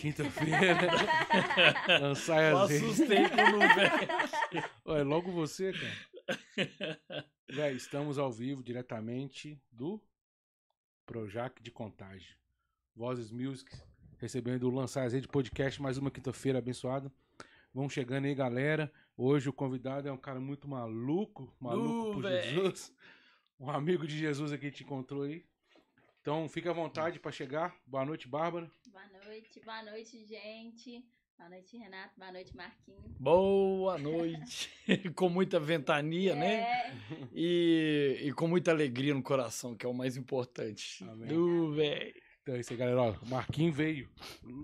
Quinta-feira. Lançar as redes. assustei com o velho. Ué, logo você, cara. Véi, estamos ao vivo diretamente do Projac de Contagem. Vozes Music, recebendo o Lançar as Redes Podcast, mais uma quinta-feira abençoada. Vamos chegando aí, galera. Hoje o convidado é um cara muito maluco, maluco Nu, por véi. Jesus. Um amigo de Jesus aqui te encontrou aí. Então fica à vontade para chegar. Boa noite, Bárbara. Boa noite, boa noite, gente. Boa noite, Renato. Boa noite, Marquinhos. Boa noite. com muita ventania, né? É, E, e com muita alegria no coração, que é o mais importante. Amém. Do velho. Então é isso aí, galera. Ó, o Marquinhos veio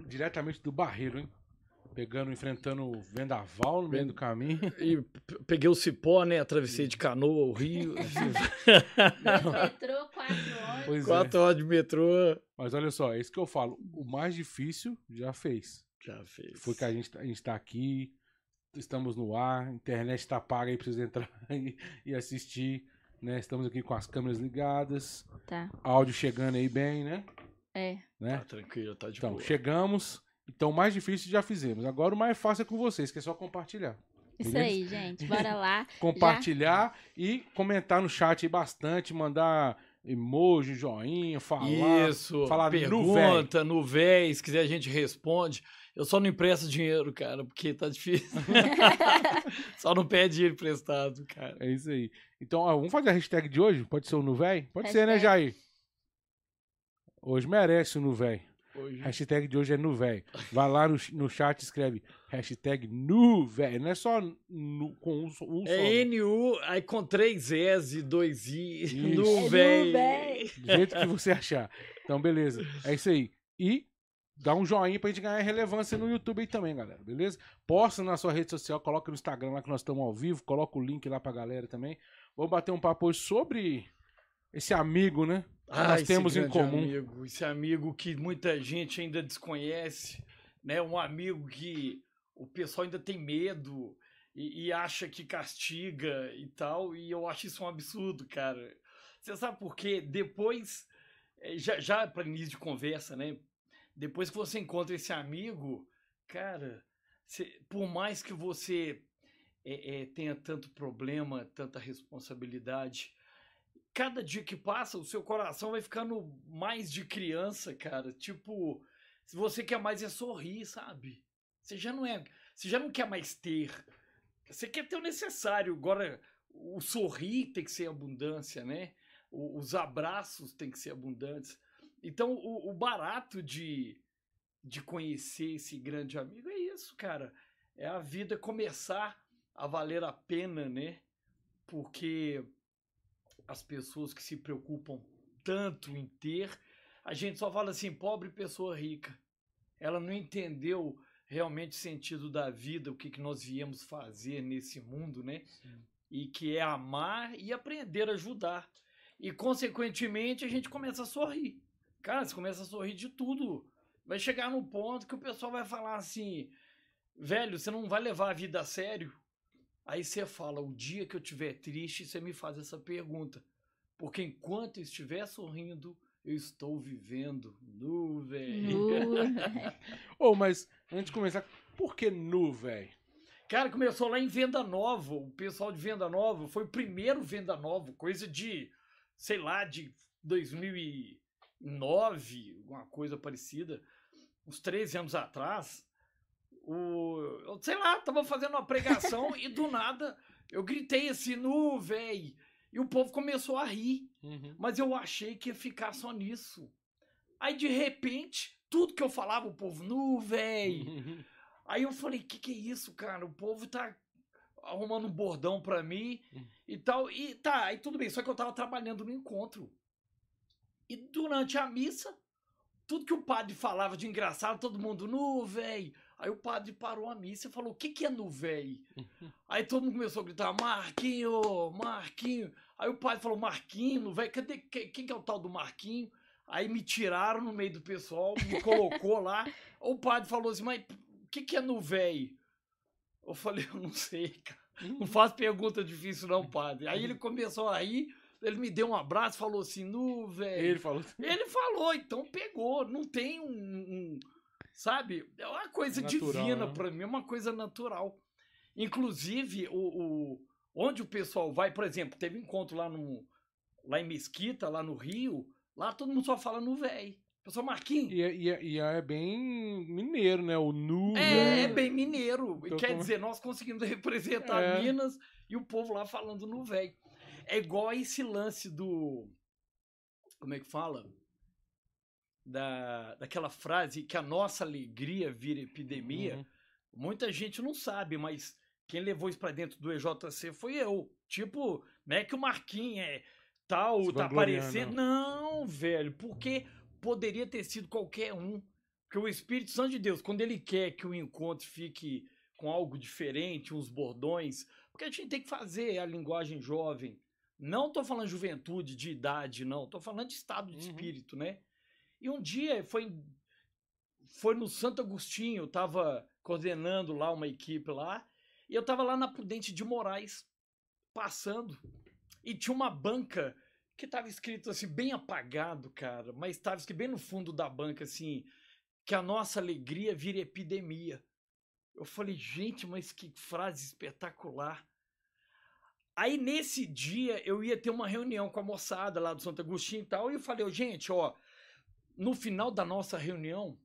diretamente do Barreiro, hein? Pegando, enfrentando o vendaval no meio do caminho. E peguei o cipó, né? Atravessei de canoa o rio. metrô, quatro horas. Pois é. Quatro horas de metrô. Mas olha só, é isso que eu falo. O mais difícil já fez. Já fez. Foi que a gente, tá- a gente tá aqui, estamos no ar, a internet está paga aí pra vocês entrar e, e assistir. Né? Estamos aqui com as câmeras ligadas, Tá, áudio chegando aí bem, né? é. né? Tá tranquilo, tá de Então, boa. chegamos. Então, o mais difícil já fizemos. Agora, o mais fácil é com vocês, que é só compartilhar. Isso Beleza? aí, gente. Bora lá. compartilhar e comentar no chat aí bastante, mandar emoji, joinha, falar. Isso, falar no pergunta no véi, se quiser a gente responde. Eu só não empresto dinheiro, cara, porque tá difícil. só não pede dinheiro emprestado, cara. É isso aí. Então, ó, vamos fazer a hashtag de hoje? Pode ser o Nuvéi? Pode ser, né, Hashtag. Jair? Hoje merece o Nuvéi. Hoje. Hashtag de hoje é Nuvéi. Vai lá no, no chat e escreve hashtag Nuvéi. Não é só nu, com um, só- um só. É NU, aí com três S e dois I, Isso. no É. Do jeito que você achar. Então, beleza. É isso aí. E dá um joinha pra gente ganhar relevância no YouTube aí também, galera. Beleza? Posta na sua rede social, coloca no Instagram lá que nós estamos ao vivo, coloca o link lá pra galera também. Vamos bater um papo hoje sobre esse amigo, né? Ah, nós temos em comum. Amigo, esse amigo que muita gente ainda desconhece, né? Um amigo que o pessoal ainda tem medo e, e acha que castiga e tal, e eu acho isso um absurdo, cara. Você sabe por quê? Depois, eh, já, já para início de conversa, né? Depois que você encontra esse amigo, cara, você- por mais que você eh, eh, tenha tanto problema, tanta responsabilidade, cada dia que passa, o seu coração vai ficando mais de criança, cara. Tipo, se você quer mais é sorrir, sabe? Você já não é, você já não quer mais ter. Você quer ter o necessário. Agora, o sorrir tem que ser abundância, né? O- os abraços tem que ser abundantes. Então, o, o barato de, de conhecer esse grande amigo é isso, cara. É a vida começar a valer a pena, né? Porque as pessoas que se preocupam tanto em ter, a gente só fala assim, pobre pessoa rica. Ela não entendeu realmente o sentido da vida, o que, que nós viemos fazer nesse mundo, né? E que é amar e aprender a ajudar. E, consequentemente, a gente começa a sorrir. Cara, você começa a sorrir de tudo. Vai chegar no ponto que o pessoal vai falar assim, velho, você não vai levar a vida a sério? Aí você fala, o dia que eu estiver triste, você me faz essa pergunta. Porque enquanto eu estiver sorrindo, eu estou vivendo nu, velho. Ô, mas antes de começar, por que Nu, velho? Cara, começou lá em Venda Nova. O pessoal de Venda Nova foi o primeiro Venda Nova, coisa de, sei lá, de 2009, alguma coisa parecida, uns 13 anos atrás. O, eu, sei lá, tava fazendo uma pregação e do nada eu gritei assim, nu, véi. E o povo começou a rir. Mas eu achei que ia ficar só nisso. Aí, de repente, tudo que eu falava, o povo, nu, véi. Aí eu falei, que que é isso, cara? O povo tá arrumando um bordão pra mim e tal. E tá, aí tudo bem, só que eu tava trabalhando no encontro. E durante a missa, tudo que o padre falava de engraçado, todo mundo, nu, véi. Aí o padre parou a missa e falou, o que que é nu, véi? Aí todo mundo começou a gritar, Marquinho, Marquinho. Aí o padre falou, Marquinho, velho, cadê, que- quem que é o tal do Marquinho? Aí me tiraram no meio do pessoal, me colocou lá. O padre falou assim, mas o que que é nu, véi? Eu falei, eu não sei, cara. Não faz pergunta difícil não, padre. Aí ele começou a rir, ele me deu um abraço, falou assim, nu, velho. Ele falou. Ele falou, então pegou. Não tem um. um- sabe? É uma coisa Natural, divina né? pra mim, é uma coisa natural. Inclusive, o, o- onde o pessoal vai, por exemplo, teve encontro lá, no, lá em Mesquita, lá no Rio, lá todo mundo só fala no véi. Pessoal, Marquinhos. E, é- e, é- e é bem mineiro, né? O nu. É, né? é bem mineiro. Então, Quer como- dizer, nós conseguimos representar É. Minas e o povo lá falando no véi. É igual a esse lance do. Como é que fala? Da, daquela frase que a nossa alegria vira epidemia. Uhum. Muita gente não sabe, mas quem levou isso pra dentro do EJC foi eu. Tipo, não é que o Marquinhos é tal, Se tá aparecendo. Não, velho, porque poderia ter sido qualquer um. Porque o Espírito Santo de Deus, quando ele quer que o encontro fique com algo diferente, uns bordões, porque a gente tem que fazer a linguagem jovem. Não tô falando juventude, de idade, não. Tô falando de estado de Uhum. espírito, né? E um dia foi, foi no Santo Agostinho, eu tava coordenando lá uma equipe lá, e eu tava lá na Prudente de Moraes, passando, e tinha uma banca que tava escrito assim, bem apagado, cara, mas tava escrito bem no fundo da banca, assim, que a nossa alegria vira epidemia. Eu falei, gente, mas que frase espetacular. Aí nesse dia eu ia ter uma reunião com a moçada lá do Santo Agostinho e tal, e eu falei, "Ô, gente, ó, no final da nossa reunião,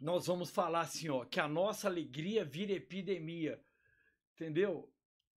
nós vamos falar assim, ó, que a nossa alegria vira epidemia. Entendeu?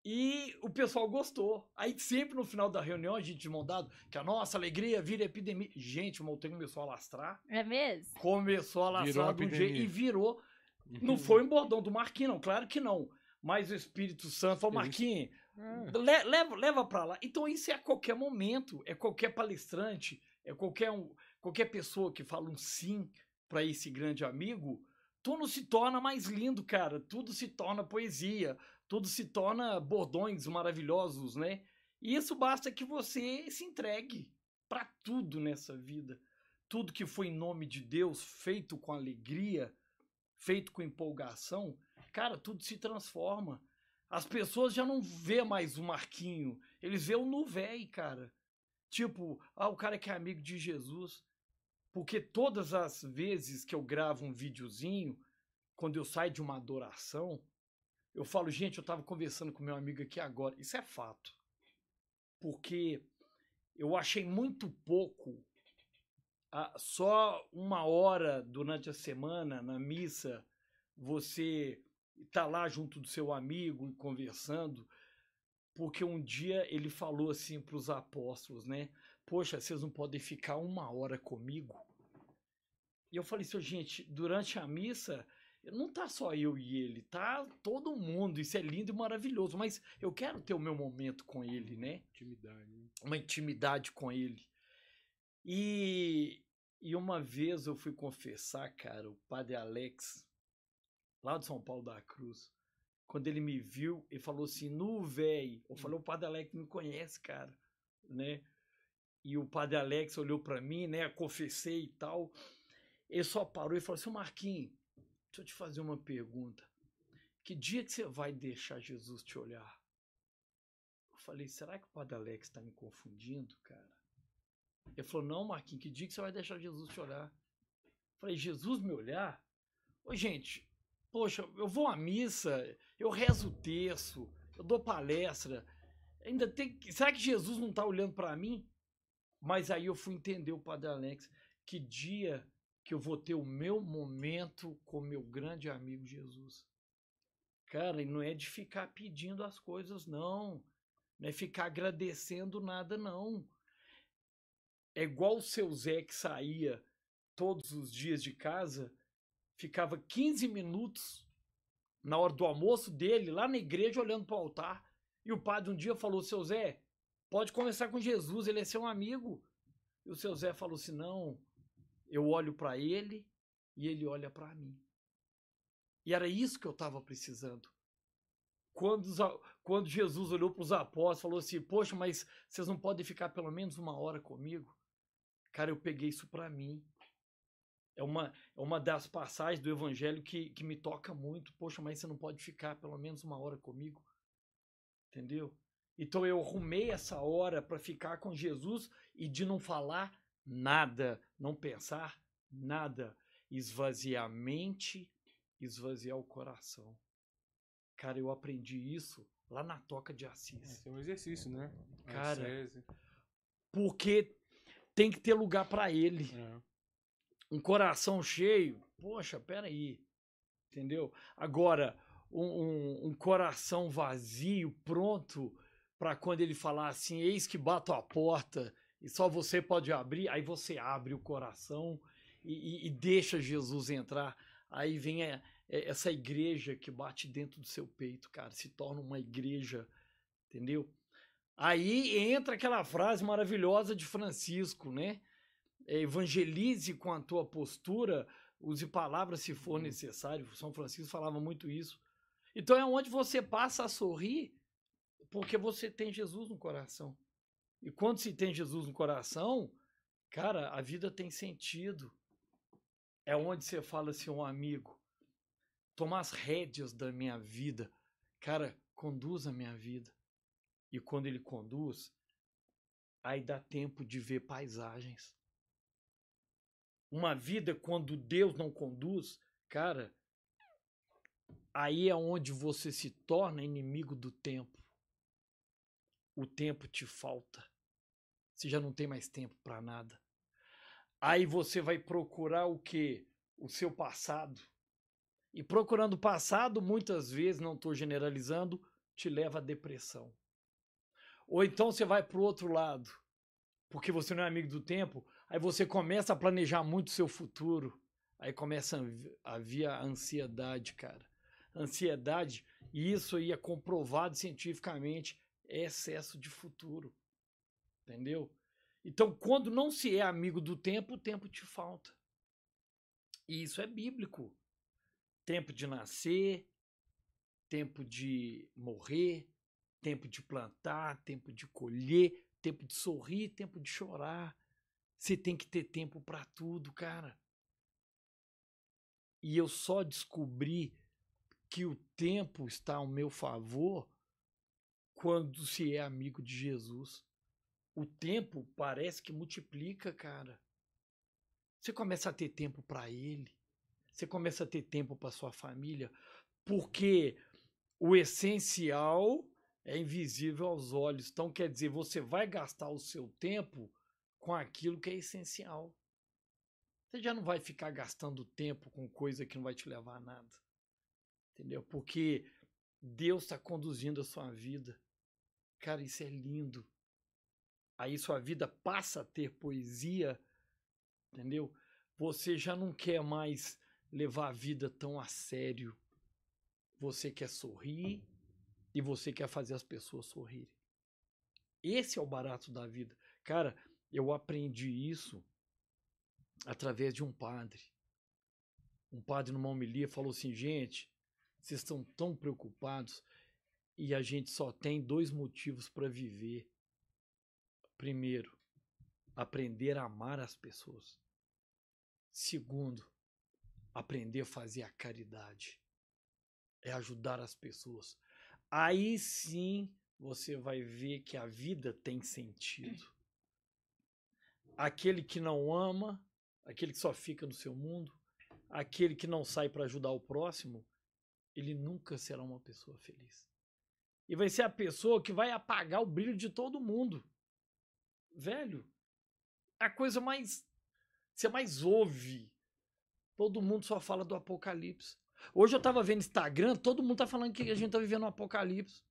E o pessoal gostou. Aí sempre no final da reunião a gente desmontado que a nossa alegria vira epidemia. Gente, o Monteiro começou a lastrar. É mesmo? Começou a lastrar de um jeito e virou. Uhum. Não foi um bordão do Marquinhos, não. Claro que não. Mas o Espírito Santo falou, Marquinhos, É. Le- leva, leva pra lá. Então isso é a qualquer momento, é qualquer palestrante, é qualquer, um, qualquer pessoa que fala um sim pra esse grande amigo, tudo se torna mais lindo, cara. Tudo se torna poesia, tudo se torna bordões maravilhosos, né? E isso basta que você se entregue pra tudo nessa vida. Tudo que foi em nome de Deus, feito com alegria, feito com empolgação, cara, tudo se transforma. As pessoas já não vê mais o Marquinho, eles vê o no véi, cara. Tipo, ah, o cara que é amigo de Jesus. Porque todas as vezes que eu gravo um videozinho, quando eu saio de uma adoração, eu falo, gente, eu tava conversando com meu amigo aqui agora. Isso é fato. Porque eu achei muito pouco, só uma hora durante a semana na missa, você tá lá junto do seu amigo e conversando, porque um dia ele falou assim para os apóstolos, né? Poxa, vocês não podem ficar uma hora comigo? E eu falei assim, gente, durante a missa, não tá só eu e ele, tá todo mundo, isso é lindo e maravilhoso, mas eu quero ter o meu momento com ele, né? Intimidade. né? uma intimidade com ele. E, e uma vez eu fui confessar, cara, o padre Alex, lá de São Paulo da Cruz, quando ele me viu, ele falou assim, nu, véi. Eu falei, o padre Alex me conhece, cara, né? E o padre Alex olhou pra mim, né? Confessei e tal. Ele só parou e falou assim, Marquinhos, deixa eu te fazer uma pergunta. Que dia que você vai deixar Jesus te olhar? Eu falei, será que o Padre Alex tá me confundindo, cara? Ele falou, não, Marquinhos, que dia que você vai deixar Jesus te olhar? Eu falei, Jesus me olhar? Ô, gente, poxa, eu vou à missa, eu rezo o terço, eu dou palestra, ainda tem. Será que Jesus não tá olhando para mim? Mas aí eu fui entender o Padre Alex, que dia que eu vou ter o meu momento com meu grande amigo Jesus. Cara, e não é de ficar pedindo as coisas, não. Não é ficar agradecendo nada, não. É igual o seu Zé que saía todos os dias de casa, ficava 15 minutos na hora do almoço dele, lá na igreja, olhando para o altar. E o padre um dia falou: Seu Zé, pode conversar com Jesus, ele é seu amigo. E o seu Zé falou assim: Não, eu olho para ele e ele olha para mim. E era isso que eu estava precisando. Quando, quando Jesus olhou para os apóstolos, falou assim: Poxa, mas vocês não podem ficar pelo menos uma hora comigo? Cara, eu peguei isso para mim. É uma, é uma das passagens do evangelho que, que me toca muito. Poxa, mas você não pode ficar pelo menos uma hora comigo? Entendeu? Então eu arrumei essa hora para ficar com Jesus e de não falar nada, não pensar nada, esvaziar a mente, esvaziar o coração. Cara, eu aprendi isso lá na Toca de Assis. Esse é um exercício, né? Cara, Ascese. Porque tem que ter lugar para ele. É. Um coração cheio, poxa, peraí. Entendeu? Agora, um, um- um coração vazio, pronto para quando ele falar assim: eis que bato a porta e só você pode abrir. Aí você abre o coração e, e- e deixa Jesus entrar. Aí vem a- é- essa igreja que bate dentro do seu peito, cara, se torna uma igreja, entendeu? Aí entra aquela frase maravilhosa de Francisco, né? É, evangelize com a tua postura, use palavras se for necessário. São Francisco falava muito isso. Então é onde você passa a sorrir, porque você tem Jesus no coração. E quando se tem Jesus no coração, cara, a vida tem sentido. É onde você fala assim, um amigo, toma as rédeas da minha vida. Cara, conduz a minha vida. E quando ele conduz, aí dá tempo de ver paisagens. Uma vida quando Deus não conduz, cara, aí é onde você se torna inimigo do tempo. O tempo te falta. Você já não tem mais tempo para nada. Aí você vai procurar o quê? O seu passado. E procurando o passado, muitas vezes, não estou generalizando, te leva à depressão. Ou então você vai para o outro lado, porque você não é amigo do tempo, aí você começa a planejar muito o seu futuro, aí começa a vi- a vir a ansiedade, cara. Ansiedade, e isso aí é comprovado cientificamente, é excesso de futuro. Entendeu? Então, quando não se é amigo do tempo, o tempo te falta. E isso é bíblico. Tempo de nascer, tempo de morrer, tempo de plantar, tempo de colher, tempo de sorrir, tempo de chorar. Você tem que ter tempo para tudo, cara. E eu só descobri que o tempo está ao meu favor quando se é amigo de Jesus. O tempo parece que multiplica, cara. Você começa a ter tempo para ele. Você começa a ter tempo para sua família, porque o essencial é invisível aos olhos. Então, quer dizer, você vai gastar o seu tempo com aquilo que é essencial. Você já não vai ficar gastando tempo com coisa que não vai te levar a nada. Entendeu? Porque Deus está conduzindo a sua vida. Cara, isso é lindo. Aí sua vida passa a ter poesia, entendeu? Você já não quer mais levar a vida tão a sério. Você quer sorrir e você quer fazer as pessoas sorrirem. Esse é o barato da vida. Cara, eu aprendi isso através de um padre. Um padre numa homilia falou assim: gente, vocês estão tão preocupados e a gente só tem dois motivos para viver. Primeiro, aprender a amar as pessoas. Segundo, aprender a fazer a caridade. É ajudar as pessoas. Aí sim você vai ver que a vida tem sentido. Aquele que não ama, aquele que só fica no seu mundo, aquele que não sai para ajudar o próximo, ele nunca será uma pessoa feliz. E vai ser a pessoa que vai apagar o brilho de todo mundo. Velho, a coisa mais. Você mais ouve. Todo mundo só fala do apocalipse. Hoje eu tava vendo Instagram, todo mundo tá falando que a gente tá vivendo um apocalipse.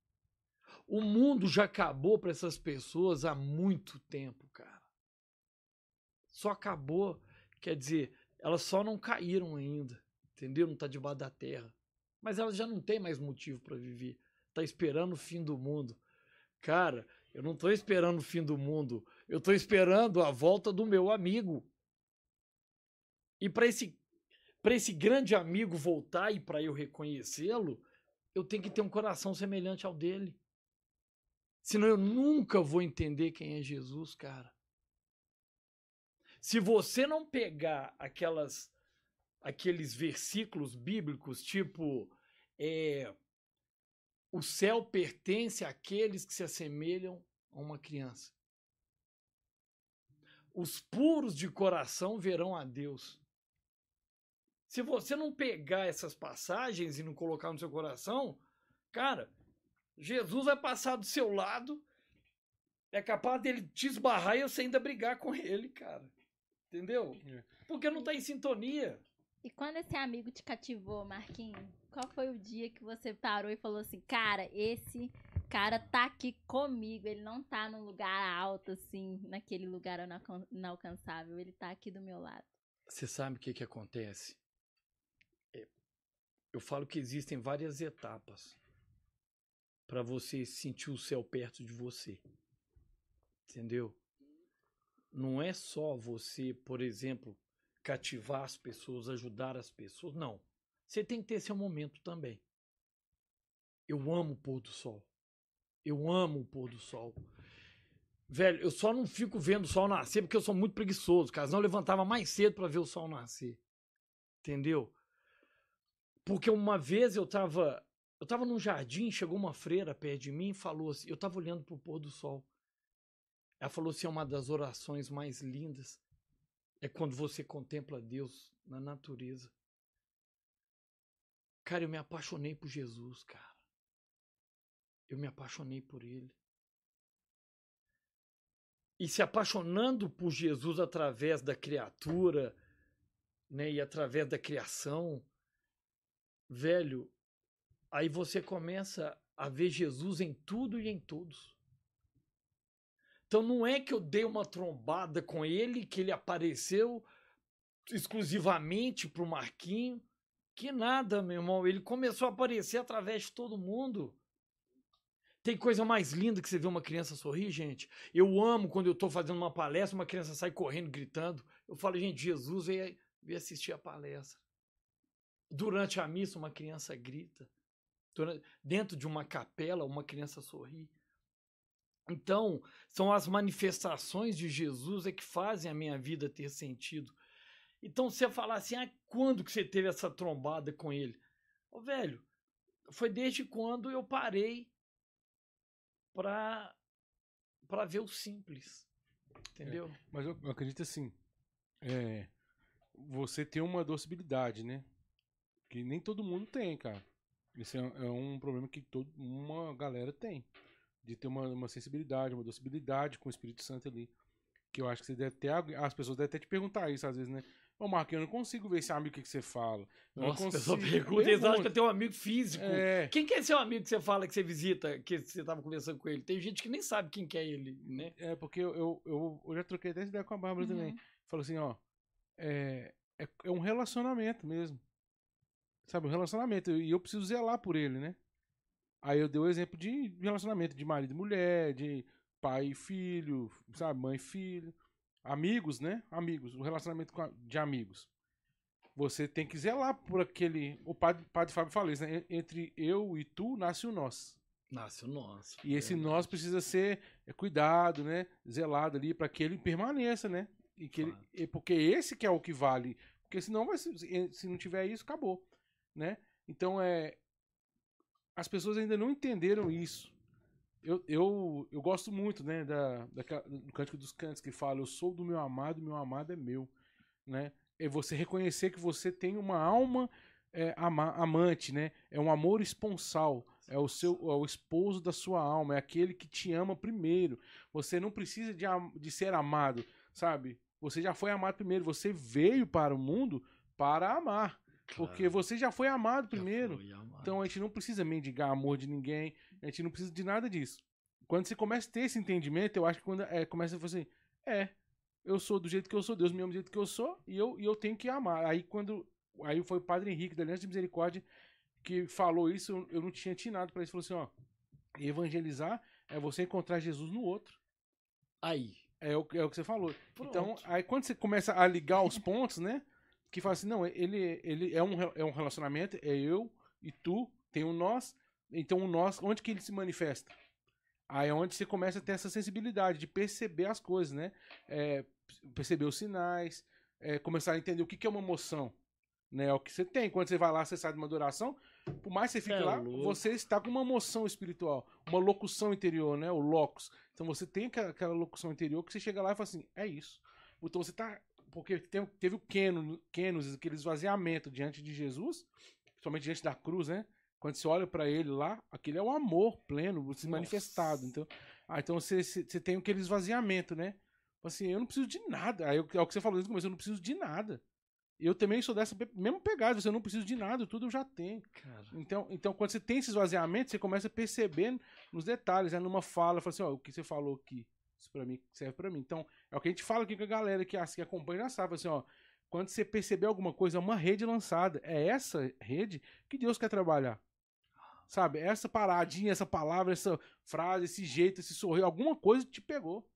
O mundo já acabou para essas pessoas há muito tempo, cara. Só acabou, quer dizer, elas só não caíram ainda, entendeu? Não tá debaixo da terra. Mas elas já não têm mais motivo para viver. Tá esperando o fim do mundo. Cara, eu não tô esperando o fim do mundo. Eu tô esperando a volta do meu amigo. E para esse para esse grande amigo voltar e para eu reconhecê-lo, eu tenho que ter um coração semelhante ao dele. Senão eu nunca vou entender quem é Jesus, cara. Se você não pegar aquelas aqueles versículos bíblicos, tipo é, o céu pertence àqueles que se assemelham a uma criança. Os puros de coração verão a Deus. Se você não pegar essas passagens e não colocar no seu coração, cara, Jesus vai passar do seu lado, é capaz dele te esbarrar e você ainda brigar com ele, cara. Entendeu? É. Porque não tá em sintonia. E quando esse amigo te cativou, Marquinhos, qual foi o dia que você parou e falou assim, cara, esse cara tá aqui comigo, ele não tá num lugar alto, assim, naquele lugar inalcan- inalcançável, ele tá aqui do meu lado. Você sabe o que que acontece? É, eu falo que existem várias etapas para você sentir o céu perto de você. Entendeu? Não é só você, por exemplo, cativar as pessoas, ajudar as pessoas. Não. Você tem que ter seu momento também. Eu amo o pôr do sol. Eu amo o pôr do sol. Velho, eu só não fico vendo o sol nascer porque eu sou muito preguiçoso, cara. Eu levantava mais cedo para ver o sol nascer. Entendeu? Porque uma vez eu tava. Eu tava num jardim, chegou uma freira perto de mim e falou assim. Eu tava olhando pro pôr do sol. Ela falou assim: é uma das orações mais lindas. É quando você contempla Deus na natureza. Cara, eu me apaixonei por Jesus, cara. Eu me apaixonei por ele. E se apaixonando por Jesus através da criatura, né, e através da criação, velho, aí você começa a ver Jesus em tudo e em todos. Então não é que eu dei uma trombada com ele, que ele apareceu exclusivamente pro Marquinho, que nada, meu irmão, ele começou a aparecer através de todo mundo. Tem coisa mais linda que você ver uma criança sorrir, gente? Eu amo quando eu tô fazendo uma palestra, uma criança sai correndo, gritando. Eu falo, gente, Jesus veio, veio assistir a palestra. Durante a missa, uma criança grita. Durante- dentro de uma capela, uma criança sorri. Então, são as manifestações de Jesus é que fazem a minha vida ter sentido. Então, você falar assim, ah, quando que você teve essa trombada com ele? Ô, velho, foi desde quando eu parei pra, pra ver o simples. Entendeu? Mas eu, eu acredito assim. É, você tem uma docilidade, né? Que nem todo mundo tem, cara. Esse é, é um problema que todo, uma galera tem. De ter uma, uma sensibilidade, uma docilidade com o Espírito Santo ali. Que eu acho que você deve ter. As pessoas devem até te perguntar isso às vezes, né? Ô, Marco, eu não consigo ver esse amigo o que, que você fala. Eu não Nossa, pessoa consigo- pergunta, eles acham que eu tenho um amigo físico. É, Quem que é seu amigo que você fala que você visita, que você tava conversando com ele? Tem gente que nem sabe quem que é ele, né? é, porque eu, eu, eu, eu já troquei dessa ideia com a Bárbara também. Uhum. Falou assim, ó. É, é, é um relacionamento mesmo. Sabe, um relacionamento. E eu preciso zelar por ele, né? Aí eu dei o exemplo de relacionamento de marido e mulher, de pai e filho, sabe, mãe e filho. Amigos, né? Amigos. O relacionamento de amigos. Você tem que zelar por aquele. O padre, padre Fábio falou isso, né? Entre eu e tu nasce o nós. Nasce o nosso. E esse verdade. nós precisa ser é, cuidado, né? Zelado ali para que ele permaneça, né? E que ele, porque esse que é o que vale. Porque senão vai se não tiver isso, acabou, né? Então é as pessoas ainda não entenderam isso. Eu, eu, eu gosto muito, né, da, daquela- do Cântico dos Cantos que fala: Eu sou do meu amado, meu amado é meu, né? É você reconhecer que você tem uma alma é, ama- amante, né? É um amor esponsal. É o seu é o esposo da sua alma, é aquele que te ama primeiro. Você não precisa de, de ser amado, sabe? Você já foi amado primeiro, você veio para o mundo para amar, porque Claro. você já foi amado primeiro. foi amado. Então a gente não precisa mendigar amor de ninguém, a gente não precisa de nada disso. Quando você começa a ter esse entendimento, eu acho que quando é, começa a falar assim, é, eu sou do jeito que eu sou, Deus me ama do jeito que eu sou, e eu, e eu tenho que amar. Aí quando. Aí foi o Padre Henrique da Aliança de Misericórdia que falou isso, eu, eu não tinha atinado pra isso. Falou assim, ó, evangelizar é você encontrar Jesus no outro. Aí. É o, é o que você falou. Então, Pronto. aí quando você começa a ligar os pontos, né? Que fala assim, não, ele, ele é, um, é um relacionamento, é eu e tu, tem um nós. Então o nós, onde que ele se manifesta? Aí é onde você começa a ter essa sensibilidade de perceber as coisas, né? É, perceber os sinais, é, começar a entender o que, que é uma emoção. Né? É o que você tem. Quando você vai lá, você sai de uma adoração, por mais que você fique É lá, louco. você está com uma emoção espiritual, uma locução interior, né? O locus. Então você tem aquela, aquela locução interior que você chega lá e fala assim, é isso. Então você tá. Porque teve o Kenos, Kenos, aquele esvaziamento diante de Jesus, principalmente diante da cruz, né? Quando você olha pra ele lá, aquele é o amor pleno, se manifestado. Então, ah, então você, você tem aquele esvaziamento, né? Assim, eu não preciso de nada. Aí é o que você falou no começo, eu não preciso de nada. Eu também sou dessa mesma pegada, você não preciso de nada, tudo eu já tenho. Cara, Então, então quando você tem esse esvaziamento, você começa a perceber nos detalhes, né? Numa fala, fala assim, ó, o que você falou aqui, isso pra mim serve pra mim. Então, é o que a gente fala aqui com a galera que, assim, que acompanha já sabe, assim, ó, quando você perceber alguma coisa, é uma rede lançada. É essa rede que Deus quer trabalhar. Sabe? Essa paradinha, essa palavra, essa frase, esse jeito, esse sorriso, alguma coisa te pegou.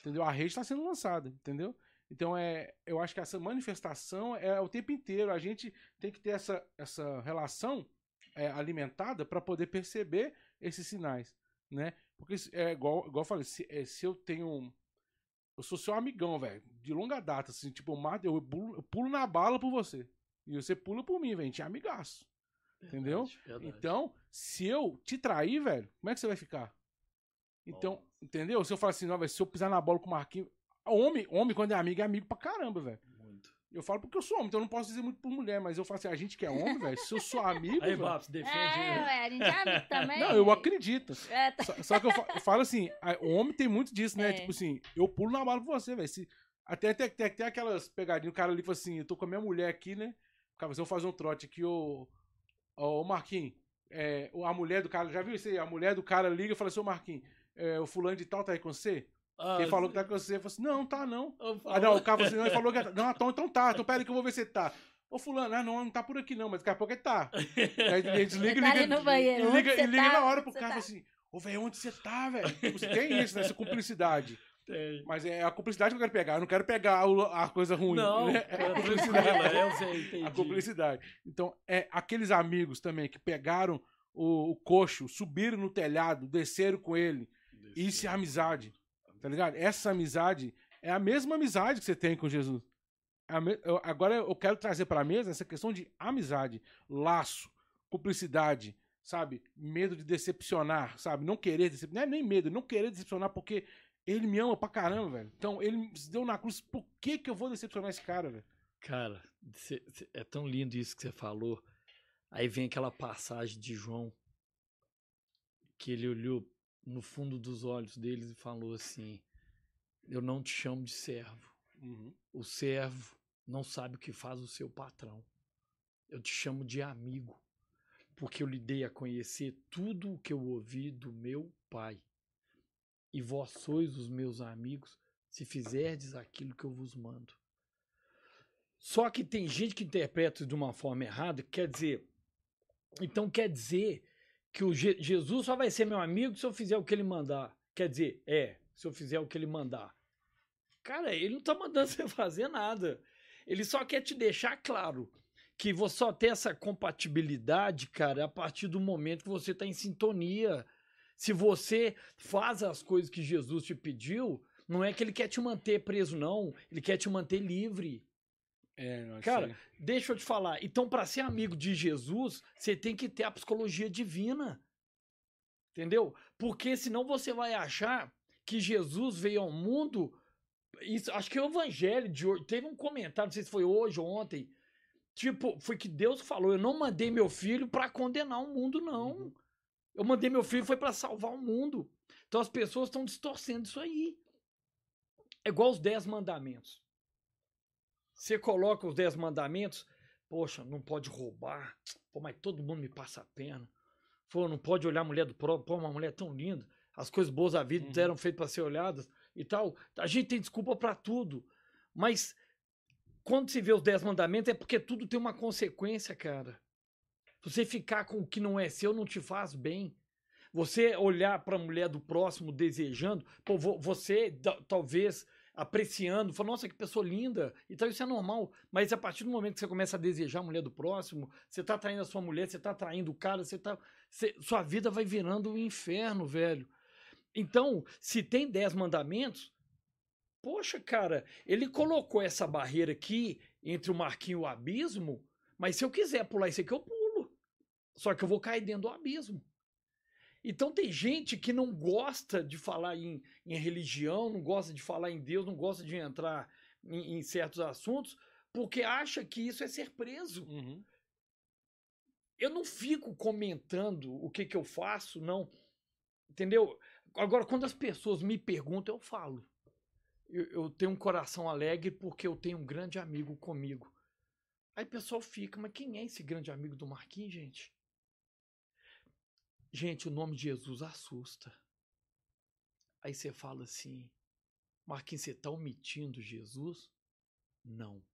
Entendeu? A rede está sendo lançada, entendeu? Então é, eu acho que essa manifestação é o tempo inteiro. A gente tem que ter essa, essa relação é, alimentada para poder perceber esses sinais, né? Porque é igual, igual eu falei, se, é, se eu tenho eu sou seu amigão, velho, de longa data, assim, tipo, eu, mato, eu, pulo, eu pulo na bala por você. E você pula por mim, velho, a gente é amigaço. Entendeu? verdade, verdade. Então, se eu te trair, velho, como é que você vai ficar? Então, Nossa. entendeu? Se eu falar assim, não, velho, se eu pisar na bola com o Marquinhos. Homem, homem, quando é amigo, é amigo pra caramba, velho. Eu falo porque eu sou homem, então eu não posso dizer muito por mulher, mas eu falo assim, a gente que é homem, velho, se eu sou amigo. Aí, Babs, defende. É, né? ué, a gente é amigo também. não, eu acredito. É, tá- Só, só que eu, fa- eu falo assim, a- o homem tem muito disso, né? É. Tipo assim, eu pulo na bala por você, velho. Até tem, tem, tem aquelas pegadinhas, o cara ali fala assim, eu tô com a minha mulher aqui, né? Cara, se eu fazer um trote aqui, ô. Ô, Marquinhos, é, a mulher do cara, já viu isso aí? A mulher do cara liga e fala assim, ô Marquinhos, é, o fulano de tal tá aí com você? Ah, Quem falou que tá com você? Eu falei assim, não, tá não. Ah, não, o cara falou assim, não, ele falou que. Não, então, então tá, então pera aí que eu vou ver se ele tá. Ô, fulano, ah, não, não tá por aqui não, mas daqui a pouco ele tá. Aí Ele tá ali liga, no banheiro, e liga, você e liga tá? na hora pro Você cara tá? assim, ô, velho, onde você tá, velho? Tipo, você tem isso, né, essa cumplicidade. Tem. Mas é a cumplicidade que eu quero pegar, eu não quero pegar a coisa ruim. Não, né? é a cumplicidade. é, eu sei, entendi. A cumplicidade. Então, é aqueles amigos também que pegaram o, o coxo, subiram no telhado, desceram com ele. Isso é amizade. Tá ligado? Essa amizade é a mesma amizade que você tem com Jesus. É a eu- agora eu quero trazer pra mesa essa questão de amizade, laço, cumplicidade, sabe? Medo de decepcionar, sabe? Não querer decepcionar. Não é nem medo, não querer decepcionar porque ele me ama pra caramba, velho. Então ele se deu na cruz. Por que que eu vou decepcionar esse cara, velho? Cara, cê- cê- é tão lindo isso que você falou. Aí vem aquela passagem de João que ele olhou no fundo dos olhos deles e falou assim: Eu não te chamo de servo. O servo não sabe o que faz o seu patrão. Eu te chamo de amigo, porque eu lhe dei a conhecer tudo o que eu ouvi do meu pai. E vós sois os meus amigos se fizerdes aquilo que eu vos mando. Só que tem gente que interpreta de uma forma errada, quer dizer, então quer dizer que o Je- Jesus só vai ser meu amigo se eu fizer o que ele mandar. Quer dizer, é, se eu fizer o que ele mandar. Cara, ele não tá mandando você fazer nada. Ele só quer te deixar claro que você só tem essa compatibilidade, cara, a partir do momento que você tá em sintonia. Se você faz as coisas que Jesus te pediu, não é que ele quer te manter preso, não. Ele quer te manter livre. É, Cara, isso Deixa eu te falar. Então, para ser amigo de Jesus, você tem que ter a psicologia divina. Entendeu? Porque senão você vai achar que Jesus veio ao mundo. Isso, acho que é o evangelho de hoje. Teve um comentário, não sei se foi hoje ou ontem. Tipo, foi que Deus falou: Eu não mandei meu filho para condenar o mundo, não. Uhum. Eu mandei meu filho foi para salvar o mundo. Então as pessoas estão distorcendo isso aí. É igual os dez mandamentos. Você coloca os dez mandamentos, poxa, não pode roubar, pô, mas todo mundo me passa a perna. Pô, não pode olhar a mulher do próprio, pô, uma mulher tão linda. As coisas boas da vida Uhum. eram feitas para ser olhadas e tal. A gente tem desculpa para tudo. Mas quando se vê os dez mandamentos é porque tudo tem uma consequência, cara. Você ficar com o que não é seu não te faz bem. Você olhar para a mulher do próximo desejando, pô, vo- você talvez apreciando, falando, nossa, que pessoa linda, então isso é normal. Mas a partir do momento que você começa a desejar a mulher do próximo, você tá traindo a sua mulher, você tá traindo o cara, você tá. você- sua vida vai virando um inferno, velho. Então, se tem dez mandamentos, poxa, cara, ele colocou essa barreira aqui entre o Marquinho e o abismo, Mas se eu quiser pular isso aqui, eu pulo. Só que eu vou cair dentro do abismo. Então tem gente que não gosta de falar em, em religião, não gosta de falar em Deus, não gosta de entrar em, em certos assuntos, porque acha que isso é ser preso. Uhum. Eu não fico comentando o que, que eu faço, não. Entendeu? Agora, quando as pessoas me perguntam, eu falo. Eu, eu tenho um coração alegre porque eu tenho um grande amigo comigo. Aí o pessoal fica, mas quem é esse grande amigo do Marquinhos, gente? Gente, o nome de Jesus assusta. Aí você fala assim, Marquinhos, você está omitindo Jesus? Não.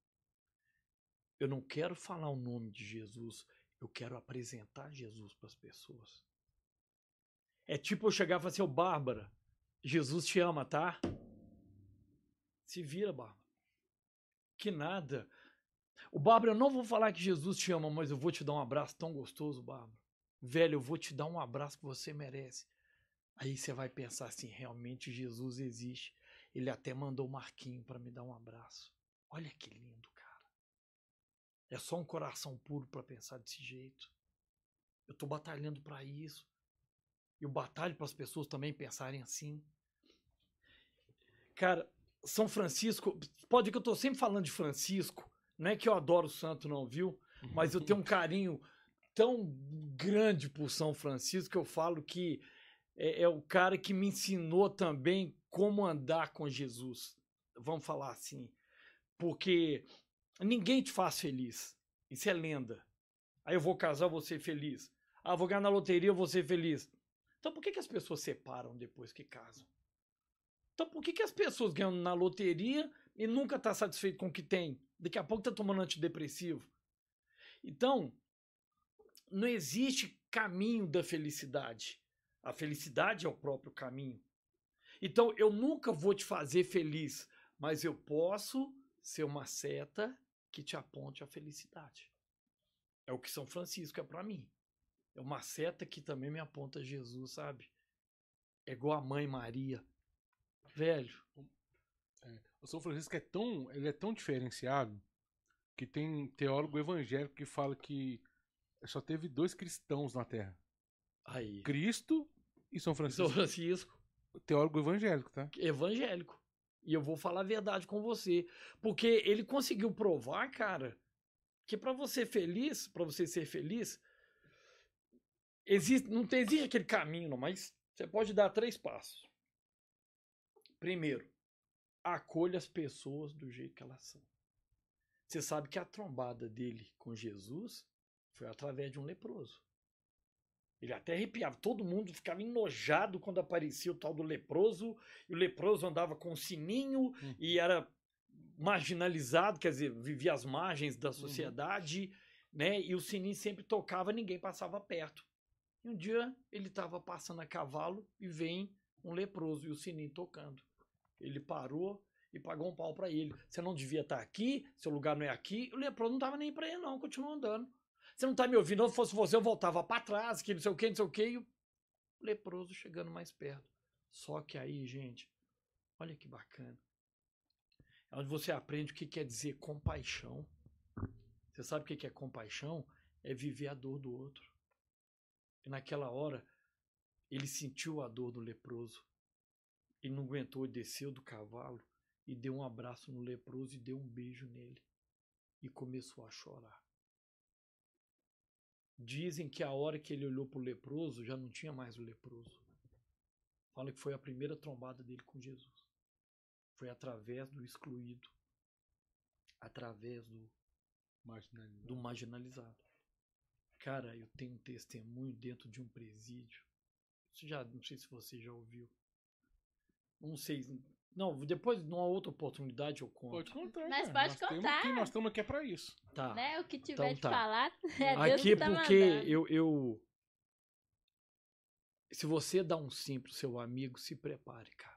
Eu não quero falar o nome de Jesus, eu quero apresentar Jesus para as pessoas. É tipo eu chegar e falar assim, ô Bárbara, Jesus te ama, tá? Se vira, Bárbara. Que nada. O Bárbara, eu não vou falar que Jesus te ama, mas eu vou te dar um abraço tão gostoso, Bárbara. Velho, eu vou te dar um abraço que você merece. Aí você vai pensar assim, realmente Jesus existe. Ele até mandou o Marquinho para me dar um abraço. Olha que lindo, cara. É só um coração puro para pensar desse jeito. Eu tô batalhando para isso. Eu batalho para as pessoas também pensarem assim. Cara, São Francisco, pode que eu tô sempre falando de Francisco, não é que eu adoro o santo não, viu? Mas eu tenho um carinho tão grande por São Francisco que eu falo que é, é o cara que me ensinou também como andar com Jesus. Vamos falar assim. Porque ninguém te faz feliz. Isso é lenda. Aí eu vou casar, vou ser feliz. Ah, vou ganhar na loteria, vou ser feliz. Então por que, que as pessoas separam depois que casam? Então por que, que as pessoas ganham na loteria e nunca tá satisfeito com o que tem? Daqui a pouco tá tomando antidepressivo. Então, não existe caminho da felicidade. A felicidade é o próprio caminho. Então, eu nunca vou te fazer feliz, mas eu posso ser uma seta que te aponte a felicidade. É o que São Francisco é para mim. É uma seta que também me aponta Jesus, sabe? É igual a mãe Maria. Velho. O São Francisco é tão, ele é tão diferenciado que tem teólogo evangélico que fala que só teve dois cristãos na Terra: Aí. Cristo e São Francisco. São Francisco. Teólogo evangélico, tá? evangélico. E eu vou falar a verdade com você. Porque ele conseguiu provar, cara, que para você feliz, para você ser feliz, existe, não tem, existe aquele caminho, não, mas você pode dar três passos. Primeiro, acolha as pessoas do jeito que elas são. Você sabe que a trombada dele com Jesus foi através de um leproso. Ele até arrepiava, todo mundo ficava enojado quando aparecia o tal do leproso, e o leproso andava com um sininho Uhum. e era marginalizado, quer dizer, vivia às margens da sociedade, né? E o sininho sempre tocava, ninguém passava perto. E um dia ele estava passando a cavalo e vem um leproso e o sininho tocando. Ele parou e pagou um pau para ele. Você não devia estar aqui, seu lugar não é aqui. O leproso não tava nem para ele não, continuou andando. Você não tá me ouvindo, se fosse você eu voltava para trás, que não sei o que, não sei o que, e o leproso chegando mais perto. Só que aí, gente, olha que bacana. É onde você aprende o que quer dizer compaixão. Você sabe o que é compaixão? É viver a dor do outro. E naquela hora, ele sentiu a dor do leproso. Ele não aguentou, ele desceu do cavalo e deu um abraço no leproso e deu um beijo nele. E começou a chorar. Dizem que a hora que ele olhou pro leproso, já não tinha mais o leproso. Fala que foi a primeira trombada dele com Jesus. Foi através do excluído. Através do, Marginalizado. do marginalizado. Cara, eu tenho um testemunho dentro de um presídio. Isso já, não sei se você já ouviu. Não sei. Não, depois, numa outra oportunidade, eu conto. Pode contar. Mas cara. pode nós temos contar. aqui- nós estamos aqui é pra isso. Tá. Né? O que tiver Então de tá. falar, é Deus Aqui que tá porque mandando. eu, eu. Se você dá um sim pro seu amigo, se prepare, cara.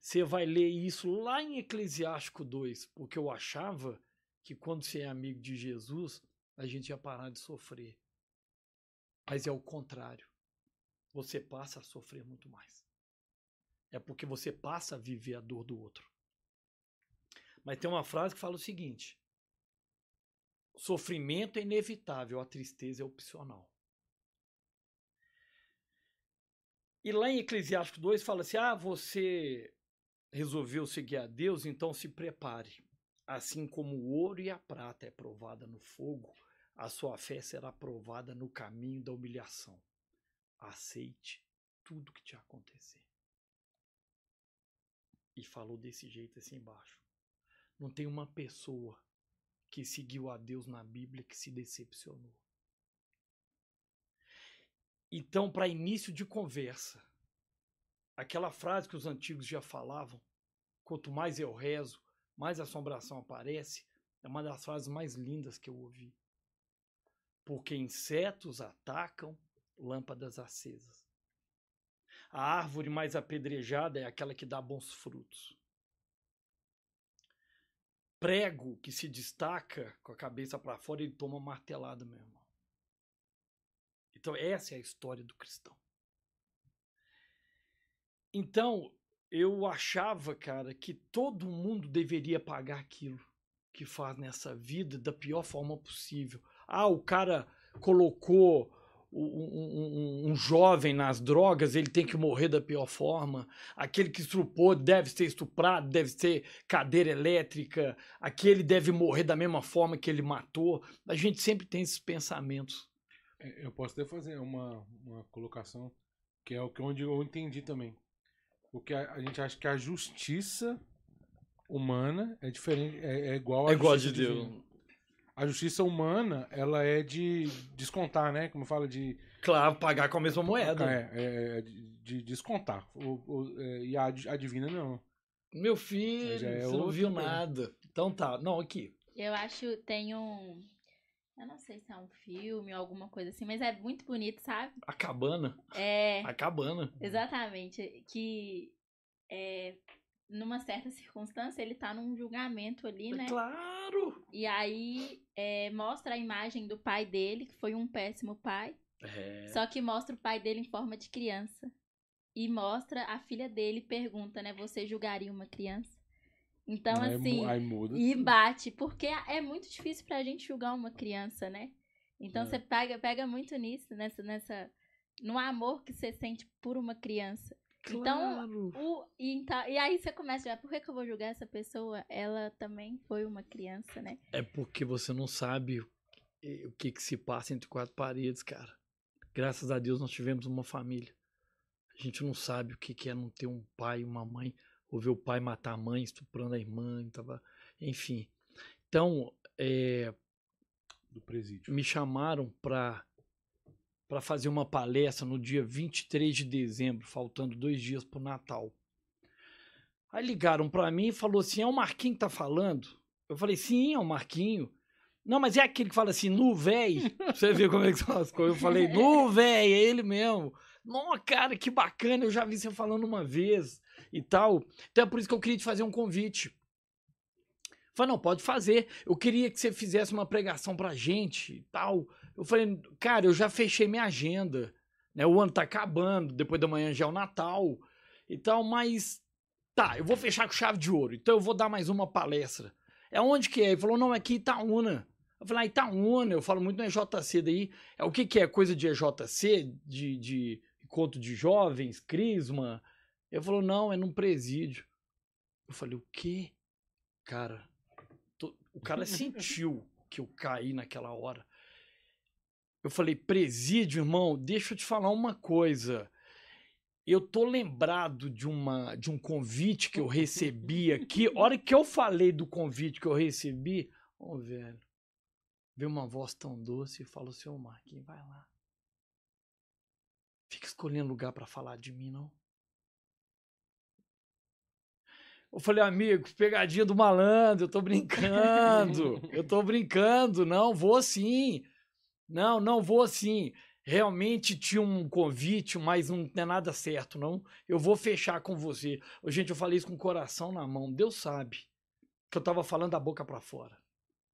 Você vai ler isso lá em Eclesiástico 2, porque eu achava que quando você é amigo de Jesus, a gente ia parar de sofrer. Mas é o contrário. Você passa a sofrer muito mais. É porque você passa a viver a dor do outro. Mas tem uma frase que fala o seguinte: sofrimento é inevitável, a tristeza é opcional. E lá em Eclesiástico 2 fala assim: ah, você resolveu seguir a Deus, então se prepare. Assim como o ouro e a prata é provada no fogo, a sua fé será provada no caminho da humilhação. Aceite tudo que te acontecer. E falou desse jeito assim embaixo. Não tem uma pessoa que seguiu a Deus na Bíblia que se decepcionou. Então, para início de conversa, aquela frase que os antigos já falavam, quanto mais eu rezo, mais assombração aparece, é uma das frases mais lindas que eu ouvi. Porque insetos atacam lâmpadas acesas. A árvore mais apedrejada é aquela que dá bons frutos. Prego que se destaca com a cabeça para fora, ele toma martelada, meu irmão. Então, essa é a história do cristão. Então, eu achava, cara, que todo mundo deveria pagar aquilo que faz nessa vida da pior forma possível. Ah, o cara colocou um, um, um, jovem nas drogas, ele tem que morrer da pior forma. Aquele que estrupou deve ser estuprado, deve ser cadeira elétrica. Aquele deve morrer da mesma forma que ele matou. A gente sempre tem esses pensamentos. É, eu posso até fazer uma, uma colocação que é o que onde eu entendi também. Porque a, a gente acha que a justiça humana é diferente, é, é igual a é igual de Deus. Divina. A justiça humana, ela é de descontar, né? Como fala de. Claro, pagar com a mesma moeda. É, é, é de descontar. O, o, é, e a, a divina não. Meu filho, é você não viu nada. Então tá. Não, aqui. Eu acho tem um. Eu não sei se é um filme ou alguma coisa assim, mas é muito bonito, sabe? A cabana. É. A cabana. Exatamente. Que é, numa certa circunstância, ele tá num julgamento ali, né? Claro! E aí é, mostra a imagem do pai dele, que foi um péssimo pai. É. Só que mostra o pai dele em forma de criança. E mostra a filha dele, pergunta, né? Você julgaria uma criança? Então, aí, assim. E bate, porque é muito difícil pra gente julgar uma criança, né? Então é. você pega, pega muito nisso, nessa, nessa. No amor que você sente por uma criança. Então, claro. Então, o, e, então, e aí você começa a por que, que eu vou julgar essa pessoa? Ela também foi uma criança, né? É porque você não sabe o que, que se passa entre quatro paredes, cara. Graças a Deus nós tivemos uma família. A gente não sabe o que, que é não ter um pai e uma mãe, ou ver o pai matar a mãe, estuprando a irmã, tava... enfim. Então, é, do presídio. me chamaram para para fazer uma palestra no dia 23 de dezembro, faltando dois dias para o Natal. Aí ligaram para mim e falou assim: é o Marquinho que tá falando? Eu falei: sim, é o Marquinho. Não, mas é aquele que fala assim, nu véi. Você vê como é que são as coisas. Eu falei, nu véi, é ele mesmo. Nossa, cara, que bacana, eu já vi você falando uma vez e tal. Então é por isso que eu queria te fazer um convite. Falei, não, pode fazer. Eu queria que você fizesse uma pregação pra gente e tal. Eu falei, cara, eu já fechei minha agenda. Né? O ano tá acabando, depois da manhã já é o Natal e tal, mas tá, eu vou fechar com chave de ouro. Então eu vou dar mais uma palestra. É onde que é? Ele falou, não, é aqui Itaúna. Eu falei, ah, Itaúna, eu falo muito no EJC daí. É o que que é? Coisa de EJC? De, de encontro de jovens? Crisma? Ele falou, não, é num presídio. Eu falei, o quê? Cara, tô... o cara sentiu que eu caí naquela hora. Eu falei, presídio, irmão, deixa eu te falar uma coisa. Eu tô lembrado de, uma, de um convite que eu recebi aqui. Hora que eu falei do convite que eu recebi, ô oh, velho, veio uma voz tão doce e falou assim, ô oh, Marquinhos, vai lá. Fica escolhendo lugar para falar de mim, não. Eu falei, amigo, pegadinha do malandro, eu tô brincando. eu tô brincando, não, vou sim. Não, não vou assim. Realmente tinha um convite, mas não é nada certo, não. Eu vou fechar com você. Gente, eu falei isso com o coração na mão. Deus sabe que eu tava falando da boca para fora.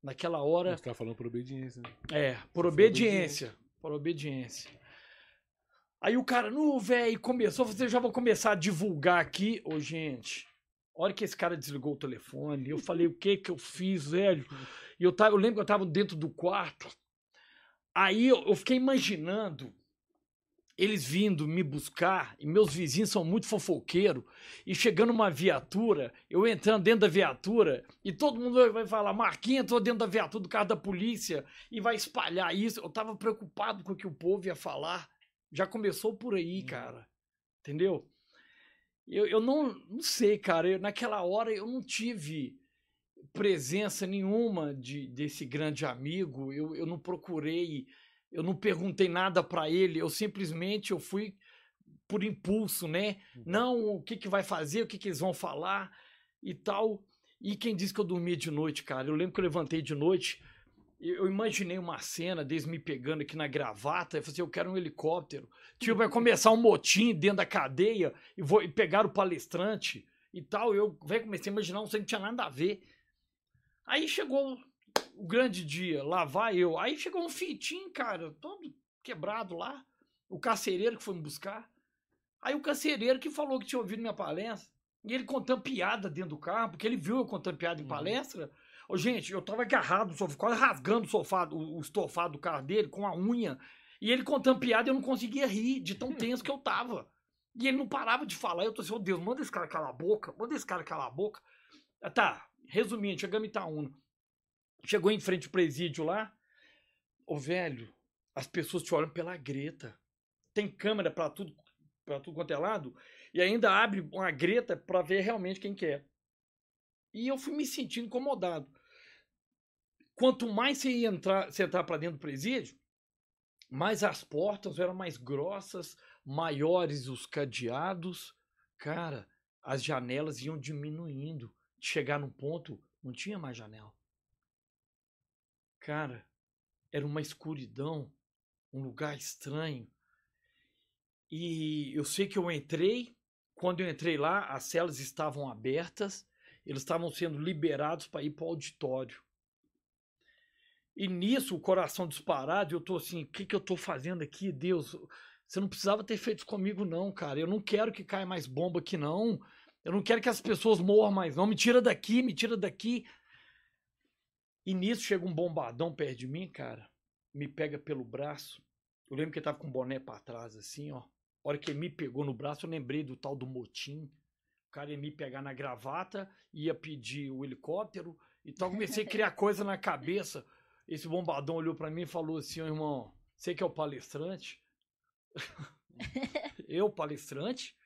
Naquela hora. Você tá falando por obediência. Né? É, por obediência, obediência. Por obediência. Aí o cara, no velho, começou, você já vou começar a divulgar aqui. Ô, gente, A hora que esse cara desligou o telefone, eu falei, o que que eu fiz, velho? E eu, tava, eu lembro que eu tava dentro do quarto. Aí eu, fiquei imaginando eles vindo me buscar, e meus vizinhos são muito fofoqueiros, e chegando uma viatura, eu entrando dentro da viatura, e todo mundo vai falar, Marquinhos entrou dentro da viatura do carro da polícia, e vai espalhar isso. Eu tava preocupado com o que o povo ia falar. Já começou por aí, Uhum. cara. Entendeu? Eu, eu não, não sei, cara. Eu, naquela hora eu não tive presença nenhuma de, desse grande amigo. Eu, eu não procurei, eu não perguntei nada pra ele. Eu simplesmente eu fui por impulso, né? Não, o que, que vai fazer, o que, que eles vão falar e tal. E quem disse que eu dormia de noite, cara? Eu lembro que eu levantei de noite, eu imaginei uma cena deles me pegando aqui na gravata, eu falei assim, eu quero um helicóptero. Tipo, vai começar um motim dentro da cadeia e, vou, e pegar o palestrante e tal. Eu véio, comecei a imaginar um trem que não tinha nada a ver. Aí chegou o grande dia, lá vai eu. Aí chegou um fitinho, cara, todo quebrado lá. O carcereiro que foi me buscar. Aí o carcereiro que falou que tinha ouvido minha palestra. E ele contando piada dentro do carro, porque ele viu eu contando piada em Uhum. palestra. Ô, gente, eu tava agarrado no sofá, quase rasgando o sofá, o, o estofado do carro dele com a unha. E ele contando piada, eu não conseguia rir de tão tenso que eu tava. E ele não parava de falar. Eu tô assim, ô Deus, manda esse cara calar a boca, manda esse cara calar a boca. Ah, Tá, resumindo, chegamos em Itaúna. Chegou em frente ao presídio lá. Ô, velho, as pessoas te olham pela greta. Tem câmera pra tudo, pra tudo quanto é lado. E ainda abre uma greta pra ver realmente quem que é. E eu fui me sentindo incomodado. Quanto mais você ia entrar, você entrar para dentro do presídio, mais as portas eram mais grossas, maiores os cadeados. Cara, as janelas iam diminuindo. Chegar num ponto, não tinha mais janela. Cara, era uma escuridão, um lugar estranho. E eu sei que eu entrei, quando eu entrei lá, as celas estavam abertas, eles estavam sendo liberados para ir para o auditório. E nisso, o coração disparado, eu tô assim, o que, que eu tô fazendo aqui, Deus? Você não precisava ter feito isso comigo, não, cara. Eu não quero que caia mais bomba aqui, não. Eu não quero que as pessoas morram mais, não. Me tira daqui, me tira daqui. E nisso chega um bombadão perto de mim, cara. Me pega pelo braço. Eu lembro que ele tava com o boné pra trás, assim, ó. A hora que ele me pegou no braço, eu lembrei do tal do motim. O cara ia me pegar na gravata, ia pedir o helicóptero. Então eu comecei a criar coisa na cabeça. Esse bombadão olhou pra mim e falou assim, ó, irmão, você que é o palestrante? eu, palestrante?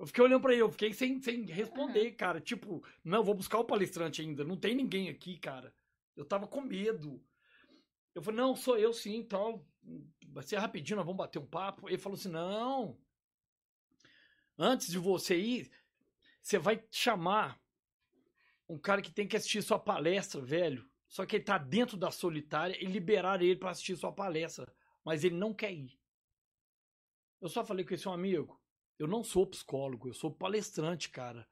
Eu fiquei olhando pra ele, eu fiquei sem, sem responder, cara. Tipo, não, vou buscar o palestrante ainda. Não tem ninguém aqui, cara. Eu tava com medo. Eu falei, não, sou eu sim, então. Vai ser rapidinho, nós vamos bater um papo. Ele falou assim: não. Antes de você ir, você vai chamar um cara que tem que assistir sua palestra, velho. Só que ele tá dentro da solitária e liberar ele para assistir sua palestra. Mas ele não quer ir. Eu só falei com esse um amigo. Eu não sou psicólogo, eu sou palestrante, cara.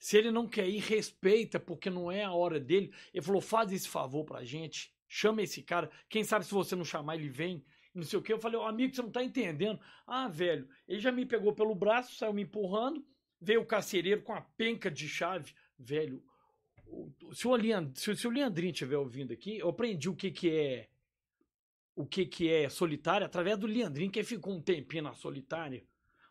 Se ele não quer ir, respeita, porque não é a hora dele. Ele falou: faz esse favor pra gente. Chama esse cara. Quem sabe se você não chamar, ele vem. Não sei o que. Eu falei: oh, amigo, você não tá entendendo. Ah, velho, ele já me pegou pelo braço, saiu me empurrando. Veio o carcereiro com a penca de chave. Velho, se o, Leand, se, se o Leandrinho estiver ouvindo aqui, eu aprendi o que, que é o que, que é solitária através do Leandrinho, que ficou um tempinho na solitária.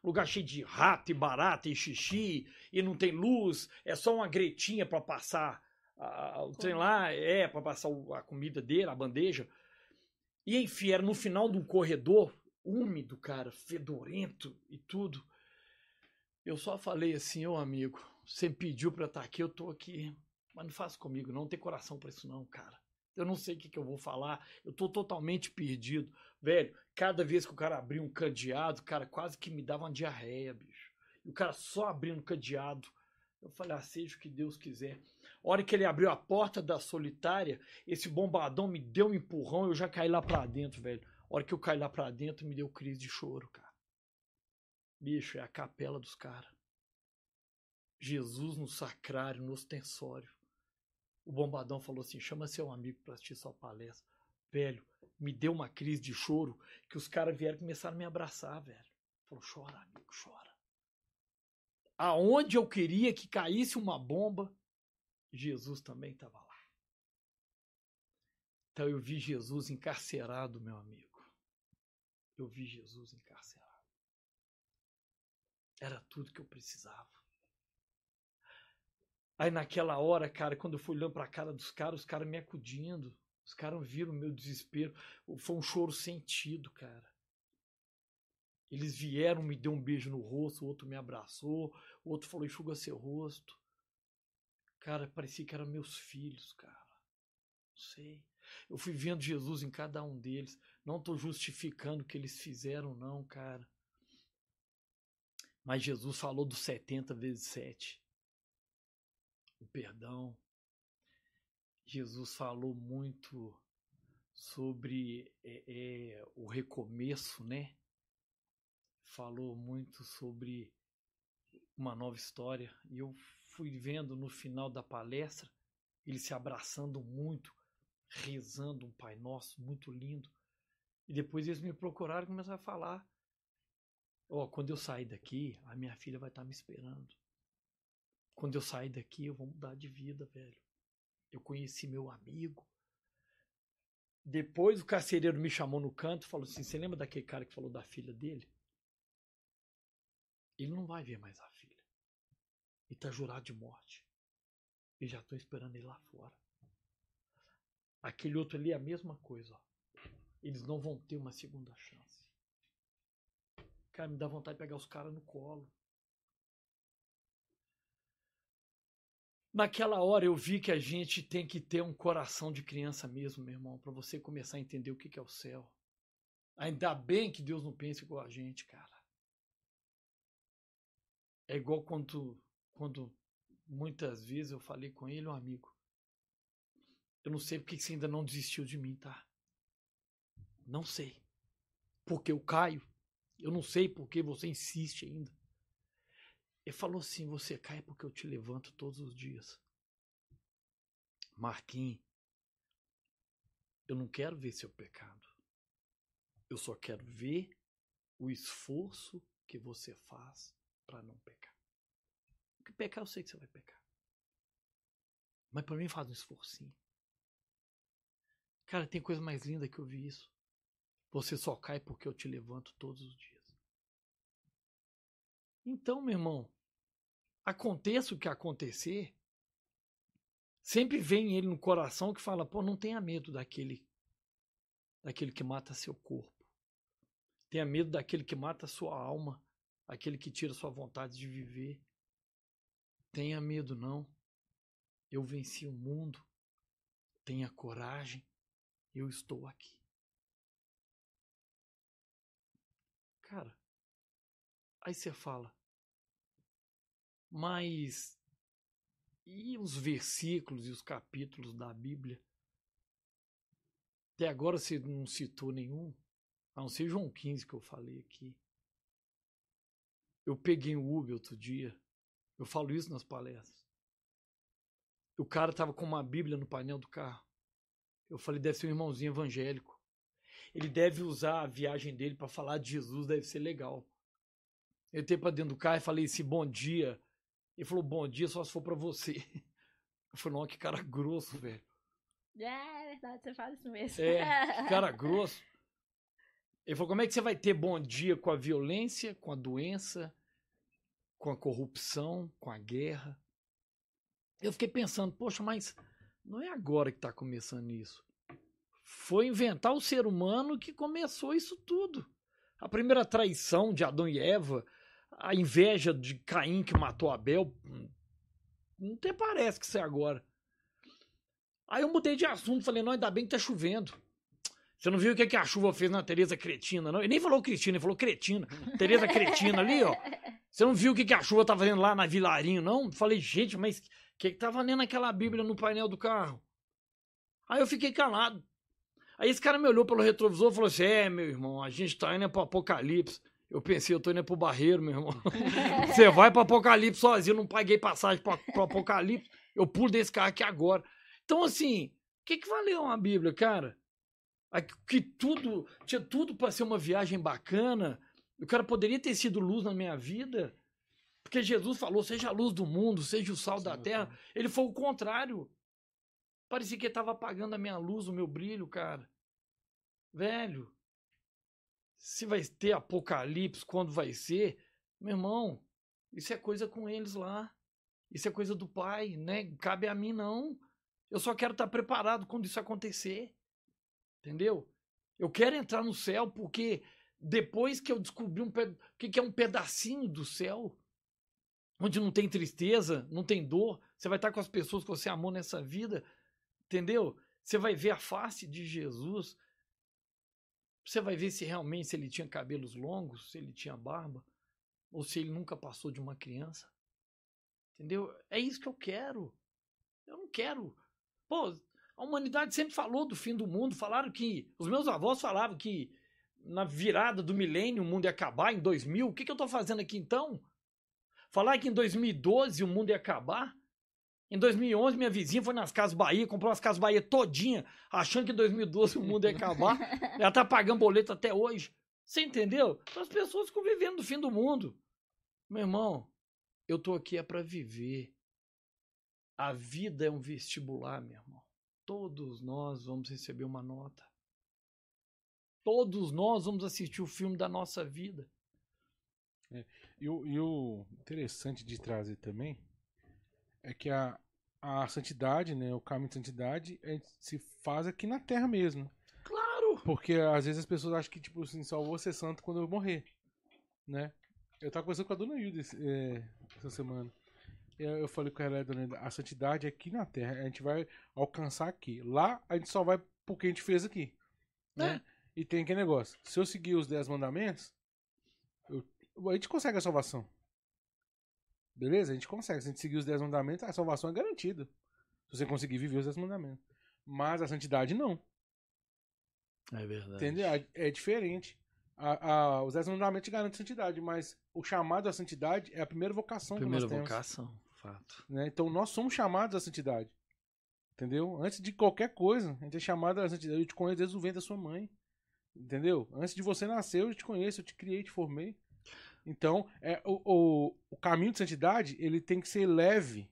Lugar cheio de rato e barata e xixi, e não tem luz, é só uma gretinha para passar a- o trem lá, é, para passar a comida dele, a bandeja. E enfim, era no final de um corredor úmido, cara, fedorento e tudo. Eu só falei assim, ô amigo, você pediu eu estar aqui, eu tô aqui. Mas não faça comigo, não, não tem coração pra isso não, cara. Eu não sei o que, que eu vou falar, eu tô totalmente perdido. Velho, cada vez que o cara abria um cadeado, cara, quase que me dava uma diarreia, bicho. E o cara só abrindo o cadeado. Eu falei, ah, seja o que Deus quiser. A hora que ele abriu a porta da solitária, esse bombadão me deu um empurrão, eu já caí lá pra dentro, velho. A hora que eu caí lá pra dentro, me deu crise de choro, cara. Bicho, é a capela dos caras. Jesus no sacrário, no ostensório. O bombadão falou assim: chama seu amigo pra assistir sua palestra. Velho, me deu uma crise de choro que os caras vieram começaram a me abraçar, velho. Falou: chora, amigo, chora. aonde eu queria que caísse uma bomba, Jesus também estava lá. Então eu vi Jesus encarcerado, meu amigo. Eu vi Jesus encarcerado. Era tudo que eu precisava. Aí naquela hora, cara, quando eu fui olhando para a cara dos caras, os caras me acudindo. Os caras viram o meu desespero. Foi um choro sentido, cara. Eles vieram, me deu um beijo no rosto, o outro me abraçou, o outro falou: enxuga seu rosto. Cara, parecia que eram meus filhos, cara. Não sei. Eu fui vendo Jesus em cada um deles. Não estou justificando o que eles fizeram, não, cara. Mas Jesus falou dos 70 vezes 7. O perdão. Jesus falou muito sobre é, é, o recomeço, né? falou muito sobre uma nova história e eu fui vendo no final da palestra ele se abraçando muito, rezando um Pai Nosso muito lindo. E depois eles me procuraram e começaram a falar: Ó, oh, quando eu sair daqui, a minha filha vai estar me esperando. Quando eu sair daqui, eu vou mudar de vida, velho. Eu conheci meu amigo. Depois o carcereiro me chamou no canto e falou assim: Você lembra daquele cara que falou da filha dele? Ele não vai ver mais a filha. Ele está jurado de morte. E já estou esperando ele lá fora. Aquele outro ali é a mesma coisa. Ó. Eles não vão ter uma segunda chance. Cara, me dá vontade de pegar os caras no colo. Naquela hora eu vi que a gente tem que ter um coração de criança mesmo, meu irmão, para você começar a entender o que é o céu. Ainda bem que Deus não pensa igual a gente, cara. É igual quando, quando muitas vezes eu falei com ele, um amigo. Eu não sei porque você ainda não desistiu de mim, tá? Não sei. Porque eu caio. Eu não sei porque você insiste ainda. Ele falou assim: você cai porque eu te levanto todos os dias. Marquinhos, eu não quero ver seu pecado. Eu só quero ver o esforço que você faz para não pecar. Porque pecar eu sei que você vai pecar. Mas para mim faz um esforcinho. Cara, tem coisa mais linda que eu vi isso. Você só cai porque eu te levanto todos os dias. Então, meu irmão, aconteça o que acontecer, sempre vem ele no coração que fala: pô, não tenha medo daquele, daquele que mata seu corpo. Tenha medo daquele que mata sua alma aquele que tira sua vontade de viver. Tenha medo, não. Eu venci o mundo. Tenha coragem. Eu estou aqui. Cara, aí você fala, mas e os versículos e os capítulos da Bíblia? Até agora você não citou nenhum, a não ser João 15 que eu falei aqui. Eu peguei um Uber outro dia. Eu falo isso nas palestras. O cara tava com uma Bíblia no painel do carro. Eu falei, deve ser um irmãozinho evangélico. Ele deve usar a viagem dele para falar de Jesus, deve ser legal. Eu entrei para dentro do carro e falei esse bom dia. Ele falou, bom dia só se for para você. Eu falei, não, que cara grosso, velho. É, é verdade, você fala isso mesmo. É, que cara grosso. Ele falou: como é que você vai ter bom dia com a violência, com a doença, com a corrupção, com a guerra? Eu fiquei pensando, poxa, mas não é agora que está começando isso. Foi inventar o ser humano que começou isso tudo. A primeira traição de Adão e Eva, a inveja de Caim que matou Abel, não te parece que isso é agora. Aí eu mudei de assunto, falei, não, ainda bem que tá chovendo. Você não viu o que, a chuva fez na Tereza Cretina, não? Ele nem falou Cristina, ele falou Cretina. Tereza Cretina ali, ó. Você não viu o que, a chuva tá fazendo lá na Vilarinho, não? Falei, gente, mas o que, que tá lendo aquela Bíblia no painel do carro? Aí eu fiquei calado. Aí esse cara me olhou pelo retrovisor e falou assim: É, meu irmão, a gente tá indo é pro Apocalipse. Eu pensei, eu tô indo pro Barreiro, meu irmão. Você vai pro Apocalipse sozinho, não paguei passagem pro, pro Apocalipse. Eu pulo desse carro aqui agora. Então, assim, o que, que valeu uma Bíblia, cara? que tudo tinha tudo para ser uma viagem bacana. O cara poderia ter sido luz na minha vida. Porque Jesus falou: seja a luz do mundo, seja o sal da Sim, terra. sim. Ele foi o contrário. Parecia que ele estava apagando a minha luz, o meu brilho, cara. Velho, se vai ter apocalipse, quando vai ser, meu irmão, isso é coisa com eles lá. Isso é coisa do pai, né? Cabe a mim, não. Eu só quero estar preparado quando isso acontecer. Entendeu? Eu quero entrar no céu porque depois que eu descobri um o que é um pedacinho do céu, onde não tem tristeza, não tem dor, você vai estar com as pessoas que você amou nessa vida, entendeu? Você vai ver a face de Jesus. Você vai ver se realmente se ele tinha cabelos longos, se ele tinha barba, ou se ele nunca passou de uma criança. Entendeu? É isso que eu quero. Eu não quero. Pô, a humanidade sempre falou do fim do mundo. Falaram que. Os meus avós falavam que na virada do milênio o mundo ia acabar em 2000. O que, que eu tô fazendo aqui então? Falar que em 2012 o mundo ia acabar? Em 2011 minha vizinha foi nas Casas Bahia, comprou as Casas Bahia todinha, achando que em 2012 o mundo ia acabar. Ela tá pagando boleto até hoje. Você entendeu? Então as pessoas ficam vivendo do fim do mundo. Meu irmão, eu tô aqui é para viver. A vida é um vestibular, meu irmão. Todos nós vamos receber uma nota. Todos nós vamos assistir o filme da nossa vida. E o, e o interessante de trazer também é que a, a santidade, né, o caminho de santidade, a gente se faz aqui na Terra mesmo. Claro! Porque às vezes as pessoas acham que, tipo assim, só vou ser santo quando eu morrer, né? Eu tava conversando com a Dona Hilda é, essa semana. Eu eu falei com ela, Dona Hilda, a santidade é aqui na Terra, a gente vai alcançar aqui. Lá, a gente só vai porque a gente fez aqui, né? E tem aquele negócio, se eu seguir os 10 mandamentos, eu- a gente consegue a salvação. Beleza? A gente consegue. Se a gente seguir os 10 mandamentos, a salvação é garantida. Se você conseguir viver os 10 mandamentos. Mas a santidade não. É verdade. Entendeu? É- É diferente. A, a, os 10 mandamentos garantem santidade, mas o chamado à santidade é a primeira vocação Primeira que nós temos. vocação, fato. né? Então nós somos chamados à santidade. Entendeu? Antes de qualquer coisa, a gente é chamado à santidade. Eu te conheço desde o ventre da sua mãe. Entendeu? Antes de você nascer, eu te conheço, eu te criei, te formei. Então, é, o, o, o caminho de santidade, ele tem que ser leve.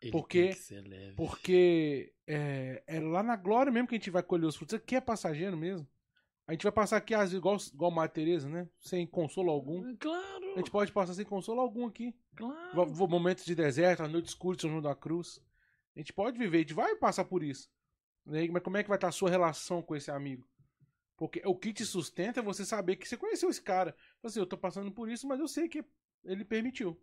Ele Porque- tem que ser leve. Porque é, é lá na glória mesmo que a gente vai colher os frutos. Isso aqui é passageiro mesmo. A gente vai passar aqui, às vezes, igual, igual Maria Tereza, né? Sem consolo algum. Claro, A gente pode passar sem consolo algum aqui. claro. Momentos de deserto, a noite escura de São João da Cruz. A gente pode viver, a gente vai passar por isso. Né? Mas como é que vai estar a sua relação com esse amigo? Porque o que te sustenta é você saber que você conheceu esse cara. Assim, eu tô passando por isso, mas eu sei que ele permitiu.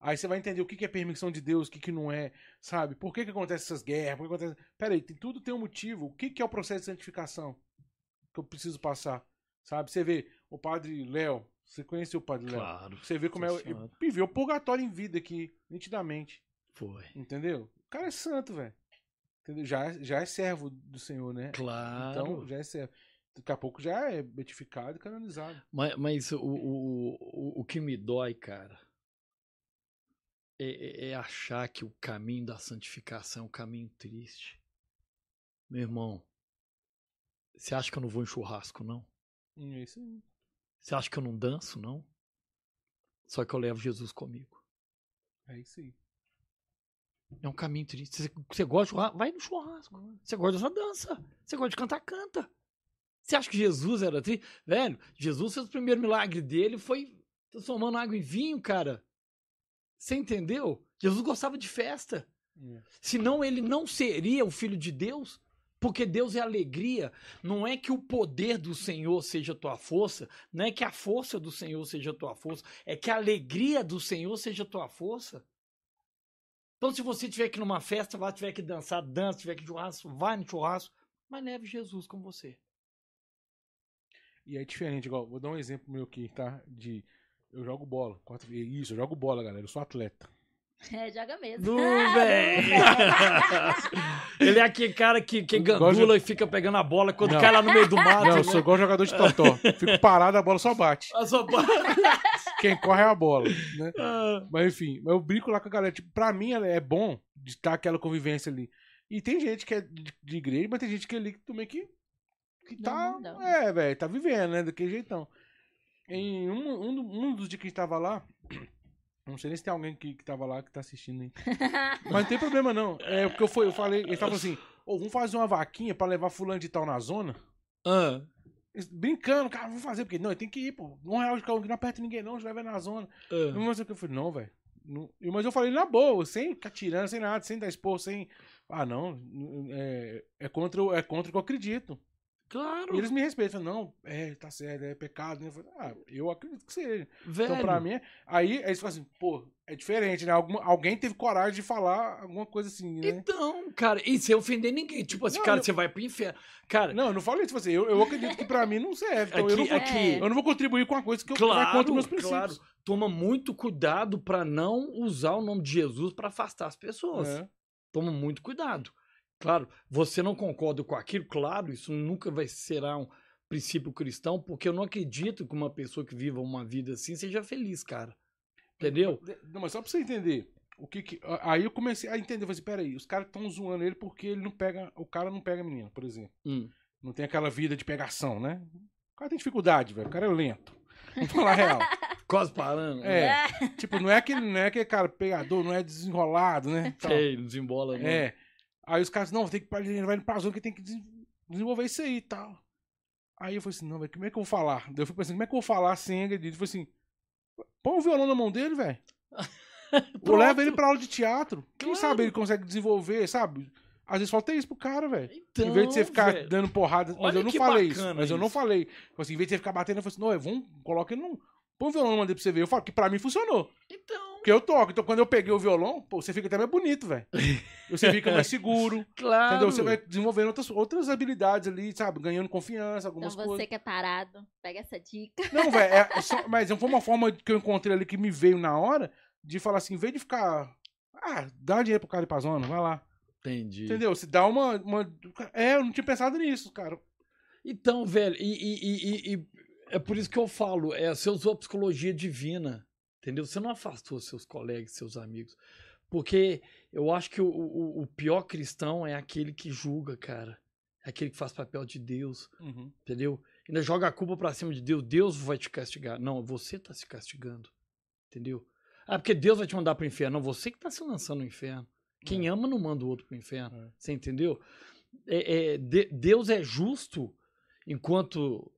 Aí você vai entender o que é permissão de Deus, o que, não é, sabe? Por que, que acontecem essas guerras? Por que acontece... Peraí, tem, tudo tem um motivo. O que, que é o processo de santificação que eu preciso passar? Sabe? Você vê o padre Léo, você conheceu o padre Léo. Claro. Você vê como é. Ele viveu o purgatório em vida aqui, nitidamente. Foi. Entendeu? O cara é santo, velho. Já, já é servo do Senhor, né? Claro. Então, já é servo. Daqui a pouco já é beatificado e canonizado. Mas, mas o, o, o, o que me dói, cara, é, é- é achar que o caminho da santificação é um caminho triste. Meu irmão, você acha que eu não vou em churrasco, não? Hum, É isso aí. Você acha que eu não danço, não? Só que eu levo Jesus comigo. É isso aí. É um caminho triste. Você, você gosta de churrasco? Vai no churrasco. Você gosta da dança. Você gosta de cantar, canta. Você acha que Jesus era triste? Velho, Jesus fez o primeiro milagre dele foi transformando água em vinho, cara. Você entendeu? Jesus gostava de festa. É. Senão ele não seria o filho de Deus. Porque Deus é alegria. Não é que o poder do Senhor seja tua força. Não é que a força do Senhor seja tua força. É que a alegria do Senhor seja tua força. Então, se você tiver que ir numa festa, vai, tiver que dançar, dança, tiver que churrasco, vai no churrasco. Mas leve Jesus com você. E é diferente, igual, vou dar um exemplo meu aqui, tá? De. Eu jogo bola. Quatro... Isso, eu jogo bola, galera. Eu sou atleta. É, joga mesmo. Nu, velho! Ele é aquele cara que, que gandula e fica pegando a bola quando Não. cai lá no meio do mato. Não, né? eu sou igual jogador de totó. Fico parado, a bola só bate. A sua bola- Quem corre é a bola, né? Ah, Mas enfim, mas eu brinco lá com a galera. Tipo, pra mim é bom de estar aquela convivência ali. E tem gente que é de, de igreja, mas tem gente que é ali que também que, que tá. mundão. É, velho, tá vivendo, né? Daquele jeitão. Em um, um, um dos dias que a gente tava lá, Não sei nem se tem alguém que, que tava lá que tá assistindo aí. Mas não tem problema, não. É porque eu, eu falei, ele tava assim, ô, vamos fazer uma vaquinha pra levar fulano de tal na zona? Ah, Brincando, cara, vamos fazer, porque não, tem que ir, pô. Um real de cada um, que não aperta ninguém, não, a gente vai ver na zona. ah. Não sei o que. Eu falei, não, velho. Não- Mas eu falei na boa, sem ficar tirando, sem nada, sem dar expor, sem. Ah, não. É, é, contra, o- é contra o que eu acredito. Claro, E eles me respeitam. Não, é, tá certo, é pecado. né? Eu falei, ah, eu acredito que seja. velho. Então, pra mim, aí eles falam assim, pô, é diferente, né? Alguma, alguém teve coragem de falar alguma coisa assim, né? Então, cara, e sem ofender ninguém. Tipo assim, Não, cara, eu- você vai pro inferno. Cara, Não, eu não falei isso, assim, eu, eu acredito que pra mim não serve. Então eu, não aqui, vou, aqui, eu não vou contribuir com uma coisa que eu, que vai claro, contra os meus princípios. claro. Toma muito cuidado pra não usar o nome de Jesus pra afastar as pessoas. É. Toma muito cuidado. Claro, você não concorda com aquilo, claro, isso nunca vai será um princípio cristão, porque eu não acredito que uma pessoa que viva uma vida assim seja feliz, cara. Entendeu? Não, mas só pra você entender. O que que- aí eu comecei a entender, eu falei assim, peraí, os caras estão zoando ele porque ele não pega, o cara não pega a menina, por exemplo. Hum. Não tem aquela vida de pegação, né? O cara tem dificuldade, velho, o cara é lento. Vamos falar a real. Quase parando. É, tipo, não é aquele, não é aquele cara pegador, não é desenrolado, né? É, desembola, não. É. Aí os caras, não, tem que ele vai pra zona que tem que des- desenvolver isso aí e tal. Aí eu falei assim, não, velho, como é que eu vou falar? Daí eu fui pensando, como é que eu vou falar sem agredir? Ele falou assim, põe o violão na mão dele, velho. Ou leva ele pra aula de teatro. Quem Claro. sabe ele consegue desenvolver, sabe? Às vezes falta isso pro cara, velho. Então, em vez de você ficar velho, dando porrada. Mas olha eu não falei isso. bacana Mas eu não isso. falei. Tipo assim, em vez de você ficar batendo, eu falei assim, não, é, vamos, coloca ele num. Põe o violão mão dele pra você ver. Eu falo que pra mim funcionou. Então, Porque eu toco. Então quando eu peguei o violão, pô, você fica até mais bonito, velho. Você fica mais seguro. claro. Entendeu? Você vai desenvolvendo outras, outras habilidades ali, sabe? Ganhando confiança, Então algumas você coisas. que é tarado, pega essa dica. Não, velho, é, é mas foi uma forma que eu encontrei ali que me veio na hora de falar assim, em vez de ficar. Ah, dá dinheiro pro cara ir pra zona, vai lá. Entendi. Entendeu? Se dá uma, uma. É, eu não tinha pensado nisso, cara. Então, velho, e, e- e- e- e é por isso que eu falo, é, você usou a psicologia divina, entendeu? Você não afastou seus colegas, seus amigos. Porque eu acho que o, o- o pior cristão é aquele que julga, cara. É aquele que faz papel de Deus, entendeu? Ainda joga a culpa pra cima de Deus. Deus vai te castigar. Não, você tá se castigando, entendeu? Ah, porque Deus vai te mandar pro inferno. Não, você que tá se lançando no inferno. Quem ama não manda o outro pro inferno. É. Você entendeu? É, é, de- Deus é justo enquanto.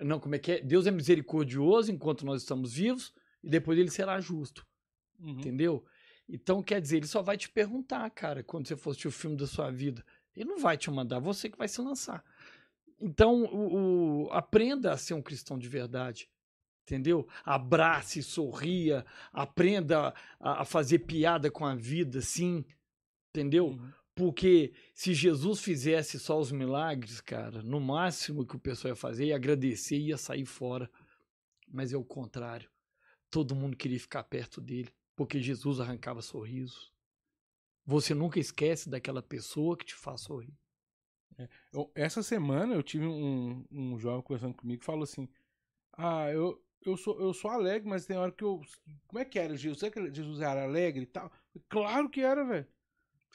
Não, como é que é? Deus é misericordioso enquanto nós estamos vivos e depois ele será justo. Uhum. Entendeu? Então, quer dizer, ele só vai te perguntar, cara, quando você for assistir o filme da sua vida. Ele não vai te mandar, você que vai se lançar. Então, o, o- aprenda a ser um cristão de verdade. Entendeu? Abrace, sorria, aprenda a, a fazer piada com a vida, sim. Entendeu? Uhum. Porque se Jesus fizesse só os milagres, cara, no máximo que o pessoal ia fazer ia agradecer e ia sair fora. Mas é o contrário. Todo mundo queria ficar perto dele, porque Jesus arrancava sorrisos. Você nunca esquece daquela pessoa que te faz sorrir. Eu- essa semana eu tive um, um jovem conversando comigo que falou assim: Ah, eu, eu, sou, eu sou alegre, mas tem hora que eu. Como é que era, Jesus? Será que Jesus era alegre e tal? Claro que era, velho.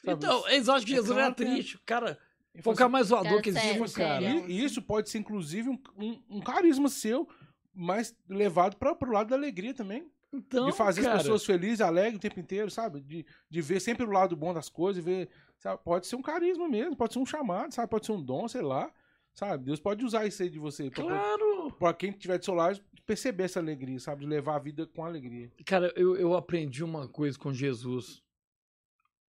Sabe? Então, eles acham que é Jesus claro é. triste. Cara, o assim, mais zoador Cara, que existe, cara. E, e isso pode ser, inclusive, um, um, um carisma seu, mas levado para pro lado da alegria também. Então, de fazer cara, as pessoas felizes, alegres o tempo inteiro, sabe? De, de ver sempre o lado bom das coisas, ver. sabe? Pode ser um carisma mesmo, pode ser um chamado, sabe? Pode ser um dom, sei lá. Sabe? Deus pode usar isso aí de você. Claro! pra quem estiver do seu lado, perceber essa alegria, sabe? De levar a vida com alegria. Cara, eu, eu aprendi uma coisa com Jesus.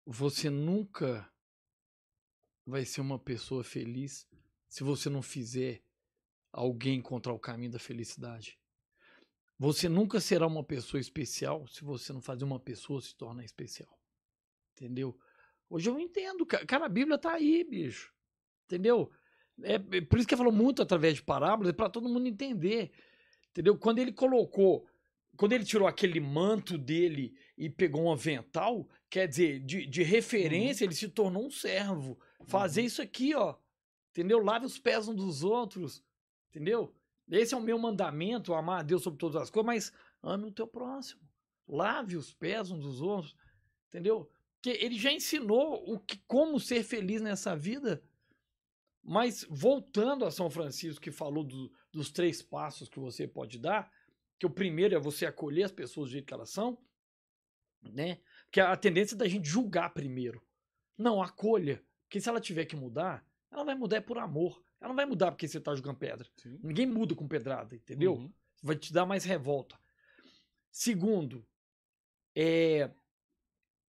Você nunca vai ser uma pessoa feliz se você não fizer alguém encontrar o caminho da felicidade. Você nunca será uma pessoa especial se você não fazer uma pessoa se tornar especial. Entendeu? Hoje eu entendo. ca- Cara, a Bíblia tá aí, bicho. Entendeu? É, é por isso que ele falou muito através de parábolas, é para todo mundo entender. Entendeu? Quando ele colocou, quando ele tirou aquele manto dele e pegou um avental, quer dizer, de, de referência, ele se tornou um servo. Fazer isso aqui, ó. Entendeu? Lave os pés uns dos outros. Entendeu? Esse é o meu mandamento, amar a Deus sobre todas as coisas, mas ame o teu próximo. Lave os pés uns dos outros. Entendeu? Porque ele já ensinou o que, como ser feliz nessa vida. Mas voltando a São Francisco, que falou do- dos três passos que você pode dar, que o primeiro é você acolher as pessoas do jeito que elas são, né? Porque a tendência é da gente julgar primeiro. Não, acolha. Porque se ela tiver que mudar, ela vai mudar é por amor. Ela não vai mudar porque você tá jogando pedra. Sim. Ninguém muda com pedrada, entendeu? Uhum. Vai te dar mais revolta. Segundo, é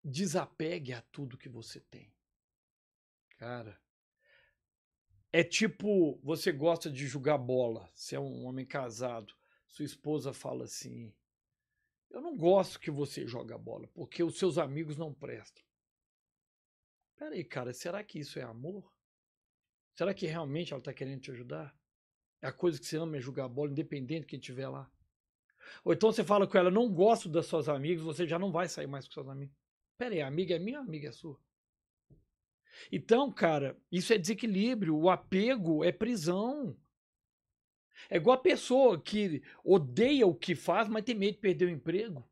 desapegue a tudo que você tem. Cara, é tipo, você gosta de jogar bola, você é um homem casado, sua esposa fala assim: "Eu não gosto que você joga bola, porque os seus amigos não prestam". Peraí, cara, será que isso é amor? Será que realmente ela tá querendo te ajudar? É a coisa que você ama é jogar bola, independente de quem estiver lá. Ou então você fala com ela, não gosto das suas amigas, você já não vai sair mais com seus amigos. Pera aí, amiga é minha, amiga é sua. Então, cara, isso é desequilíbrio. O apego é prisão. É igual a pessoa que odeia o que faz, mas tem medo de perder o emprego.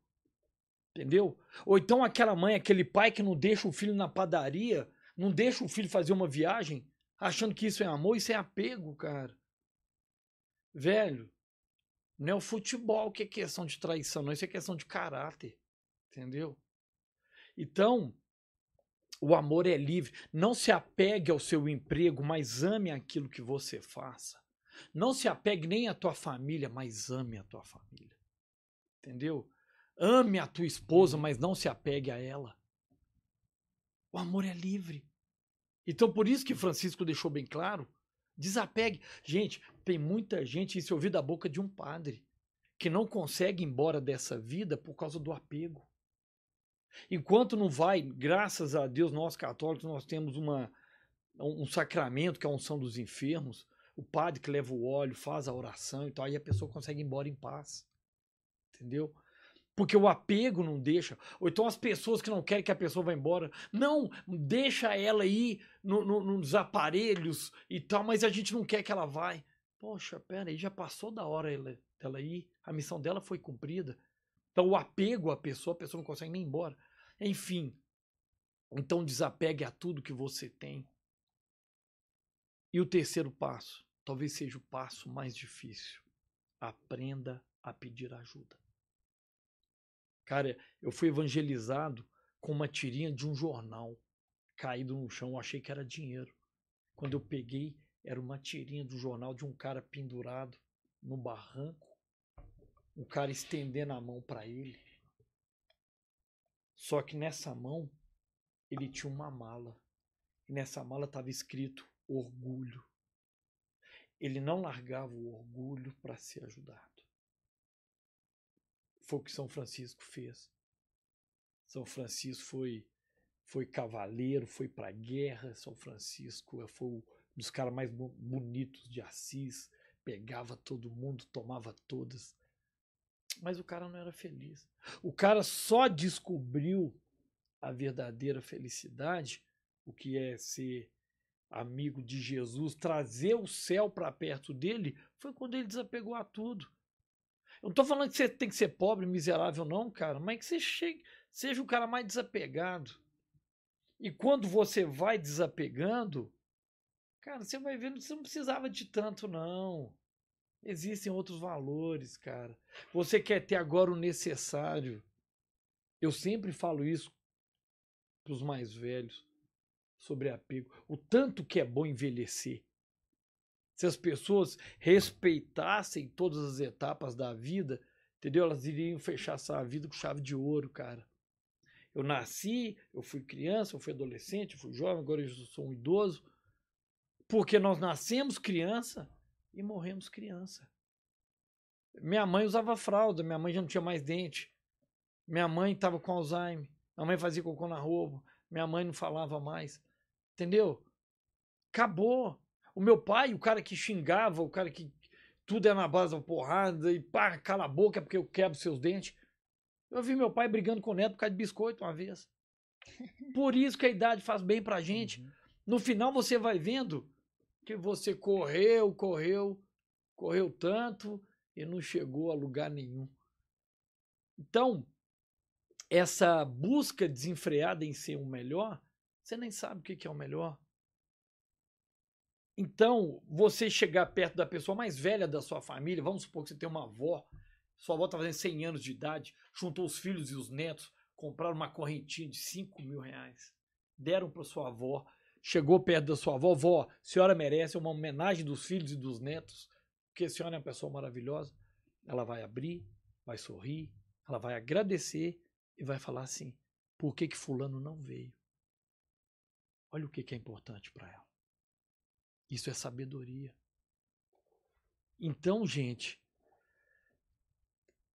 Entendeu? Ou então aquela mãe, aquele pai que não deixa o filho na padaria, não deixa o filho fazer uma viagem, achando que isso é amor, isso é apego, cara. Velho, não é o futebol que é questão de traição, não, isso é questão de caráter. Entendeu? Então, o amor é livre. Não se apegue ao seu emprego, mas ame aquilo que você faça. Não se apegue nem à tua família, mas ame a tua família. Entendeu? Ame a tua esposa, mas não se apegue a ela. O amor é livre. Então, por isso que Francisco deixou bem claro: desapegue. Gente, tem muita gente, isso eu ouvi da boca de um padre, que não consegue ir embora dessa vida por causa do apego. Enquanto não vai, graças a Deus, nós católicos, nós temos uma, um sacramento que é a unção dos enfermos, o padre que leva o óleo, faz a oração e tal, aí a pessoa consegue ir embora em paz. Entendeu? Porque o apego não deixa. Ou então as pessoas que não querem que a pessoa vá embora. Não, deixa ela ir no, no, nos aparelhos e tal, mas a gente não quer que ela vá. Poxa, pera aí, já passou da hora ela, dela ir. A missão dela foi cumprida. Então o apego à pessoa, a pessoa não consegue nem ir embora. Enfim. Então desapegue a tudo que você tem. E o terceiro passo, talvez seja o passo mais difícil. Aprenda a pedir ajuda. Cara, eu fui evangelizado com uma tirinha de um jornal caído no chão. Eu achei que era dinheiro. Quando eu peguei, era uma tirinha do jornal de um cara pendurado no barranco, o cara estendendo a mão para ele. Só que nessa mão ele tinha uma mala. E nessa mala estava escrito orgulho. Ele não largava o orgulho para ser ajudado. Foi o que São Francisco fez. São Francisco foi foi cavaleiro, foi para a guerra. São Francisco foi um dos caras mais bonitos de Assis, pegava todo mundo, tomava todas. Mas o cara não era feliz. O cara só descobriu a verdadeira felicidade, o que é ser amigo de Jesus, trazer o céu para perto dele, foi quando ele desapegou a tudo. Eu não tô falando que você tem que ser pobre, miserável, não, cara, mas que você chegue, seja o cara mais desapegado. E quando você vai desapegando, cara, você vai vendo que você não precisava de tanto, não. Existem outros valores, cara. Você quer ter agora o necessário. Eu sempre falo isso para os mais velhos sobre apego. O tanto que é bom envelhecer. Se as pessoas respeitassem todas as etapas da vida, entendeu? Elas iriam fechar essa vida com chave de ouro, cara. Eu nasci, eu fui criança, eu fui adolescente, eu fui jovem, agora eu sou um idoso. Porque nós nascemos criança e morremos criança. Minha mãe usava fralda, minha mãe já não tinha mais dente. Minha mãe estava com Alzheimer. Minha mãe fazia cocô na roupa. Minha mãe não falava mais. Entendeu? Acabou. O meu pai, o cara que xingava, o cara que tudo é na base da porrada e pá, cala a boca porque eu quebro seus dentes. Eu vi meu pai brigando com o neto por causa de biscoito uma vez. Por isso que a idade faz bem pra gente. Uhum. No final você vai vendo que você correu, correu, correu tanto e não chegou a lugar nenhum. Então, essa busca desenfreada em ser o melhor, você nem sabe o que é o melhor. Então, você chegar perto da pessoa mais velha da sua família, vamos supor que você tem uma avó, sua avó está fazendo 100 anos de idade, juntou os filhos e os netos, compraram uma correntinha de 5 mil reais, deram para sua avó, chegou perto da sua avó, vó, senhora merece uma homenagem dos filhos e dos netos, porque a senhora é uma pessoa maravilhosa. Ela vai abrir, vai sorrir, ela vai agradecer e vai falar assim: por que, que Fulano não veio? Olha o que, é importante para ela. Isso é sabedoria. Então, gente,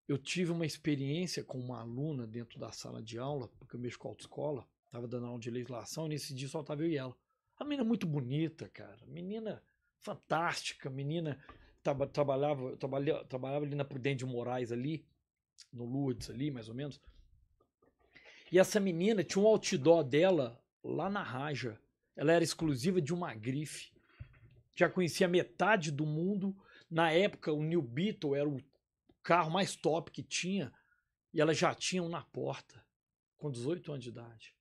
eu tive uma experiência com uma aluna dentro da sala de aula, porque eu mexo com a autoescola, estava dando aula de legislação, e nesse dia só estava eu e ela. A menina muito bonita, cara. Menina fantástica, menina traba, trabalhava, trabalhava, trabalhava ali na Prudente de Moraes ali, no Lourdes ali, mais ou menos. E essa menina tinha um outdoor dela lá na Raja. Ela era exclusiva de uma grife. Já conhecia metade do mundo. Na época, o New Beetle era o carro mais top que tinha. E ela já tinha um na porta, com 18 anos de idade.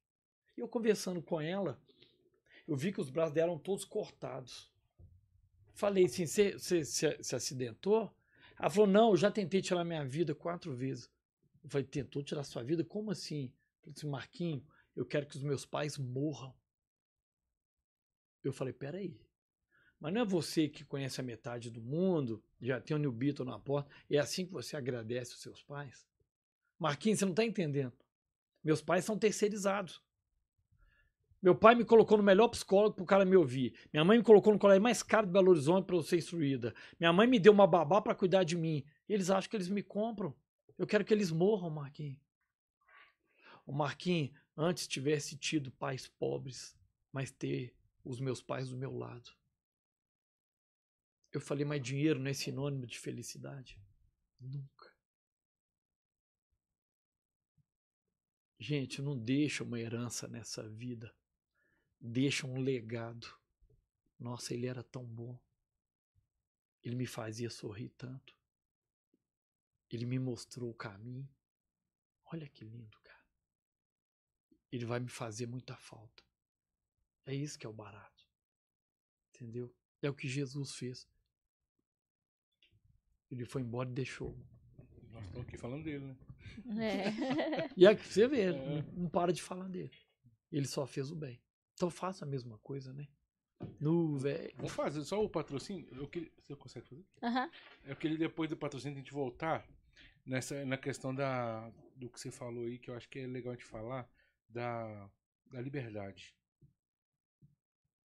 E eu conversando com ela, eu vi que os braços dela eram todos cortados. Falei assim: você se acidentou? Ela falou: não, eu já tentei tirar minha vida quatro vezes. Eu falei: tentou tirar sua vida? Como assim? Eu falei assim: Marquinho, eu quero que os meus pais morram. Eu falei: peraí. Mas não é você que conhece a metade do mundo, já tem o New Beetle na porta, é assim que você agradece os seus pais? Marquinhos, você não está entendendo. Meus pais são terceirizados. Meu pai me colocou no melhor psicólogo para o cara me ouvir. Minha mãe me colocou no colégio mais caro de Belo Horizonte para eu ser instruída. Minha mãe me deu uma babá para cuidar de mim. Eles acham que eles me compram. Eu quero que eles morram, Marquinhos. O Marquinhos antes tivesse tido pais pobres, mas ter os meus pais do meu lado. Eu falei, mas dinheiro não é sinônimo de felicidade? Nunca. Gente, não deixa uma herança nessa vida. Deixa um legado. Nossa, ele era tão bom. Ele me fazia sorrir tanto. Ele me mostrou o caminho. Olha que lindo. Ele vai me fazer muita falta. É isso que é o barato. Entendeu? É o que Jesus fez. Ele foi embora e deixou. Nós estamos aqui falando dele, né? É. E aqui você vê, É. não, não para de falar dele. Ele só fez o bem. Então faça a mesma coisa, né? No, velho. Vamos fazer só o patrocínio. Eu queria, você consegue fazer? Aham. Eu queria depois do patrocínio a gente voltar nessa, na questão da, do que você falou aí, que eu acho que é legal a gente falar, da, da liberdade.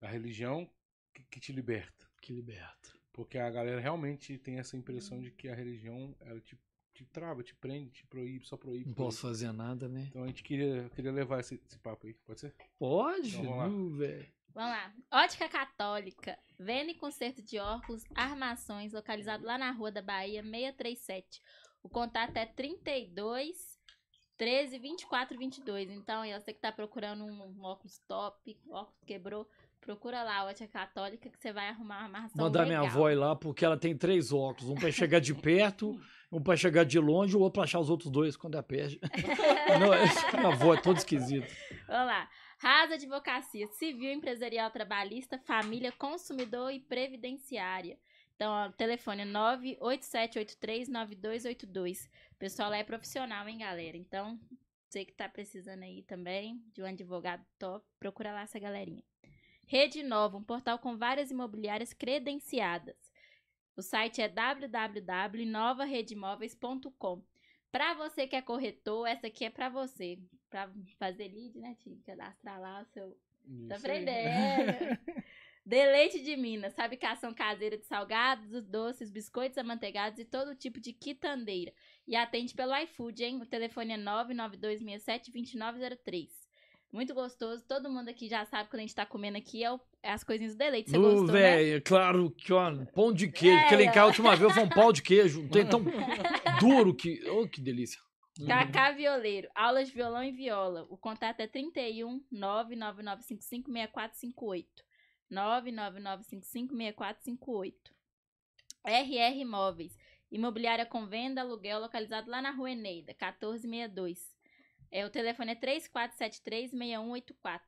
Da religião que, que te liberta. Que liberta. Porque a galera realmente tem essa impressão de que a religião ela te, te trava, te prende, te proíbe, só proíbe. Não posso fazer nada, né? Então a gente queria, queria levar esse, esse papo aí, pode ser? Pode, Então, vamos lá. nu, velho. Vamos lá. Ótica Católica. Venda e conserto de óculos, armações, localizado lá na Rua da Bahia, 637. O contato é 32 13 24 22. Então, aí, você que tá procurando um, um óculos top, óculos quebrou, procura lá a Ótica Católica que você vai arrumar uma amarração Mandar legal. minha avó ir lá, porque ela tem três óculos. Um pra chegar de perto, um pra chegar de longe, o outro pra achar os outros dois quando é perto. Não, essa minha avó é toda esquisita. Vamos lá. Rasa Advocacia Civil, Empresarial Trabalhista, Família, Consumidor e Previdenciária. Então, ó, o telefone é 987839282. O pessoal lá é profissional, hein, galera? Então, você que tá precisando aí também de um advogado top, procura lá essa galerinha. Rede Nova, um portal com várias imobiliárias credenciadas. O site é www.novaredimóveis.com. Para você que é corretor, essa aqui é para você. Para fazer lead, né, Tio? Cadastrar lá o seu. Tá Isso aí. aprendendo. Deleite de Minas, fabricação caseira de salgados, doces, biscoitos amanteigados e todo tipo de quitandeira. E atende pelo iFood, hein? O telefone é 992672903. Muito gostoso. Todo mundo aqui já sabe que a gente tá comendo aqui é, o- é as coisinhas do deleite. Você gostou, né? velho, claro que, ó, pão de queijo. É, em ó. casa, a última vez, foi um pau de queijo. Tem tão duro que. Oh, que delícia. Cacá Violeiro, aulas de violão e viola. O contato é 31 99955 6458. 99955 6458. RR Imóveis, imobiliária com venda, aluguel, localizado lá na Rua Eneida, 1462. É, o telefone é 3473-6184.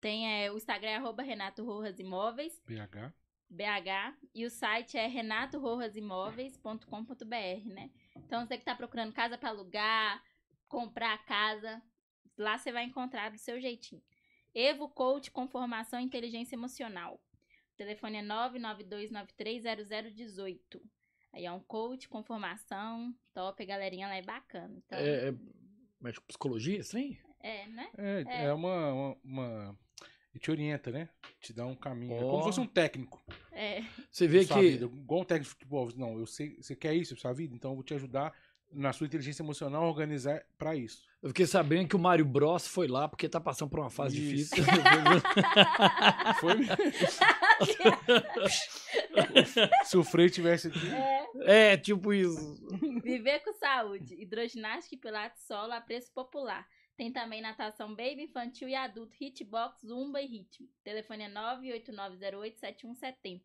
Tem é, o Instagram é arroba Renato Rojas Imóveis, BH. BH, e o site é renatorojasimóveis.com.br, né? Então, você que tá procurando casa para alugar, comprar casa, Lá você vai encontrar do seu jeitinho. Evo Coach com formação em inteligência emocional. O telefone é 992930018. Aí é um coach com formação, top, a galerinha lá é bacana. Então, É, é, mas psicologia, assim? é, né? É, É. é, uma, uma, uma- E te orienta, né? Te dá um caminho. É Ó. como se fosse um técnico. É. Você vê que vida. Igual um técnico de futebol. Não, eu sei, você quer isso pra sua vida, então eu vou te ajudar na sua inteligência emocional organizar pra isso. eu fiquei sabendo que o Mário Bros foi lá porque tá passando por uma fase Isso. difícil. Foi mesmo. Se o Frei tivesse aqui. é, tipo isso. Viver com saúde. Hidroginástica e pilates solo a preço popular. Tem também natação baby, infantil e adulto, hitbox, zumba e ritmo. Telefone é 989087170.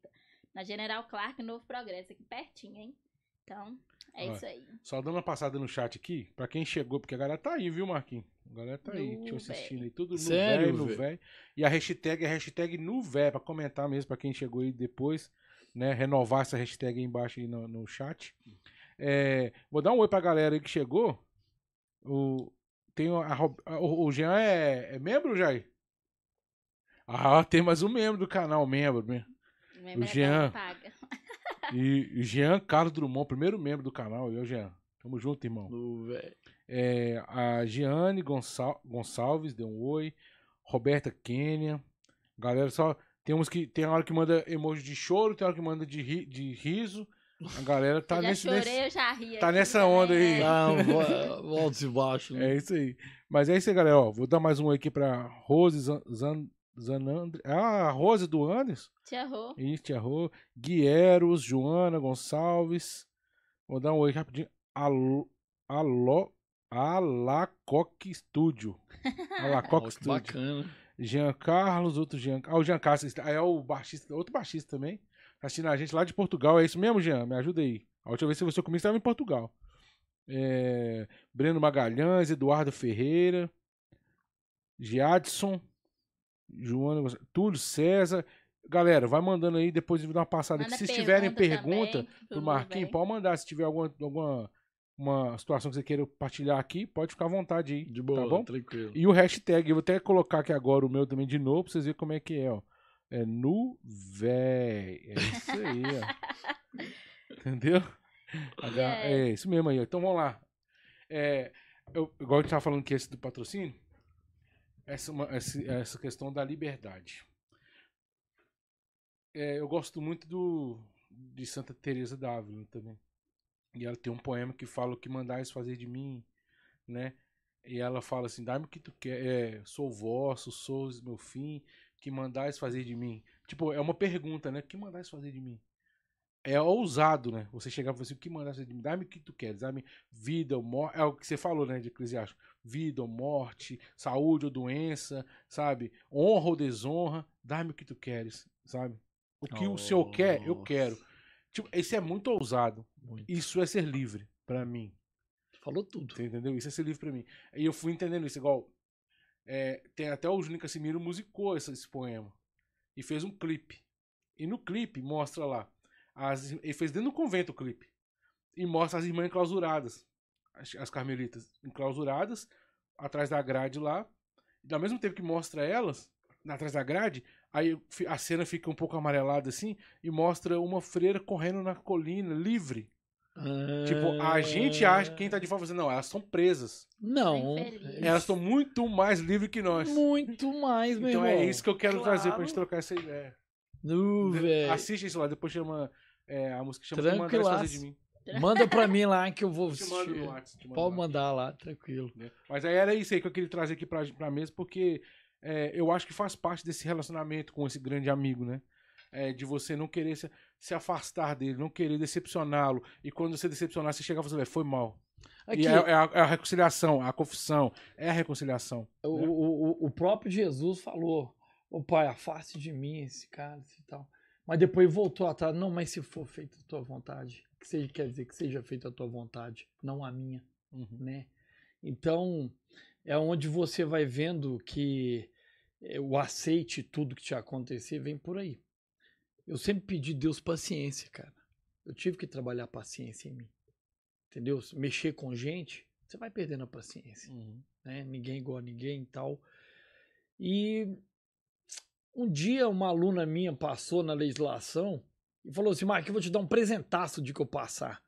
Na General Clark, Novo Progresso, aqui pertinho, hein? Então, é Ó, isso aí. Só dando uma passada no chat aqui, pra quem chegou, porque a galera tá aí, viu, Marquinhos? A galera tá aí, No te assistindo aí, tudo no Sério, véio, no véio. E a hashtag é hashtag no véio, pra comentar mesmo, pra quem chegou aí depois, né? Renovar essa hashtag aí embaixo aí no, no chat. É, vou dar um oi pra galera aí que chegou. O, tem a, a- o, o Jean é, é membro, Jair? Ah, tem mais um membro do canal, membro. né? Membro é Jean. paga. E, Jean Carlos Drummond, primeiro membro do canal. E o Jean, tamo junto, irmão. No, velho. É, a Giane Gonçal- Gonçalves deu um oi. Roberta Kênia. Galera, só. Tem uns que. Tem hora que manda emoji de choro, tem hora que manda de, ri- de riso. A galera tá eu já nesse. chorei, nesse- eu já ri. tá nessa também, onda aí. é. Tá, vo- volta e baixo. né? É isso aí. Mas é isso aí, galera. Ó, vou dar mais um aqui pra Rose Zan, Zan, Zanandre. Ah, a Rose do Anderson. Isso, Tia Rô. Guieros, Joana Gonçalves. Vou dar um oi rapidinho. Alô. Alô. Alacoque Studio. Alacoque Studio. bacana. Jean Carlos, outro Jean. Ah, o Jean Carlos. Aí é o baixista, outro baixista também. Tá assistindo a gente lá de Portugal. É isso mesmo, Jean? Me ajuda aí. A última vez que você comigo estava em Portugal. É, Breno Magalhães, Eduardo Ferreira, Giadson, Joana, Túlio César. Galera, vai mandando aí, depois de dar uma passada aqui. Se tiverem pergunta pergunta também, pro Marquinhos, pode mandar. Se tiver alguma, alguma uma situação que você queira partilhar aqui, pode ficar à vontade aí. De boa, tá bom? tranquilo. E o hashtag, eu vou até colocar aqui agora o meu também de novo, pra vocês verem como é que é, ó. É nu véi. É isso aí, ó. Entendeu? Yeah. É isso mesmo aí, ó. Então vamos lá. É, eu, igual a gente tava falando que esse do patrocínio, essa, essa, questão da liberdade. É, eu gosto muito do de Santa Teresa d'Ávila também. E ela tem um poema que fala o que mandais fazer de mim, né? E ela fala assim: dá-me o que tu quer, é, sou vosso, sois meu fim, que mandais fazer de mim. Tipo, é uma pergunta, né? Que mandais fazer de mim? É ousado, né? Você chegar e falar assim: o que mandais fazer de mim? Dá-me o que tu queres, dá-me vida ou morte. É o que você falou, né, de Eclesiástico: vida ou morte, saúde ou doença, sabe? Honra ou desonra, dá-me o que tu queres, sabe? O que o Senhor quer, eu quero. Tipo, esse é muito ousado. Muito. Isso é ser livre pra mim. Falou tudo. Você entendeu? Isso é ser livre pra mim. E eu fui entendendo isso, igual. é, tem até o Juninho Casimiro musicou esse, esse poema. E fez um clipe. E no clipe mostra lá. As, ele fez dentro do convento o clipe. E mostra as irmãs enclausuradas. As, as carmelitas enclausuradas, atrás da grade lá. E ao mesmo tempo que mostra elas, atrás da grade, aí a cena fica um pouco amarelada assim, e mostra uma freira correndo na colina, livre. Tipo, a gente acha, quem tá de fora, assim, não, elas são presas. Não. Elas estão muito mais livres que nós. Muito mais, meu Então irmão. é isso que eu quero trazer pra Claro. gente trocar essa ideia. Velho. Assiste isso lá, depois chama. É, a música chama Tranquilaço. Fazer de Mim. Manda pra mim lá que eu vou Te mando WhatsApp. te mando Pode mandar lá, tranquilo. Né? Mas aí era isso aí que eu queria trazer aqui pra, pra mesa, porque é, eu acho que faz parte desse relacionamento com esse grande amigo, né? É, de você não querer se, se afastar dele, não querer decepcioná-lo. E quando você decepcionar, você chegar e falar, "Velho, foi mal. Aqui, E é, é a, é a reconciliação, a confissão, é a reconciliação. o, né? o, o- o próprio Jesus falou: Ô pai, afaste de mim esse cara e tal. Mas depois voltou atrás: Não, mas se for feita a tua vontade, que seja, quer dizer que seja feita a tua vontade, não a minha. Uhum. né? Então, é onde você vai vendo que eh, o aceite tudo que te acontecer vem por aí. Eu sempre pedi a Deus paciência, cara. Eu tive que trabalhar paciência em mim. Entendeu? Mexer com gente, você vai perdendo a paciência. Uhum. Né? Ninguém é igual a ninguém e tal. E um dia uma aluna minha passou na legislação e falou assim, Marquinhos, eu vou te dar um presentaço de que eu passar,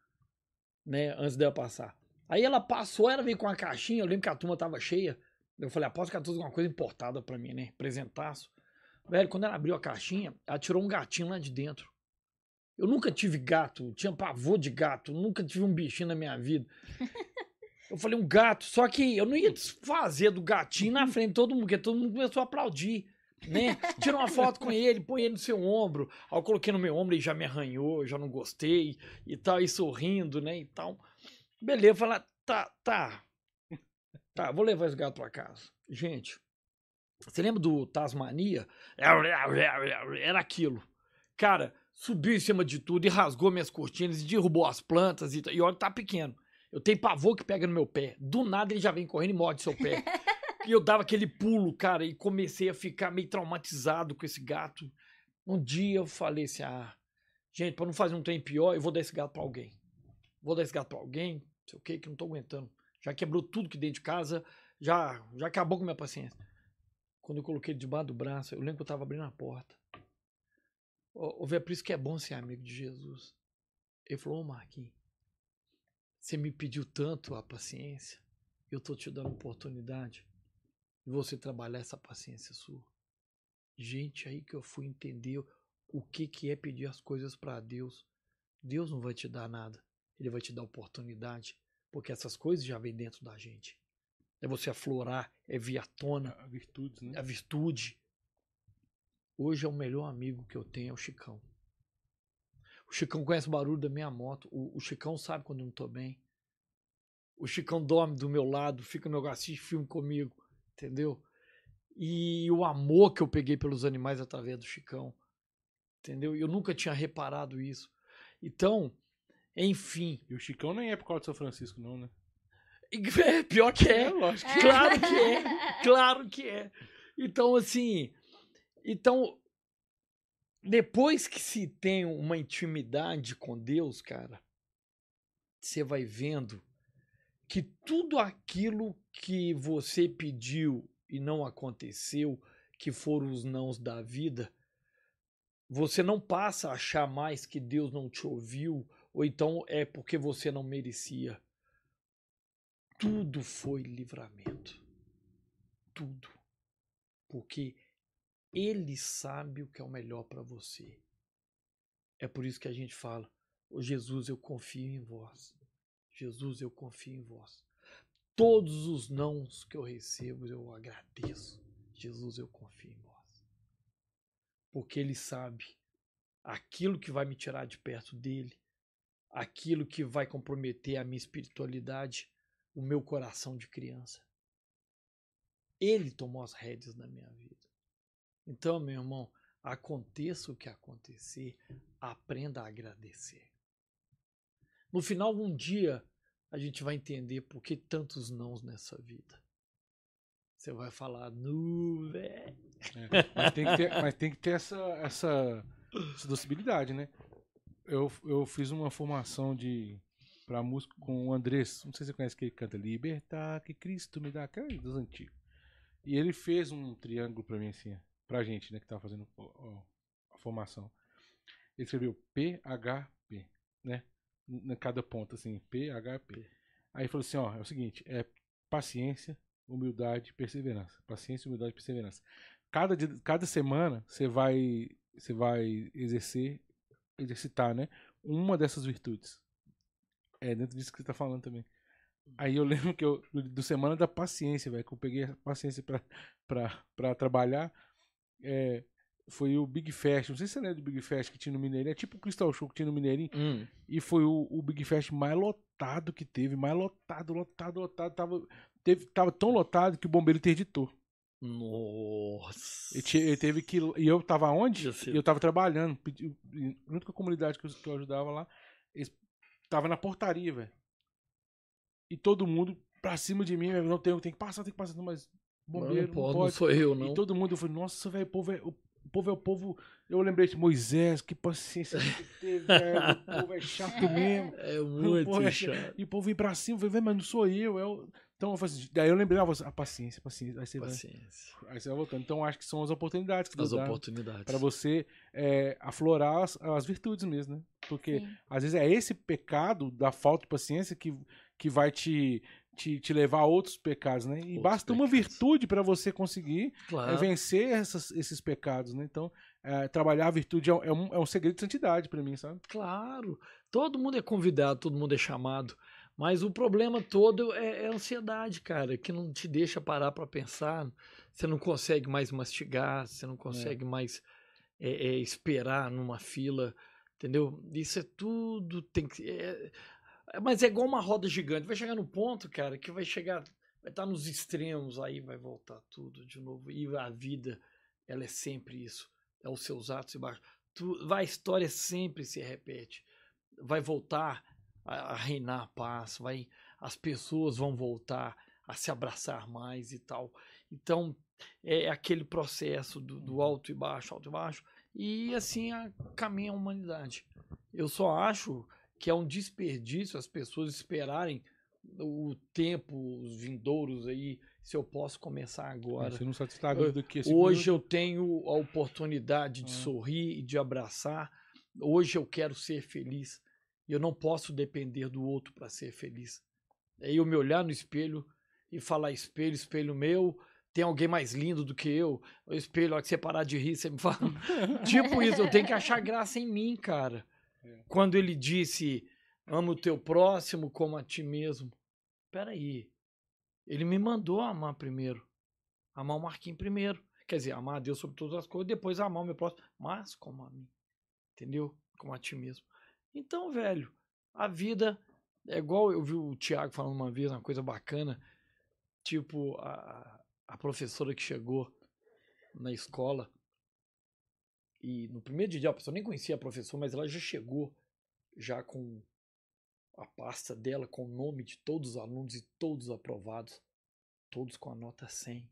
né, antes dela passar. Aí ela passou, ela veio com uma caixinha, eu lembro que a turma tava cheia. Eu falei, aposto que ela trouxe alguma coisa importada pra mim, né, presentaço. Velho, quando ela abriu a caixinha, ela tirou um gatinho lá de dentro. Eu nunca tive gato, tinha pavor de gato, nunca tive um bichinho na minha vida. Eu falei, um gato, só que eu não ia desfazer do gatinho na frente de todo mundo, porque todo mundo começou a aplaudir, né? Tira uma foto com ele, põe ele no seu ombro. Aí eu coloquei no meu ombro e já me arranhou, já não gostei e tal, e sorrindo, né, e tal. Beleza, falei, tá, tá, tá, vou levar esse gato pra casa. Gente, você lembra do Tasmania? Era aquilo. Cara, subiu em cima de tudo e rasgou minhas cortinas e derrubou as plantas e, e olha, tá pequeno. Eu tenho pavor que pega no meu pé. Do nada ele já vem correndo e morde seu pé. E eu dava aquele pulo, cara, e comecei a ficar meio traumatizado com esse gato. Um dia eu falei assim: ah, gente, pra não fazer um trem pior, eu vou dar esse gato pra alguém. Vou dar esse gato pra alguém, sei o que, que não tô aguentando. Já quebrou tudo que dentro de casa, já, já acabou com minha paciência. Quando eu coloquei ele debaixo do braço, eu lembro que eu tava abrindo a porta. Ô, Vé, por isso que é bom ser amigo de Jesus. Ele falou, ô Marquinhos, você me pediu tanto a paciência, eu tô te dando oportunidade de você trabalhar essa paciência sua. Gente, aí que eu fui entender o que, que é pedir as coisas para Deus. Deus não vai te dar nada, Ele vai te dar oportunidade, porque essas coisas já vêm dentro da gente. É você aflorar, é vir à tona, A virtudes, né? a virtude. Hoje é o melhor amigo que eu tenho, é o Chicão. O Chicão conhece o barulho da minha moto. O, o Chicão sabe quando eu não tô bem. O Chicão dorme do meu lado, fica no meu assiste filme comigo, entendeu? E o amor que eu peguei pelos animais através do Chicão, entendeu? Eu nunca tinha reparado isso. Então, enfim, E o Chicão nem é por causa de São Francisco, não, né? é, pior que é. lógico. Claro que é. Claro que é. Então, assim. Então, depois que se tem uma intimidade com Deus, cara, você vai vendo que tudo aquilo que você pediu e não aconteceu, que foram os nãos da vida, você não passa a achar mais que Deus não te ouviu, ou então é porque você não merecia tudo foi livramento. Tudo. Porque ele sabe o que é o melhor para você. É por isso que a gente fala: "Ô Jesus, eu confio em vós. Jesus, eu confio em vós. Todos os nãos que eu recebo, eu agradeço. Jesus, eu confio em vós. Porque ele sabe aquilo que vai me tirar de perto dele, aquilo que vai comprometer a minha espiritualidade, o meu coração de criança. Ele tomou as rédeas da minha vida. Então, meu irmão, aconteça o que acontecer, aprenda a agradecer. No final, um dia, a gente vai entender por que tantos nãos nessa vida. Você vai falar, nu, velho. É, mas tem que ter, mas tem que ter essa, essa, essa né? Eu, eu fiz uma formação de pra música com o Andrés. Não sei se você conhece que ele canta Libertar, que Cristo me dá, aquela dos antigos. E ele fez um triângulo pra mim, assim, pra gente, né, que tava fazendo a formação. Ele escreveu PHP, né? Na cada ponto, assim, PHP. Aí ele falou assim, ó, é o seguinte, é paciência, humildade, perseverança. Paciência, humildade perseverança. Cada, cada semana você vai, você vai exercer, exercitar, né? Uma dessas virtudes. É dentro disso que você tá falando também. Aí eu lembro que eu, do, do Semana da Paciência, velho, que eu peguei a paciência pra, pra, pra trabalhar. É, foi o Big Fest. Não sei se você lembra do Big Fest que tinha no Mineirinho. É tipo o Crystal Show que tinha no Mineirinho. Hum. E foi o, o Big Fest mais lotado que teve. Mais lotado, lotado, lotado. Tava, teve, tava tão lotado que o bombeiro interditou. Nossa. Ele, tinha- ele teve que. E eu tava onde? E eu tava trabalhando. pedi- Junto com a comunidade que eu, que eu ajudava lá. Eles tava na portaria, velho. E todo mundo pra cima de mim, velho. Não tem, tem que passar, tem que passar. Não, mas Não, bombeiro não não pode, pode. não sou eu, não. E todo mundo, eu falei, nossa, velho, o povo é, o O povo é o povo. Eu lembrei de Moisés, que paciência que teve, velho. O povo é chato mesmo. É O muito povo é chato. E o povo vem pra cima, "Véi, mas não sou eu. eu... Então eu falei assim, daí eu lembrei, ah, você- a paciência, paciência. Aí você, vai, Paciência. aí você vai voltando. Então acho que são as oportunidades que Deus As dá oportunidades. pra você é, aflorar as, as virtudes mesmo, né? Porque Sim. às vezes é esse pecado da falta de paciência que, que vai te, te, te levar a outros pecados, né? E Outros basta uma pecados. virtude pra você conseguir é, Claro. vencer essas- esses pecados, né? Então, é, trabalhar a virtude é um, é um, é um segredo de santidade pra mim, sabe? Claro, todo mundo é convidado, todo mundo é chamado, mas o problema todo é, é a ansiedade, cara, que não te deixa parar para pensar. Você não consegue mais mastigar, você não consegue mais é, é, esperar numa fila, entendeu? Isso é tudo tem que. É- é- mas é igual uma roda gigante. Vai chegar no ponto, cara, que vai chegar, vai estar nos extremos, aí vai voltar tudo de novo. E a vida, ela é sempre isso. É os seus atos e baixos. Tu, vai, a história sempre se repete. Vai voltar a, a reinar a paz, vai, as pessoas vão voltar a se abraçar mais e tal. Então, é aquele processo do, do alto e baixo, alto e baixo, e assim a, caminha a humanidade. Eu só acho que é um desperdício as pessoas esperarem o tempo, os vindouros aí, se eu posso começar agora. Você não satisfaz vida que esse Hoje eu tenho a oportunidade de Ah. sorrir e de abraçar. Hoje eu quero ser feliz. Eu não posso depender do outro para ser feliz. É eu me olhar no espelho e falar: espelho, espelho meu, tem alguém mais lindo do que eu? O espelho, a hora que você parar de rir, você me fala. tipo isso, eu tenho que achar graça em mim, cara. É. Quando ele disse: ama o teu próximo como a ti mesmo. Peraí. Ele me mandou amar primeiro. Amar o Marquinhos primeiro. Quer dizer, amar a Deus sobre todas as coisas, depois amar o meu próximo, mas como a mim. Entendeu? Como a ti mesmo. Então, velho, a vida é igual eu vi o Thiago falando uma vez, uma coisa bacana. Tipo, a, a professora que chegou na escola e no primeiro dia, a pessoa nem conhecia a professora, mas ela já chegou já com a pasta dela com o nome de todos os alunos e todos aprovados, todos com a nota 100.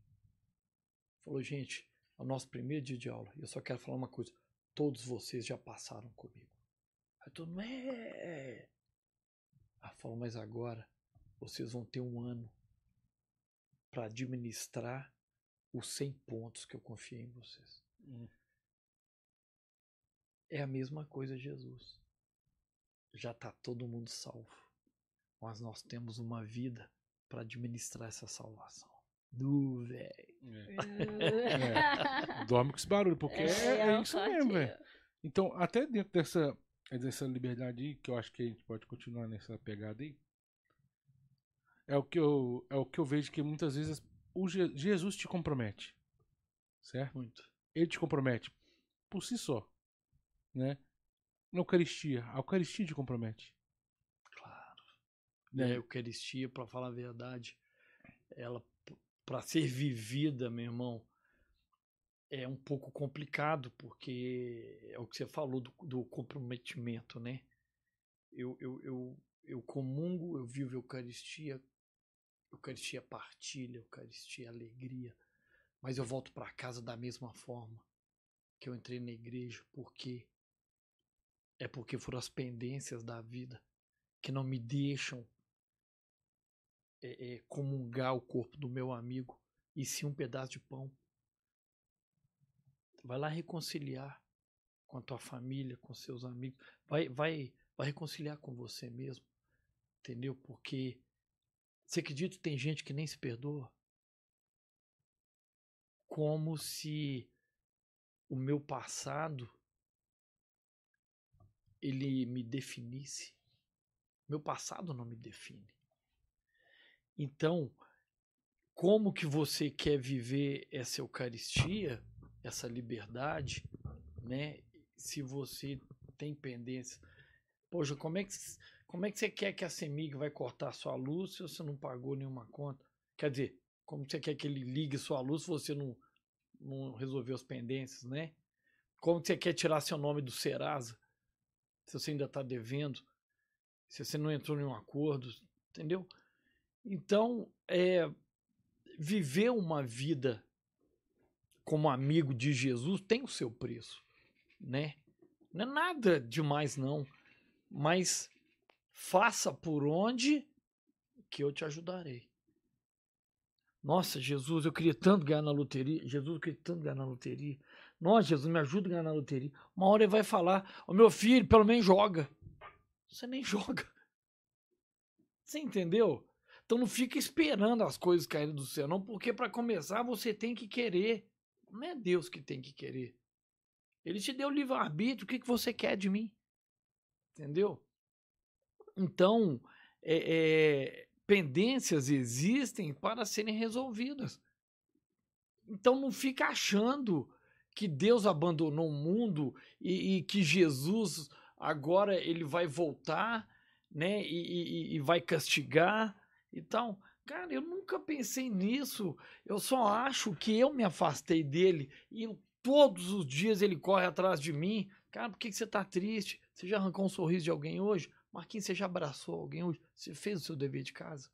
Falou, gente, é o nosso primeiro dia de aula. Eu só quero falar uma coisa: todos vocês já passaram comigo. Aí todo mundo, é. Ela falou, mas agora vocês vão ter um ano para administrar os 100 pontos que eu confiei em vocês. Hum. É a mesma coisa, Jesus. Já está todo mundo salvo. Mas nós temos uma vida para administrar essa salvação. Du, velho. É. Dorme com esse barulho, porque é, é um isso mesmo, velho. Então, até dentro dessa, dessa liberdade aí, que eu acho que a gente pode continuar nessa pegada aí, é o que eu, é o que eu vejo que muitas vezes o Je- Jesus te compromete. Certo? Muito. Ele te compromete por si só. Né? Na Eucaristia. A Eucaristia te compromete. Claro. Né? E a Eucaristia, para falar a verdade, ela, para ser vivida, meu irmão, é um pouco complicado, porque é o que você falou do, do comprometimento, né? Eu, eu, eu, eu comungo, eu vivo a Eucaristia, Eucaristia partilha, Eucaristia alegria, mas eu volto para casa da mesma forma que eu entrei na igreja, porque é porque foram as pendências da vida que não me deixam é, é, comungar o corpo do meu amigo e sim um pedaço de pão. Vai lá reconciliar com a tua família, com seus amigos. Vai, vai, vai reconciliar com você mesmo. Entendeu? Porque você acredita que tem gente que nem se perdoa? Como se o meu passado ele me definisse. Meu passado não me define. Então, como que você quer viver essa Eucaristia, essa liberdade, né? Se você tem pendência. Poxa, como é que, como é que você quer que a CEMIG vai cortar sua luz se você não pagou nenhuma conta? Quer dizer, como você quer que ele ligue sua luz se você não, não resolveu as pendências, né? Como você quer tirar seu nome do Serasa se você ainda está devendo? Se você não entrou em um acordo, entendeu? Então, é, viver uma vida como amigo de Jesus tem o seu preço, né? Não é nada demais não, mas faça por onde que eu te ajudarei. Nossa, Jesus, eu queria tanto ganhar na loteria. Jesus, eu queria tanto ganhar na loteria. Nossa, Jesus, me ajuda a ganhar na loteria. Uma hora ele vai falar: Ô meu filho, pelo menos joga. Você nem joga. Você entendeu? Então não fica esperando as coisas caírem do céu, não, porque para começar você tem que querer. Não é Deus que tem que querer. Ele te deu livre-arbítrio, o que, que você quer de mim? Entendeu? Então, é, é, pendências existem para serem resolvidas. Então não fica achando que Deus abandonou o mundo e, e que Jesus agora ele vai voltar, né, e, e, e vai castigar e tal. Cara, eu nunca pensei nisso. Eu só acho que eu me afastei dele e todos os dias ele corre atrás de mim. Cara, por que, que você tá triste? Você já arrancou um sorriso de alguém hoje? Marquinhos, você já abraçou alguém hoje? Você fez o seu dever de casa?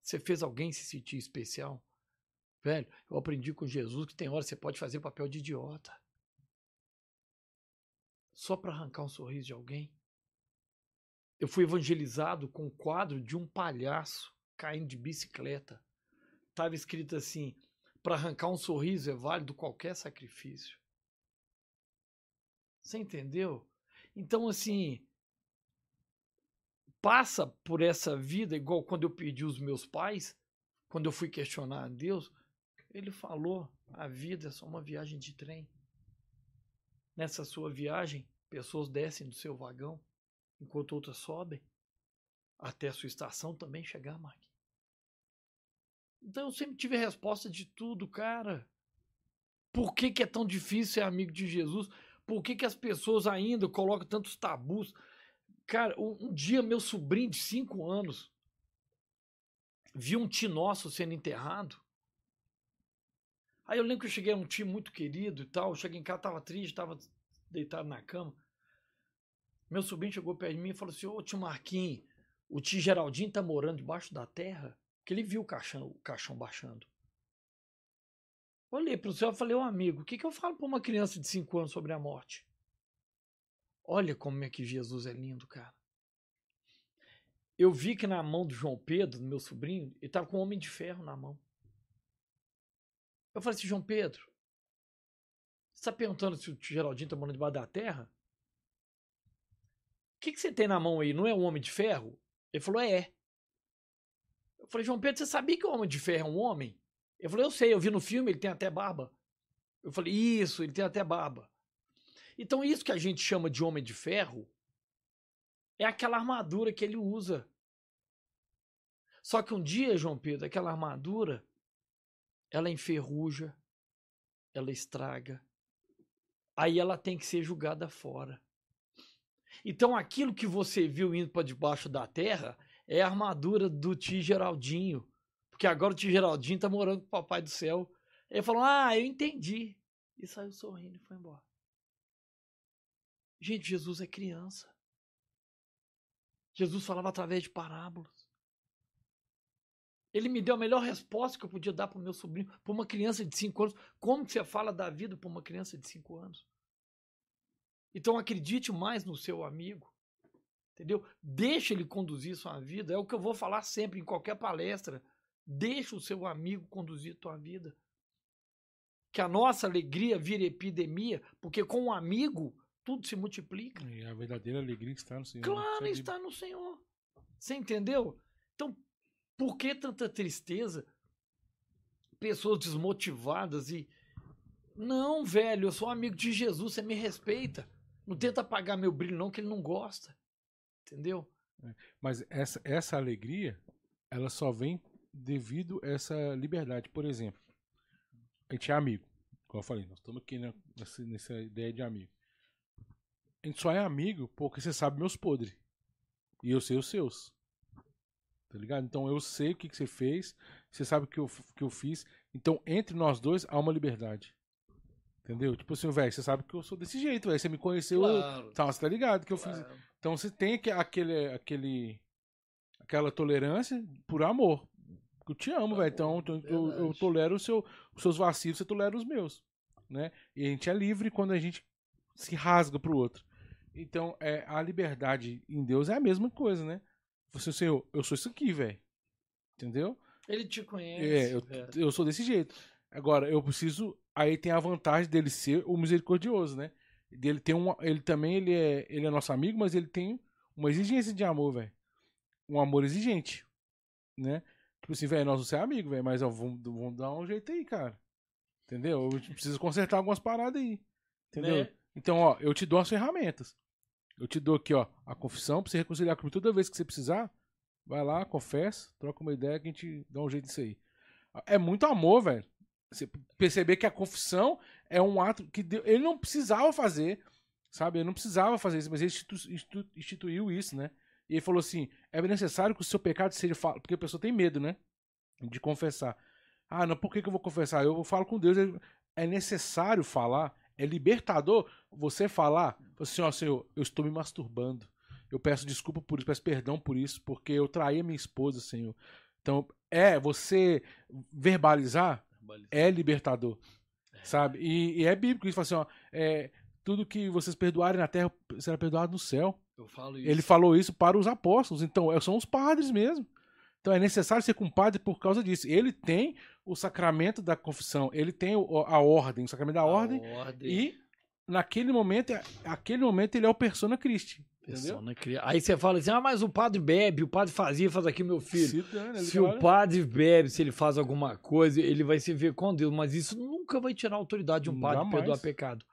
Você fez alguém se sentir especial? Velho, eu aprendi com Jesus que tem hora que você pode fazer papel de idiota. Só para arrancar um sorriso de alguém. Eu fui evangelizado com um quadro de um palhaço caindo de bicicleta. Tava escrito assim: para arrancar um sorriso é válido qualquer sacrifício. Você entendeu? Então, assim, passa por essa vida, igual quando eu perdi os meus pais, quando eu fui questionar a Deus, ele falou: a vida é só uma viagem de trem. Nessa sua viagem, pessoas descem do seu vagão, enquanto outras sobem, até a sua estação também chegar, Mark. Então eu sempre tive a resposta de tudo, cara. Por que, que é tão difícil ser amigo de Jesus? Por que, que as pessoas ainda colocam tantos tabus? Cara, um, um dia meu sobrinho de 5 anos viu um tio nosso sendo enterrado. Aí eu lembro que eu cheguei a um tio muito querido e tal. Eu cheguei em casa, tava triste, tava deitado na cama. Meu sobrinho chegou perto de mim e falou assim: Ô tio Marquinhos, o tio Geraldinho tá morando debaixo da terra? Que ele viu o caixão, o caixão baixando. Olhei para o céu e falei: Ô amigo, o que, que eu falo para uma criança de 5 anos sobre a morte? Olha como é que Jesus é lindo, cara. Eu vi que na mão do João Pedro, meu sobrinho, ele tava com um homem de ferro na mão. Eu falei assim, João Pedro, você está perguntando se o Geraldinho está morando debaixo da terra? O que, que você tem na mão aí? Não é um homem de ferro? Ele falou, é. Eu falei, João Pedro, você sabia que o homem de ferro é um homem? Ele falou, eu sei, eu vi no filme, ele tem até barba. Eu falei, isso, ele tem até barba. Então, isso que a gente chama de homem de ferro é aquela armadura que ele usa. Só que um dia, João Pedro, aquela armadura ela enferruja, ela estraga. Aí ela tem que ser julgada fora. Então aquilo que você viu indo para debaixo da terra é a armadura do tio Geraldinho. Porque agora o tio Geraldinho tá morando com o papai do céu. Ele falou: Ah, eu entendi. E saiu sorrindo e foi embora. Gente, Jesus é criança. Jesus falava através de parábolas. Ele me deu a melhor resposta que eu podia dar para o meu sobrinho, para uma criança de 5 anos. Como você fala da vida para uma criança de 5 anos? Então acredite mais no seu amigo. Entendeu? Deixa ele conduzir sua vida. É o que eu vou falar sempre em qualquer palestra. Deixa o seu amigo conduzir tua vida. Que a nossa alegria vira epidemia, porque com um amigo tudo se multiplica. E a verdadeira alegria está no Senhor. Claro, está no Senhor. Você entendeu? Então por que tanta tristeza? Pessoas desmotivadas e. Não, velho, eu sou amigo de Jesus, você me respeita. Não tenta apagar meu brilho, não, que ele não gosta. Entendeu? É, mas essa, essa alegria, ela só vem devido a essa liberdade. Por exemplo, a gente é amigo. Como eu falei, nós estamos aqui nessa, nessa ideia de amigo. A gente só é amigo porque você sabe meus podres. E eu sei os seus tá ligado? Então eu sei o que, que você fez, você sabe o que eu, que eu fiz. Então entre nós dois há uma liberdade. Entendeu? Tipo assim, velho, você sabe que eu sou desse jeito, velho. Você me conheceu. Claro. Então, você tá ligado que eu claro. fiz. Então você tem aquele, aquele, aquela tolerância por amor. Eu te amo, velho. Então eu, eu, eu, tolero o seu, os seus vacilos, você tolera os meus. né? E a gente é livre quando a gente se rasga pro outro. Então, é, a liberdade em Deus é a mesma coisa, né? Você, Senhor, eu sou isso aqui, velho. Entendeu? Ele te conhece. É, eu, velho. eu sou desse jeito. Agora, eu preciso. Aí tem a vantagem dele ser o misericordioso, né? Dele tem um. Ele também ele é, ele é nosso amigo, mas ele tem uma exigência de amor, velho. Um amor exigente. Né? Tipo assim, velho, nós não somos amigos, velho, mas ó, vamos, vamos dar um jeito aí, cara. Entendeu? Eu preciso consertar algumas paradas aí. Entendeu? Né? Então, ó, eu te dou as ferramentas. Eu te dou aqui, ó, a confissão pra você reconciliar comigo toda vez que você precisar. Vai lá, confessa, troca uma ideia que a gente dá um jeito nisso aí. É muito amor, velho. Você perceber que a confissão é um ato que Deus- ele não precisava fazer, sabe? Ele não precisava fazer isso, mas ele institu- institu- instituiu isso, né? E ele falou assim: é necessário que o seu pecado seja falado. Porque a pessoa tem medo, né? De confessar. Ah, não, por que, que eu vou confessar? Eu falo com Deus. É necessário falar, é libertador você falar assim: ó, Senhor, eu estou me masturbando. Eu peço desculpa por isso, peço perdão por isso, porque eu traí a minha esposa, Senhor. Então, é, você verbalizar é libertador, sabe? E, e é bíblico isso, fala assim, ó, é, tudo que vocês perdoarem na terra será perdoado no céu. Ele falou isso para os apóstolos, então é- são os padres mesmo. Então é necessário ser compadre por causa disso. Ele tem o sacramento da confissão, ele tem a ordem, o sacramento da A ordem, ordem. e naquele momento, é- aquele momento ele é o persona Christi? Persona Aí você fala assim: ah, mas o padre bebe, o padre fazia, faz aqui, meu filho. Se dane, Se o padre bebe, se ele faz alguma coisa, ele vai se ver com Deus. Mas isso nunca vai tirar a autoridade de um padre perdoar pecado.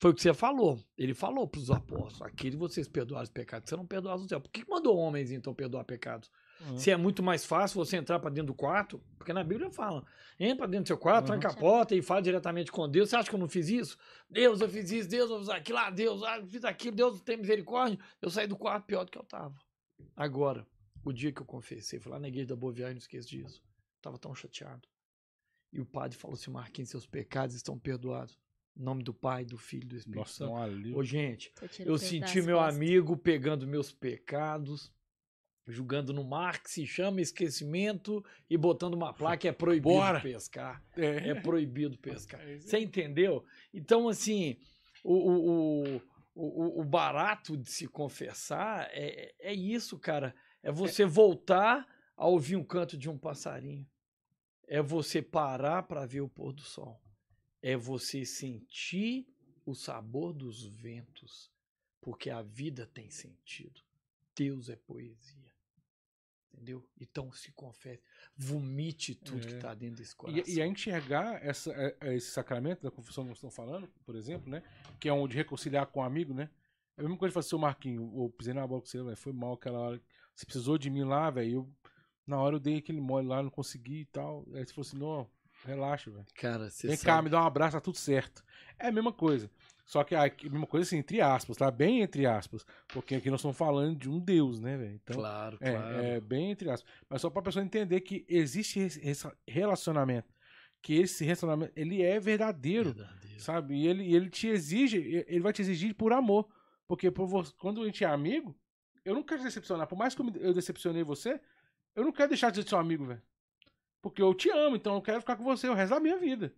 Foi o que você falou. Ele falou para os apóstolos: aquele vocês perdoaram os pecados, você não perdoaram no céu. Por que que mandou homens, então, perdoar pecados? Uhum. Se é muito mais fácil você entrar para dentro do quarto, porque na Bíblia fala: entra para dentro do seu quarto, Uhum. tranca a porta e fala diretamente com Deus. Você acha que eu não fiz isso? Deus, eu fiz isso, Deus, eu fiz aquilo, ah, Deus, ah, eu fiz aquilo, Deus tem misericórdia. Eu saí do quarto pior do que eu tava. Agora, o dia que eu confessei, fui lá na igreja da Boa Viagem, não esqueço disso. Tava tão chateado. E o padre falou assim: Marquinhos, seus pecados estão perdoados. Em nome do Pai, do Filho e do Espírito Nossa, Santo. Ô, gente, eu senti meu amigo pegando meus pecados, julgando no mar que se chama esquecimento e botando uma placa é proibido Bora. pescar. É. É proibido pescar. É Você entendeu? Então, assim, o, o, o, o, barato de se confessar é, é isso, cara. É você voltar a ouvir um canto de um passarinho. É você parar para ver o pôr do sol. É você sentir o sabor dos ventos. Porque a vida tem sentido. Deus é poesia. Entendeu? Então se confesse. Vomite tudo que É. está dentro desse coração. E, e a enxergar essa, é- é esse sacramento da confissão que nós estamos falando, por exemplo, né? Que é um de reconciliar com um amigo, né? É a mesma coisa que fazer, seu Marquinho, eu pisei na bola com você, velho. Foi mal aquela hora. Você precisou de mim lá, velho. Eu, na hora eu dei aquele mole lá, não consegui e tal. Aí você falou assim, não, relaxa, velho. Cara, você Vem sabe... cá, me dá um abraço, tá tudo certo. É a mesma coisa. Só que a mesma coisa assim, entre aspas, tá? Bem entre aspas. Porque aqui nós estamos falando de um Deus, né, velho? Então, claro, é, claro. é bem entre aspas. Mas só pra pessoa entender que existe esse relacionamento. Que esse relacionamento, ele é verdadeiro, Verdadeiro. sabe? E ele, ele te exige, ele vai te exigir por amor. Porque por vo- quando a gente é amigo, eu não quero te decepcionar. Por mais que eu decepcionei você, eu não quero deixar de ser seu amigo, velho. Porque eu te amo, então eu quero ficar com você o resto da minha vida.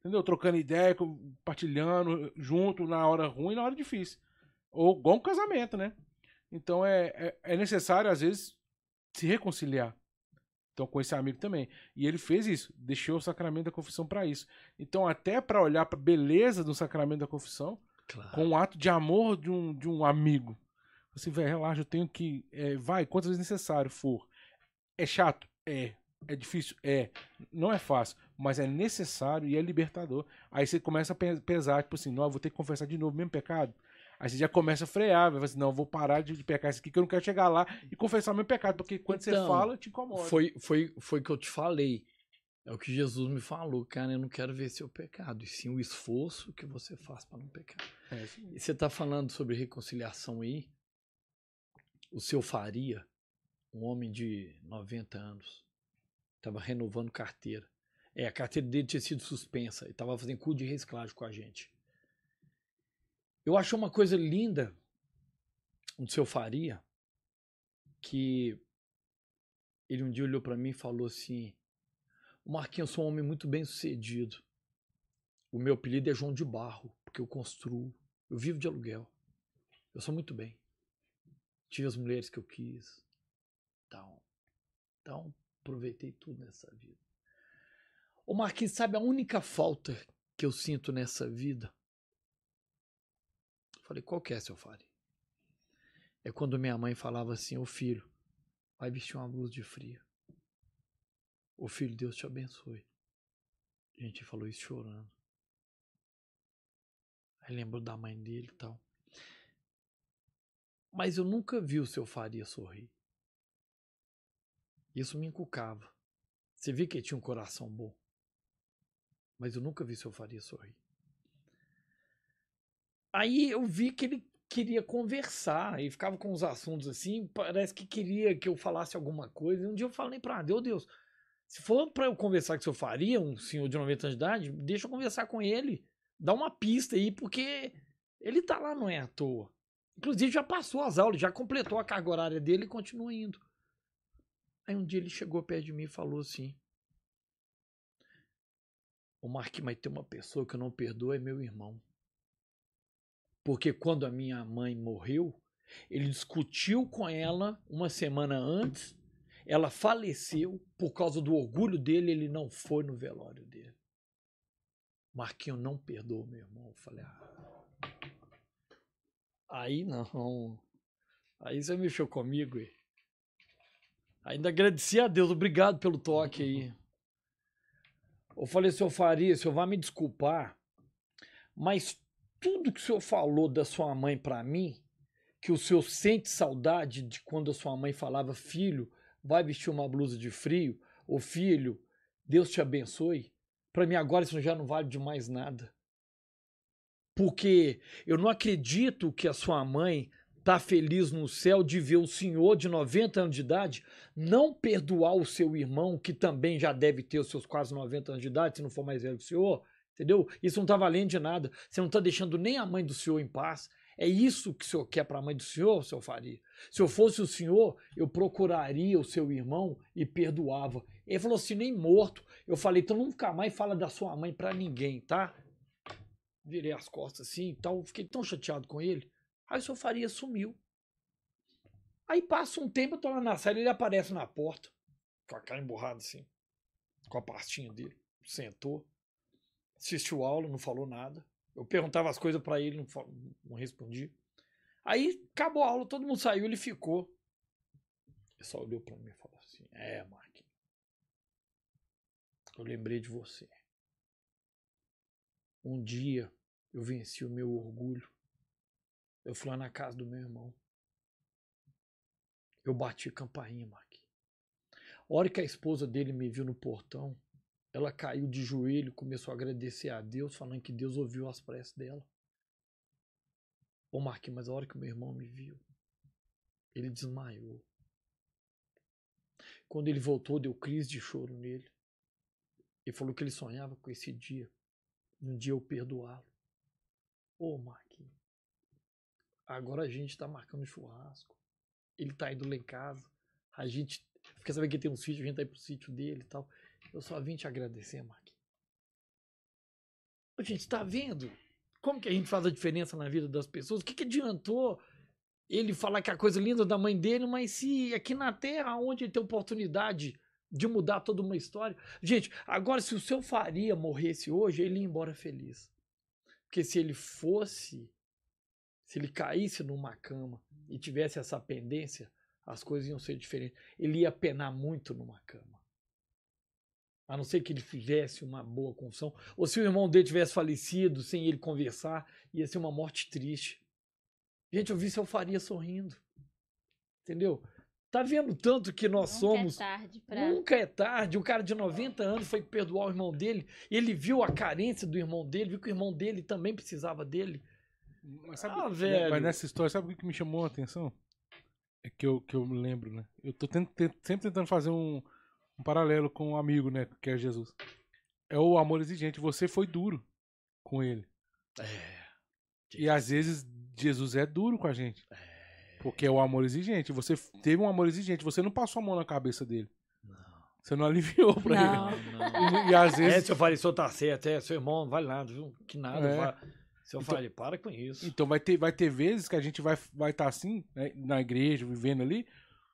Entendeu? Trocando ideia, compartilhando junto na hora ruim e na hora difícil. Ou igual um casamento, né? Então é, é, é necessário, às vezes, se reconciliar. Então, com esse amigo também. E ele fez isso, deixou o sacramento da confissão para isso. Então, até para olhar para beleza do sacramento da confissão, Claro. com um ato de amor de um, de um amigo. Assim, velho, relaxa, eu tenho que. é, vai, quantas vezes necessário for. É chato? É. É difícil? É. Não é fácil, mas é necessário e é libertador. Aí você começa a pe- pesar, tipo assim, não, eu vou ter que confessar de novo o mesmo pecado. Aí você já começa a frear, vai falar assim, não, eu vou parar de de pecar isso aqui, que eu não quero chegar lá e confessar o meu pecado, porque quando você Então, fala, te incomoda. Foi, foi, foi que eu te falei. É o que Jesus me falou, cara. Eu não quero ver seu pecado, e sim o esforço que você faz para não pecar. É. E você está falando sobre reconciliação aí. O seu Faria, um homem de 90 anos, estava renovando carteira. É, a carteira dele tinha sido suspensa e estava fazendo curso de reciclagem com a gente. Eu acho uma coisa linda no seu Faria que ele um dia olhou para mim e falou assim: O Marquinhos, eu sou um homem muito bem sucedido. O meu apelido é João de Barro, porque eu construo. Eu vivo de aluguel. Eu sou muito bem. Tive as mulheres que eu quis. Então, então aproveitei tudo nessa vida. Ô Marquinhos, sabe a única falta que eu sinto nessa vida? Falei, qual que é, seu Fari? É quando minha mãe falava assim, ô filho, vai vestir uma blusa de frio. Ô filho, Deus te abençoe. A gente falou isso chorando. Aí lembrou da mãe dele e tal. Mas eu nunca vi o seu Faria sorrir. Isso me encucava. Você via que ele tinha um coração bom. Mas eu nunca vi seu Faria sorrir. Aí eu vi que ele queria conversar e ficava com uns assuntos assim, parece que queria que eu falasse alguma coisa. E um dia eu falei para Deus, Deus, se for para eu conversar com o seu Faria, um senhor de 90 anos de idade, deixa eu conversar com ele. Dá uma pista aí, porque ele tá lá, não é à toa. Inclusive já passou as aulas, já completou a carga horária dele e continua indo. Aí um dia ele chegou perto de mim e falou assim: O Marquinhos, mas tem uma pessoa que eu não perdoo, é meu irmão. Porque quando a minha mãe morreu, ele discutiu com ela uma semana antes, ela faleceu, por causa do orgulho dele, ele não foi no velório dele. Marquinho não perdoou meu irmão. Eu falei, ah. Aí não. Aí você mexeu comigo. Ainda agradeci a Deus, obrigado pelo toque aí. Eu falei, senhor Faria, o senhor vai me desculpar, mas tudo que o senhor falou da sua mãe para mim, que o senhor sente saudade de quando a sua mãe falava, filho, vai vestir uma blusa de frio, ou filho, Deus te abençoe. Para mim agora isso já não vale de mais nada. Porque eu não acredito que a sua mãe tá feliz no céu de ver o senhor de 90 anos de idade não perdoar o seu irmão, que também já deve ter os seus quase 90 anos de idade, se não for mais velho que o senhor, Entendeu? Isso não está valendo de nada. Você não está deixando nem a mãe do senhor em paz. É isso que o senhor quer para a mãe do senhor, senhor faria. Se eu fosse o senhor, eu procuraria o seu irmão e perdoava. Ele falou assim, nem morto. Eu falei, então nunca mais fala da sua mãe para ninguém, tá? Virei as costas assim e tal. Fiquei tão chateado com ele. Aí o senhor Faria sumiu. Aí passa um tempo, eu tô lá na sala, ele aparece na porta, com a cara emburrada assim, com a pastinha dele. Sentou assistiu a aula, não falou nada. Eu perguntava as coisas para ele, não, não respondia. Aí acabou a aula, todo mundo saiu, ele ficou. Ele só olhou para mim e falou assim: É, Marquinhos, eu lembrei de você. Um dia eu venci o meu orgulho. Eu fui lá na casa do meu irmão. Eu bati campainha, Marquinhos. A hora que a esposa dele me viu no portão, ela caiu de joelho, começou a agradecer a Deus, falando que Deus ouviu as preces dela. Ô Marquinhos, mas a hora que meu irmão me viu, ele desmaiou. Quando ele voltou, deu crise de choro nele. Ele falou que ele sonhava com esse dia. Um dia eu perdoá-lo. Ô Marquinhos, agora a gente está marcando churrasco. Ele está indo lá em casa. A gente. Fica sabendo que tem um sítio, a gente tá indo pro sítio dele e tal. Eu só vim te agradecer, Mark. Gente, está vendo como que a gente faz a diferença na vida das pessoas? O que, que adiantou ele falar que a coisa linda da mãe dele, mas se aqui na Terra, onde ele tem oportunidade de mudar toda uma história. Gente, agora se o seu Faria morresse hoje, ele ia embora feliz. Porque se ele fosse, se ele caísse numa cama e tivesse essa pendência, as coisas iam ser diferentes. Ele ia penar muito numa cama a não ser que ele fizesse uma boa confissão, ou se o irmão dele tivesse falecido sem ele conversar, ia ser uma morte triste. Gente, eu vi seu Faria sorrindo. Entendeu? Tá vendo tanto que nós Nunca somos. É tarde pra... Nunca é tarde. O cara de 90 anos foi perdoar o irmão dele. Ele viu a carência do irmão dele, viu que o irmão dele também precisava dele. Mas, sabe, Ah, velho. mas nessa história, sabe o que me chamou a atenção? É que eu, que eu me lembro, né? Eu tô tent- tent- sempre tentando fazer um, um paralelo com um amigo, né? Que é Jesus. É o amor exigente. Você foi duro com ele. É. E às vezes Jesus é duro com a gente. É. Porque é o amor exigente. Você teve um amor exigente. Você não passou a mão na cabeça dele. Não. Você não aliviou pra Não. ele. não. E, e às É, vezes. se eu falei, senhor tá certo, é, seu irmão, não vale nada, viu? Que nada. É. vai- Se eu Então- falei, para com isso. Então vai ter, vai ter vezes que a gente vai estar vai tá assim, né, na igreja, vivendo ali.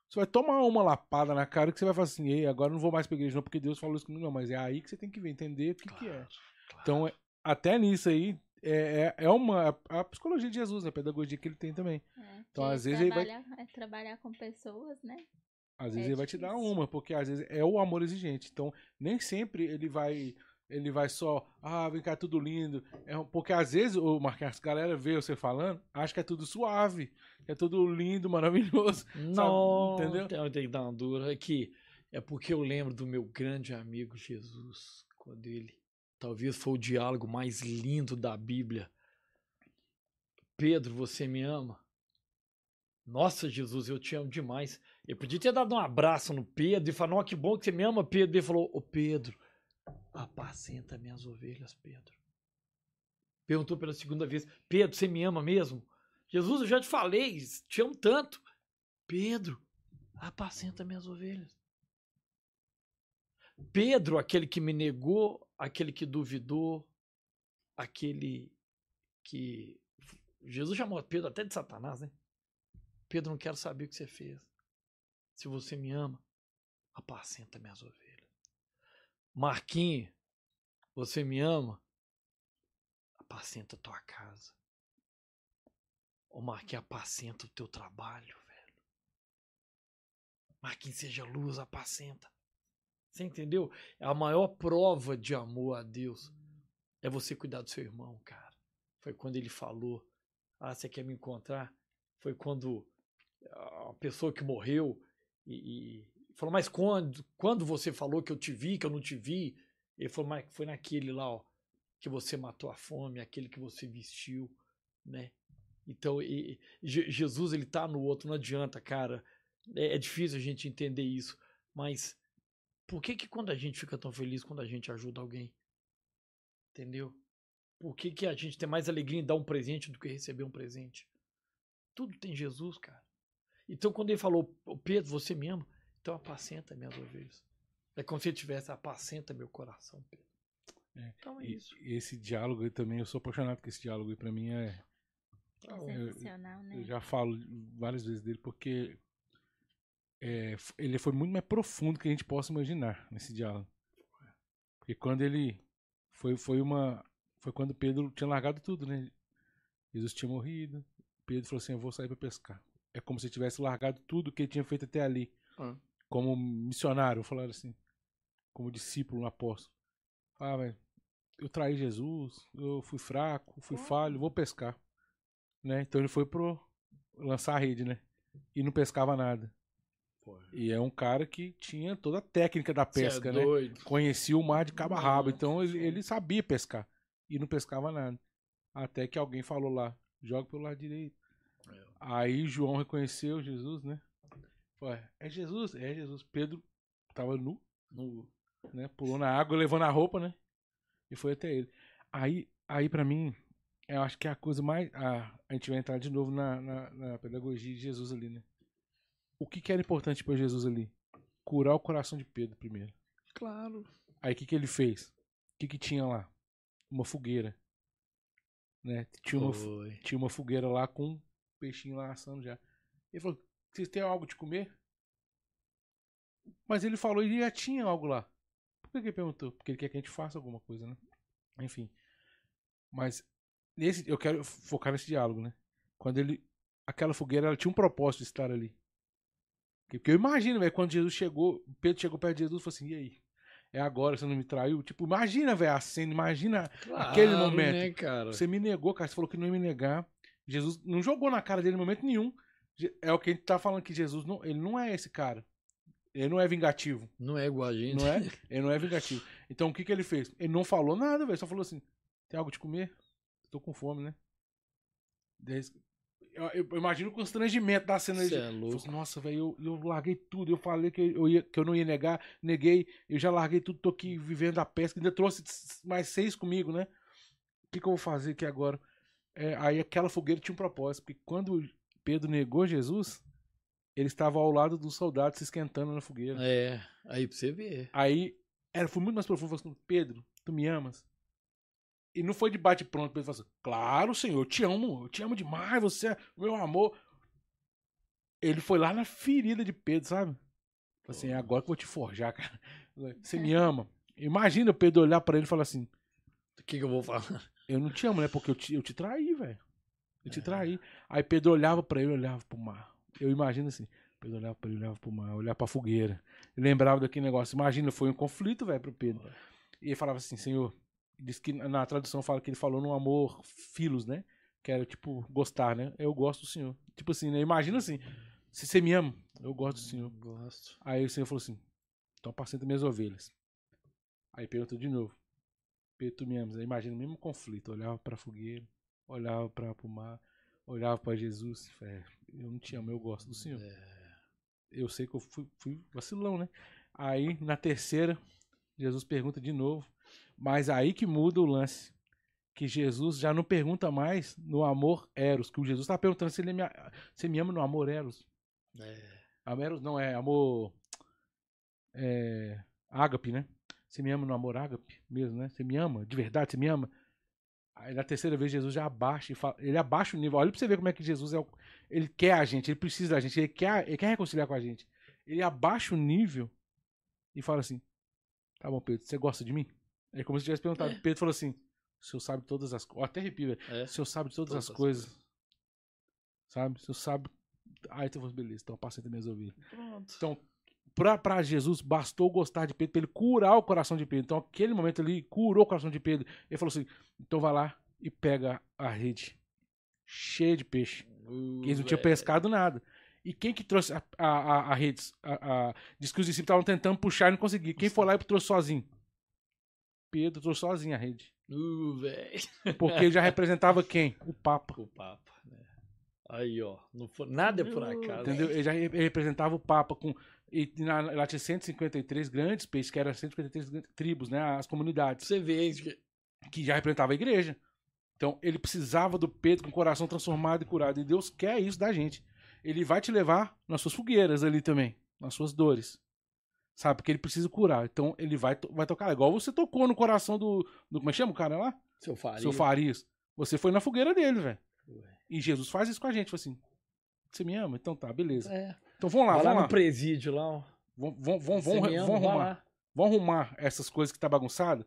Você vai tomar uma lapada na cara que você vai falar assim, ei, agora não vou mais pra igreja, não, porque Deus falou isso comigo, não. Mas é aí que você tem que ver, entender o que, que é. Então, é- até nisso aí, é, é, é uma. A psicologia de Jesus, né? A pedagogia que ele tem também. É, Então, às vezes, ele vai- trabalhar, é trabalhar com pessoas, né? Às vezes É ele vai te dar uma, porque às vezes é o amor exigente. Então, nem sempre ele vai. Ele vai só, ah, vem cá, tudo lindo. É, um- porque às vezes, o Marquinhos, a galera vê você falando, acha que é tudo suave, que é tudo lindo, maravilhoso. Não, entendeu? entendeu? Eu tenho que dar uma dura. É que é porque eu lembro do meu grande amigo Jesus, quando ele talvez foi o diálogo mais lindo da Bíblia. Pedro, você me ama? Nossa, Jesus, eu te amo demais. Eu podia ter dado um abraço no Pedro e falar, que bom que você me ama, Pedro. Ele falou, ô Pedro, apacenta minhas ovelhas, Pedro. Perguntou pela segunda vez, Pedro, você me ama mesmo? Jesus, eu já te falei, te amo tanto. Pedro, apacenta minhas ovelhas. Pedro, aquele que me negou, aquele que duvidou, aquele que. Jesus chamou Pedro até de Satanás, né? Pedro, não quero saber o que você fez. Se você me ama, apacenta minhas ovelhas. Marquinhos, você me ama? Apacenta tua casa. Ô Marquinhos, apacenta o teu trabalho, velho. Marquinhos, seja luz, apacenta. Você entendeu? A maior prova de amor a Deus é você cuidar do seu irmão, cara. Foi quando ele falou: Ah, você quer me encontrar? Foi quando a pessoa que morreu e, e falou: Mas quando, quando você falou que eu te vi, que eu não te vi? Ele falou: Mas foi naquele lá, ó, que você matou a fome, aquele que você vestiu, né? Então, e- e Je- Jesus, ele tá no outro, não adianta, cara. É, é difícil a gente entender isso, mas por que que quando a gente fica tão feliz quando a gente ajuda alguém? Entendeu? Por que que a gente tem mais alegria em dar um presente do que receber um presente? Tudo tem Jesus, cara. Então, quando ele falou, "Ô, Pedro, você me ama? Então apacenta minhas ovelhas. É como se ele tivesse, apacenta meu coração, Pedro. É, Então é E isso. esse diálogo aí também, eu sou apaixonado por esse diálogo aí, pra mim é. É sensacional, né? Eu já falo várias vezes dele porque é, ele foi muito mais profundo que a gente possa imaginar nesse diálogo. Porque quando ele foi foi uma foi quando Pedro tinha largado tudo, né? Jesus tinha morrido. Pedro falou assim: "Eu vou sair para pescar". É como se tivesse largado tudo que ele tinha feito até ali. Ah. Como missionário, falaram assim, como discípulo, um apóstolo. Ah, velho, eu traí Jesus, eu fui fraco, fui falho, vou pescar né? Então ele foi pro lançar a rede, né? E não pescava nada. E é um cara que tinha toda a técnica da é pesca, né? doido. Conhecia o mar de cabo a rabo, então ele, Senhora. ele sabia pescar e não pescava nada. Até que alguém falou lá, joga pelo lado direito. É. Aí João reconheceu Jesus, né? É Jesus, é Jesus. Pedro tava nu, No- né? Pulou na água, levando a roupa, né? E foi até ele. Aí, aí para mim, eu acho que é a coisa mais. A, a gente vai entrar de novo na, na, na pedagogia de Jesus ali, né? O que, que era importante para Jesus ali? Curar o coração de Pedro primeiro. Claro. Aí o que, que ele fez? O que, que tinha lá? Uma fogueira. Né? Tinha, uma, tinha uma fogueira lá com um peixinho lá assando já. Ele falou: Vocês têm algo de comer? Mas ele falou e já tinha algo lá. Por que que ele perguntou? Porque ele quer que a gente faça alguma coisa, né? Enfim. Mas nesse, eu quero focar nesse diálogo, né? Quando ele. Aquela fogueira ela tinha um propósito de estar ali. Porque eu imagino, velho, quando Jesus chegou, Pedro chegou perto de Jesus e falou assim: e aí? É agora, você não me traiu? Tipo, imagina, velho, a cena, imagina aquele Claro, momento. Né, você me negou, cara. Você falou que não ia me negar. Jesus não jogou na cara dele em momento nenhum. É o que a gente tá falando que Jesus não, ele não é esse cara. Ele não é vingativo, Não é igual a gente. não é? Ele não é vingativo. Então o que que ele fez? Ele não falou nada, velho. Só falou assim: tem algo de comer? Tô com fome, né? Eu, eu- eu imagino o constrangimento da cena. Cê de- é Falou louco. assim, Nossa, velho, eu, eu larguei tudo. Eu falei que eu, ia, que eu não ia negar, neguei. Eu já larguei tudo, tô aqui vivendo a pesca. Ainda trouxe mais seis comigo, né? O que, que eu vou fazer aqui agora? É, aí aquela fogueira tinha um propósito. Porque quando Pedro negou Jesus, ele estava ao lado dos soldados se esquentando na fogueira. É, aí pra você ver. Aí, era, foi muito mais profundo. Falou assim, Pedro, tu me amas? E não foi de bate pronto. Pedro falou assim, claro, senhor, eu te amo. Eu te amo demais, você é meu amor. Ele foi lá na ferida de Pedro, sabe? Falou assim, é agora que eu vou te forjar, cara. Você me ama. Imagina o Pedro olhar pra ele e falar assim, O que, que eu vou falar? eu não te amo, né? Porque eu te, eu te traí, velho. Eu te traí. Aí Pedro olhava pra ele, olhava pro mar. Eu imagino assim. Pedro olhava pra ele, olhava pro mar, olhava pra fogueira. Ele lembrava daquele negócio. Imagina, foi um conflito, velho, pro Pedro. E ele falava assim, Senhor. Diz que na tradução fala que ele falou no amor filos, né? Que era tipo, gostar, né? Eu gosto do Senhor. Tipo assim, né? Imagina assim. Se você me ama, eu gosto do Senhor. Gosto. Aí o Senhor falou assim: então apacenta minhas ovelhas. Aí perguntou de novo: Pedro, tu me amas? Aí imagina o mesmo conflito: olhava pra fogueira, olhava pra, pro mar, olhava pra Jesus. É, eu não te amo, eu gosto do Senhor. Eu sei que eu fui, fui vacilão, né? Aí na terceira, Jesus pergunta de novo, mas aí que muda o lance. Que Jesus já não pergunta mais no amor Eros, que o Jesus tá perguntando se ele me, você me ama no amor Eros. É. Amor não é amor. É. Ágape, né? Você me ama no amor ágape mesmo, né? Você me ama, de verdade, você me ama. Aí na terceira vez Jesus já abaixa e fala, ele abaixa o nível. Olha pra você ver como é que Jesus é o, ele quer a gente, ele precisa da gente, ele quer, ele quer reconciliar com a gente. Ele abaixa o nível e fala assim: "Tá bom, Pedro, você gosta de mim?" É como se tivesse perguntado. Pedro falou assim: "O senhor sabe todas as coisas." Até arrepio, velho. É. O senhor sabe todas, Todas as as coisas. Sabe? O senhor sabe. Aí tu falou, beleza, então apacenta minhas ovelhas. Pronto. Então, pra, pra Jesus, bastou gostar de Pedro pra ele curar o coração de Pedro. Então, aquele momento ali, curou o coração de Pedro. Ele falou assim: então vai lá e pega a rede cheia de peixe. Uh, Eles não tinham velho. pescado nada. E quem que trouxe a, a, a, a rede? A, a, diz que os discípulos estavam tentando puxar e não conseguiam. Quem foi lá e trouxe sozinho? Pedro trouxe sozinho a rede. Uh. Porque ele já representava quem? O Papa. O Papa, né? Aí, ó. Não foi, nada é por Uh, acaso. Entendeu? Ele já representava o Papa com. E na, lá tinha 153 grandes peixes, que eram 153 grandes tribos, né? As comunidades, Você vê que. que já representava a igreja. Então, ele precisava do Pedro com o coração transformado e curado. E Deus quer isso da gente. Ele vai te levar nas suas fogueiras ali também, nas suas dores. Sabe? Porque ele precisa curar. Então, ele vai, vai tocar. Igual você tocou no coração do. do como é que chama o cara lá? Seu Faria. Seu Farias. Você foi na fogueira dele, velho. E Jesus faz isso com a gente. Fala assim: Você me ama? Então tá, beleza. É. Então vamos lá, Vai lá vamos no lá. presídio lá, vamos, vamos, Você vamos, me ama, vamos vai arrumar. lá. Vamos arrumar essas coisas que tá bagunçada.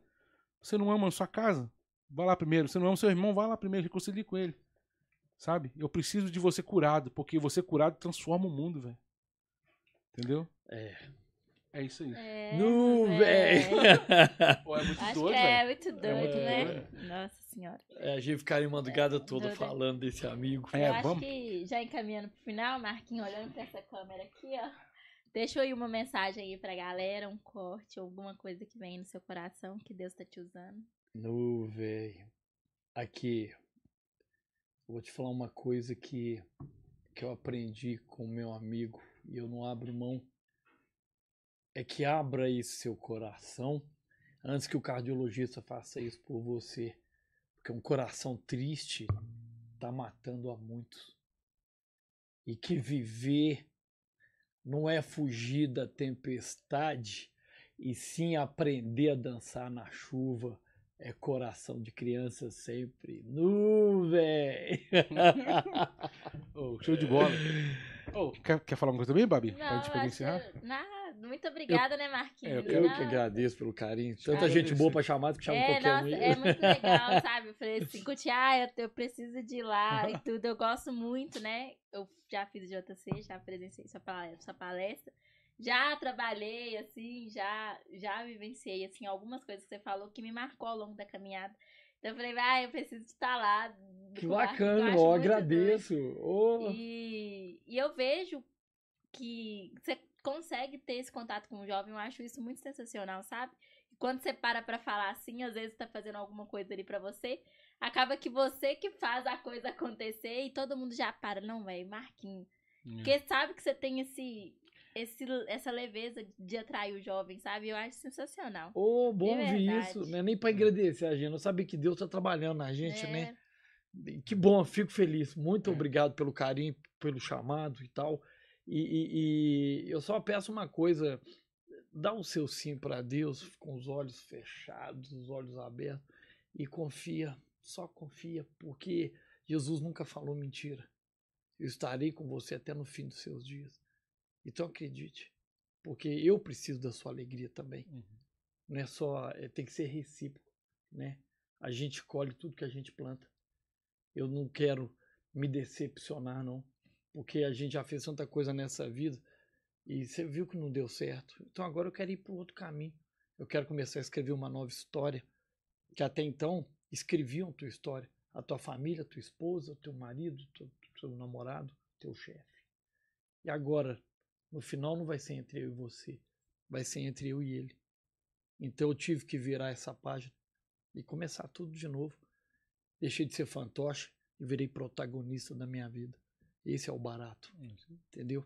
Você não ama a sua casa? Vai lá primeiro. Você não ama seu irmão? Vai lá primeiro, reconcilie com ele. Sabe? Eu preciso de você curado, porque você curado transforma o mundo, velho. Entendeu? É. É isso aí. É, Nu, velho. velho. Pô, é muito Acho doido, que é velho. muito doido, muito né? doido. Nossa senhora. É, a gente ficaria a madrugada toda doido. falando desse amigo. É, eu acho vamos. que já encaminhando pro final, Marquinhos, olhando pra essa câmera aqui, ó. Deixa aí uma mensagem aí pra galera, um corte, alguma coisa que vem no seu coração que Deus tá te usando. Nu, velho. Aqui. Eu vou te falar uma coisa que, que eu aprendi com o meu amigo e eu não abro mão. É que abra aí seu coração antes que o cardiologista faça isso por você. Porque um coração triste tá matando a muitos. E que viver não é fugir da tempestade, e sim aprender a dançar na chuva. É coração de criança sempre. Nu, véi! Ô, show de bola. Ô, quer, quer falar uma coisa também, Babi? pra Não, gente poder encerrar? que- nada. Muito obrigada, né, Marquinhos? É, eu Eu Não, que agradeço pelo carinho. Tanta Cara, gente boa pra chamar, que chama É, qualquer nossa, um. é muito legal, sabe? Eu falei assim, Cuti, ah, eu, eu preciso de ir lá e tudo. Eu gosto muito, né? Eu já fiz JC, já presenciei sua palestra, sua palestra. Já trabalhei, assim, já, já vivenciei, assim, algumas coisas que você falou que me marcou ao longo da caminhada. Então eu falei, ah, eu preciso estar lá. Que Marquinhos, bacana, ó, agradeço. Ô, E, e eu vejo que você consegue ter esse contato com o jovem, eu acho isso muito sensacional, sabe? E quando você para pra falar assim, às vezes tá fazendo alguma coisa ali pra você, acaba que você que faz a coisa acontecer e todo mundo já para, não, velho, Marquinhos. Hum. Porque sabe que você tem esse, esse, essa leveza de atrair o jovem, sabe? Eu acho sensacional. Ô, bom De ouvir isso. Não é nem pra agradecer a gente. Eu sabia que Deus tá trabalhando na gente, É, né? Que bom, fico feliz. Muito É. obrigado pelo carinho, pelo chamado e tal. E, e- e eu só peço uma coisa: dá o seu sim para Deus com os olhos fechados, os olhos abertos e confia, só confia, porque Jesus nunca falou mentira. Eu estarei com você até no fim dos seus dias. Então acredite, porque eu preciso da sua alegria também. Não é só, é, tem que ser recíproco, né? A gente colhe tudo que a gente planta. Eu não quero me decepcionar, não, porque a gente já fez tanta coisa nessa vida e você viu que não deu certo. Então agora eu quero ir para outro caminho. Eu quero começar a escrever uma nova história, que até então escreviam tua história, a tua família, a tua esposa, o teu marido, teu, teu namorado, teu chefe. E agora, no final, não vai ser entre eu e você, vai ser entre eu e ele. Então eu tive que virar essa página e começar tudo de novo. Deixei de ser fantoche e virei protagonista da minha vida. Esse é o barato, entendeu?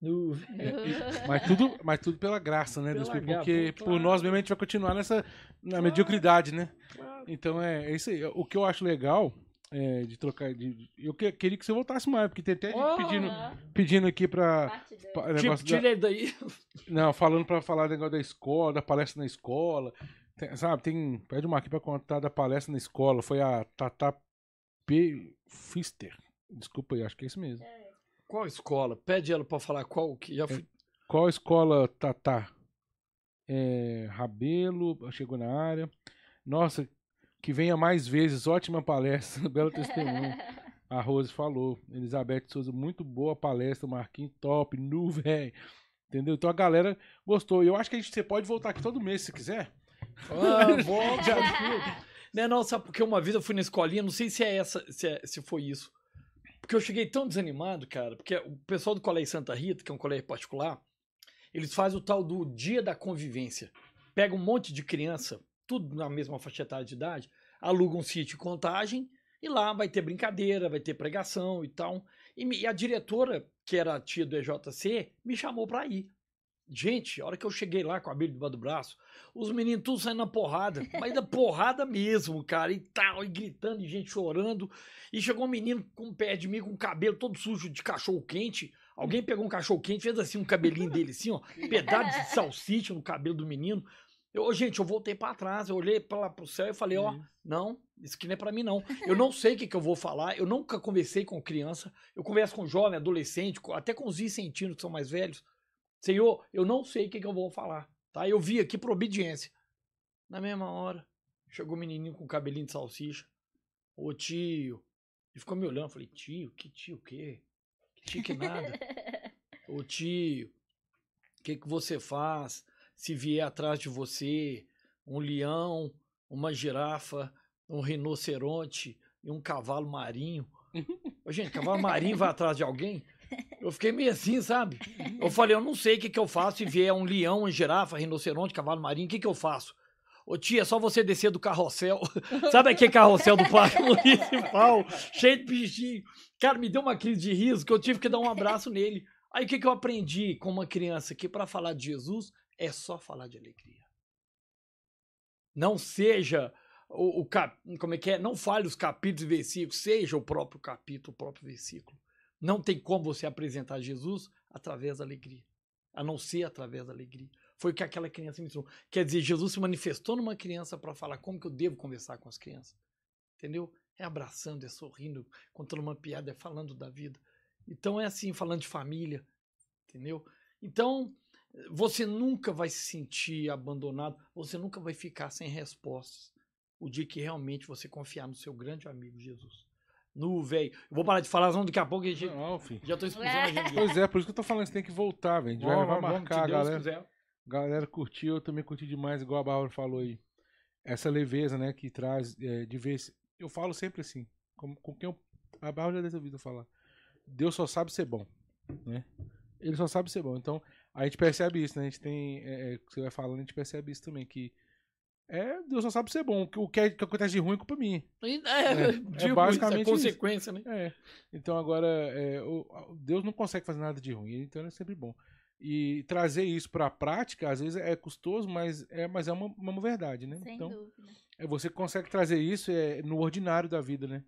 No- Mas tudo, mas tudo pela graça, né, Deus? Pela Porque graça, por nós mesmo a gente vai continuar nessa na mediocridade, né? Claro. Então é, é isso aí. O que eu acho legal é, de trocar. De, eu que- queria que você voltasse mais, porque tem até gente Oh! pedindo, pedindo aqui pra. Pra- Tipo, negócio da- tira ele daí. não, falando pra falar negócio da escola, da palestra na escola. Tem- sabe, tem. Pede uma aqui pra contar da palestra na escola. Foi a Tata P. Fister. Desculpa aí, acho que é isso mesmo. Qual escola? Pede ela pra falar qual que já fui. Qual escola Tatá? É, Rabelo, chegou na área. Nossa, que venha mais vezes, ótima palestra, belo testemunho. A Rose falou. Elizabeth Souza, muito boa palestra, Marquinhos, top, nu, velho. Entendeu? Então a galera gostou. Eu acho que a gente, você pode voltar aqui todo mês se quiser. Ah, volta. Né, não, sabe porque uma vez eu fui na escolinha, não sei se é essa, se, é- se foi isso. Porque eu cheguei tão desanimado, cara, porque o pessoal do Colégio Santa Rita, que é um colégio particular, eles fazem o tal do dia da convivência. Pega um monte de criança, tudo na mesma faixa etária de idade, aluga um sítio contagem e lá vai ter brincadeira, vai ter pregação e tal. E, a diretora, que era a tia do EJC, me chamou pra ir. Gente, a hora que eu cheguei lá com a Bíblia debaixo do braço, os meninos tudo saindo na porrada, mas da porrada mesmo, cara, e tal, e gritando, e gente chorando. E chegou um menino com o pé de mim, com o cabelo todo sujo de cachorro quente. Alguém pegou um cachorro quente, fez assim um cabelinho dele, assim, ó, pedaço de salsicha no cabelo do menino. Eu, gente, eu voltei pra trás, eu olhei pra lá pro céu e falei, ó, não, isso aqui não é pra mim, não. Eu não sei o que, que eu vou falar, eu nunca conversei com criança, eu converso com jovem, adolescente, até com os vicentinos que são mais velhos. Senhor, eu não sei o que, que eu vou falar, tá? Eu vi aqui por obediência. Na mesma hora, chegou o menininho com o cabelinho de salsicha. Ô tio. Ele ficou me olhando, falei, tio, que tio o quê? Que tio que nada. Ô tio, o que, que você faz se vier atrás de você um leão, uma girafa, um rinoceronte e um cavalo marinho? Ô, gente, cavalo marinho vai atrás de alguém? Eu fiquei meio assim, sabe? Eu falei, eu não sei o que, que eu faço se vier um leão, uma girafa, rinoceronte, cavalo marinho, o que, que eu faço? Ô tia, é só você descer do carrossel. Sabe aquele carrossel do parque municipal? Cheio de bichinho. Cara, me deu uma crise de riso que eu tive que dar um abraço nele. Aí o que, que eu aprendi com uma criança? Que para falar de Jesus é só falar de alegria. Não seja o, o cap, como é que é? Não fale os capítulos e versículos, seja o próprio capítulo, o próprio versículo. Não tem como você apresentar Jesus através da alegria, a não ser através da alegria. Foi o que aquela criança me ensinou. Quer dizer, Jesus se manifestou numa criança para falar como que eu devo conversar com as crianças. Entendeu? É abraçando, é sorrindo, contando uma piada, é falando da vida. Então é assim, falando de família, entendeu? Então, você nunca vai se sentir abandonado, você nunca vai ficar sem respostas. O dia que realmente você confiar no seu grande amigo Jesus. No velho. Eu vou parar de falar, senão daqui a pouco a gente. Não, filho. Já tô expulsando a gente. Pois é, por isso que eu tô falando, você tem que voltar, velho. A gente vai, vai marcar a galera. quiser. galera curtiu, eu também curti demais, igual a Bárbara falou aí. Essa leveza, né, que traz é, de vez. Eu falo sempre assim, com, com quem eu. A Bárbara já deve ter ouvido falar. Deus só sabe ser bom, né? Ele só sabe ser bom. Então, a gente percebe isso, né? A gente tem. É, é, você vai falando, a gente percebe isso também, que. É, Deus só sabe ser bom. O que, o que, é- que acontece de ruim é culpa minha. É, é digo basicamente isso, é isso. consequência, né? É. Então agora, é, o- Deus não consegue fazer nada de ruim, então é sempre bom. E trazer isso pra prática, às vezes é custoso, mas é, mas é uma, uma verdade, né? Sem então, dúvida. é, você consegue trazer isso é, no ordinário da vida, né?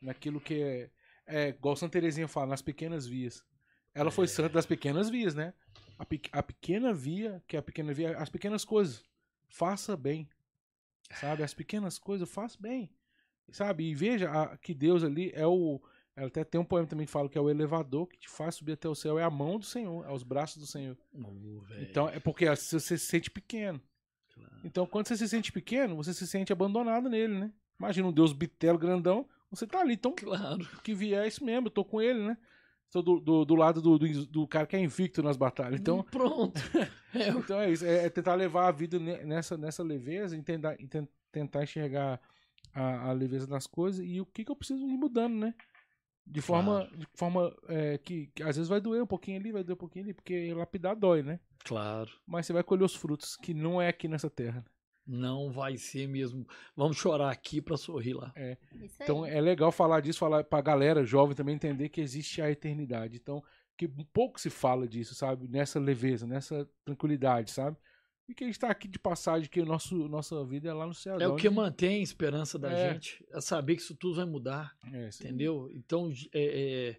Naquilo que é, é igual Santa Terezinha fala, nas pequenas vias. Ela foi santa das pequenas vias, né? A, pe- a pequena via, que é a pequena via, as pequenas coisas. Faça bem. Sabe? As pequenas coisas, faça bem. Sabe? E veja a- que Deus ali é o. Ela até tem um poema também que fala que é o elevador que te faz subir até o céu. É a mão do Senhor, é os braços do Senhor. Velho. Então, é porque você se sente pequeno. Claro. Então, quando você se sente pequeno, você se sente abandonado nele, né? Imagina um Deus bitelo grandão, você tá ali. Então, Claro. que vier é isso mesmo, eu tô com ele, né? Tô do, do, do lado do, do, do cara que é invicto nas batalhas. Então, pronto. É, então é isso, é, é tentar levar a vida ne- nessa, nessa leveza tentar, ten- tentar enxergar a, a leveza das coisas e o que, que eu preciso ir mudando, né? De forma, de forma é, que, que às vezes vai doer um pouquinho ali, vai doer um pouquinho ali, porque lapidar dói, né? claro. Mas você vai colher os frutos, que não é aqui nessa terra. Não vai ser mesmo. Vamos chorar aqui pra sorrir lá. Aí. Então é legal falar disso, falar pra galera jovem também entender que existe a eternidade. Então, que um pouco se fala disso, sabe? Nessa leveza, nessa tranquilidade, sabe? E que a gente tá aqui de passagem, que o nosso, nossa vida é lá no céu. É o que onde- mantém a esperança da É. gente. É saber que isso tudo vai mudar. É. Entendeu? Então, é,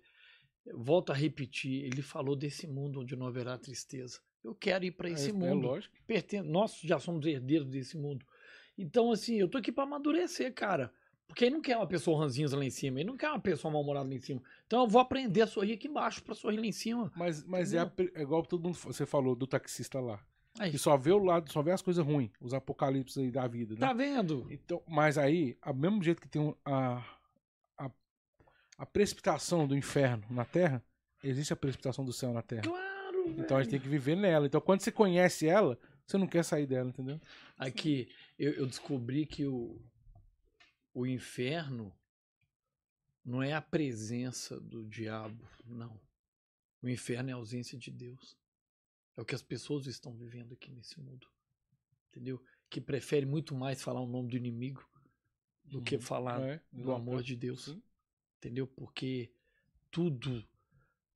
é, volto a repetir. Ele falou desse mundo onde não haverá tristeza. Eu quero ir para esse é, É mundo. lógico. perten- nós já somos herdeiros desse mundo. Então, assim, eu tô aqui pra amadurecer, cara. Porque ele não quer uma pessoa ranzinza lá em cima, ele não quer uma pessoa mal-humorada lá em cima. Então eu vou aprender a sorrir aqui embaixo pra sorrir lá em cima. Mas, mas é, a é igual todo mundo você falou do taxista lá. Aí, Que só vê o lado, só vê as coisas ruins, os apocalipses aí da vida, né? tá vendo? Então, mas aí, ao mesmo jeito que tem a, a, a precipitação do inferno na Terra, existe a precipitação do céu na Terra. Claro, Então a gente tem que viver nela. Então quando você conhece ela, você não quer sair dela, entendeu? Aqui, eu, eu descobri que o, o inferno não é a presença do diabo, não. O inferno é a ausência de Deus. É o que as pessoas estão vivendo aqui nesse mundo. Entendeu? Que prefere muito mais falar o nome do inimigo do que Uhum. falar É, do amor de Deus. Sim. Entendeu? Porque tudo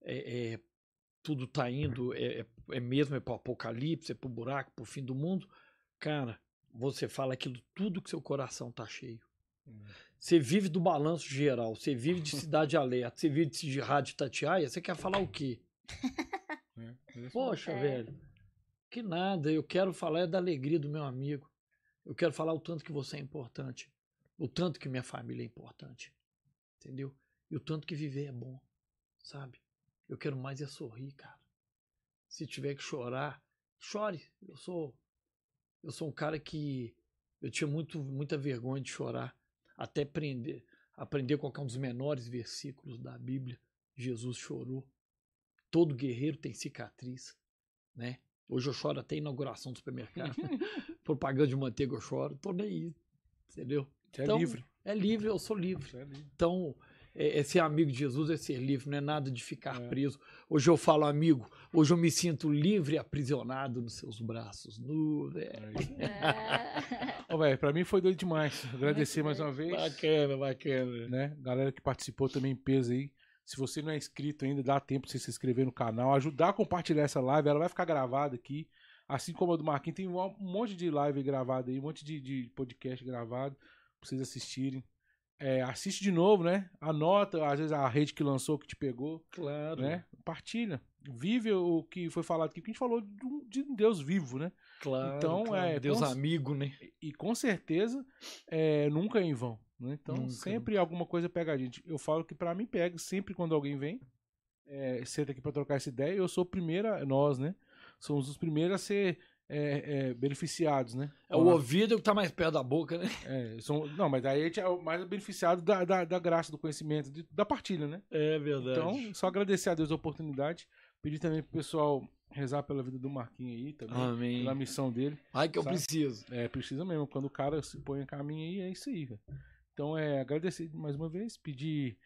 é, é- tudo tá indo, é, é, é mesmo é pro apocalipse, é pro buraco, pro fim do mundo. Cara, você fala aquilo tudo que seu coração tá cheio. Hum. Você vive do balanço geral, você vive de cidade alerta, você vive de rádio Tatiaia, você quer falar o quê? É, é Poxa, É. velho, que nada, eu quero falar é da alegria do meu amigo. Eu quero falar o tanto que você é importante, o tanto que minha família é importante, entendeu? E o tanto que viver é bom, sabe? Eu quero mais é sorrir, cara. Se tiver que chorar, chore. Eu sou eu sou um cara que eu tinha muito muita vergonha de chorar, até aprender aprender qual que é um dos menores versículos da Bíblia. Jesus chorou. Todo guerreiro tem cicatriz, né? Hoje eu choro até inauguração do supermercado. Propaganda de manteiga eu choro, tô nem aí. Entendeu? Você é Então, livre. É livre, eu sou livre. É livre. Então, é, é ser amigo de Jesus é ser livre, não é nada de ficar É. preso. Hoje eu falo, amigo, hoje eu me sinto livre e aprisionado nos seus braços. Nu, velho. É. Ô, velho, pra mim foi doido demais. Agradecer mais uma vez. Bacana, bacana. né? Galera que participou também em peso aí. Se você não é inscrito ainda, dá tempo de se inscrever no canal, ajudar a compartilhar essa live, ela vai ficar gravada aqui. Assim como a do Marquinhos, tem um monte de live gravada aí, um monte de, de podcast gravado pra vocês assistirem. É, assiste de novo, né? Anota, às vezes a rede que lançou que te pegou, Claro. né? Partilha. Vive o que foi falado aqui, porque a gente falou de um, de Deus vivo, né? Claro. Então, claro. é, Deus amigo, né? E com certeza é, nunca é em vão. Né? Então Nunca, sempre alguma coisa pega a gente. Eu falo que pra mim pega sempre quando alguém vem, é, senta aqui pra trocar essa ideia. Eu sou o primeiro, a- nós, né? Somos os primeiros a ser é, é, beneficiados, né? É o ouvido que tá mais perto da boca, né? É, são- não, mas daí a gente é o mais beneficiado da, da, da graça, do conhecimento, de- da partilha, né? É verdade. Então, só agradecer a Deus a oportunidade. Pedir também pro pessoal rezar pela vida do Marquinhos aí também. Amém. Pela missão dele. Ai que eu sabe? preciso. É, precisa mesmo. Quando o cara se põe em caminho aí, é isso aí, velho. Então, é, agradecer mais uma vez, pedir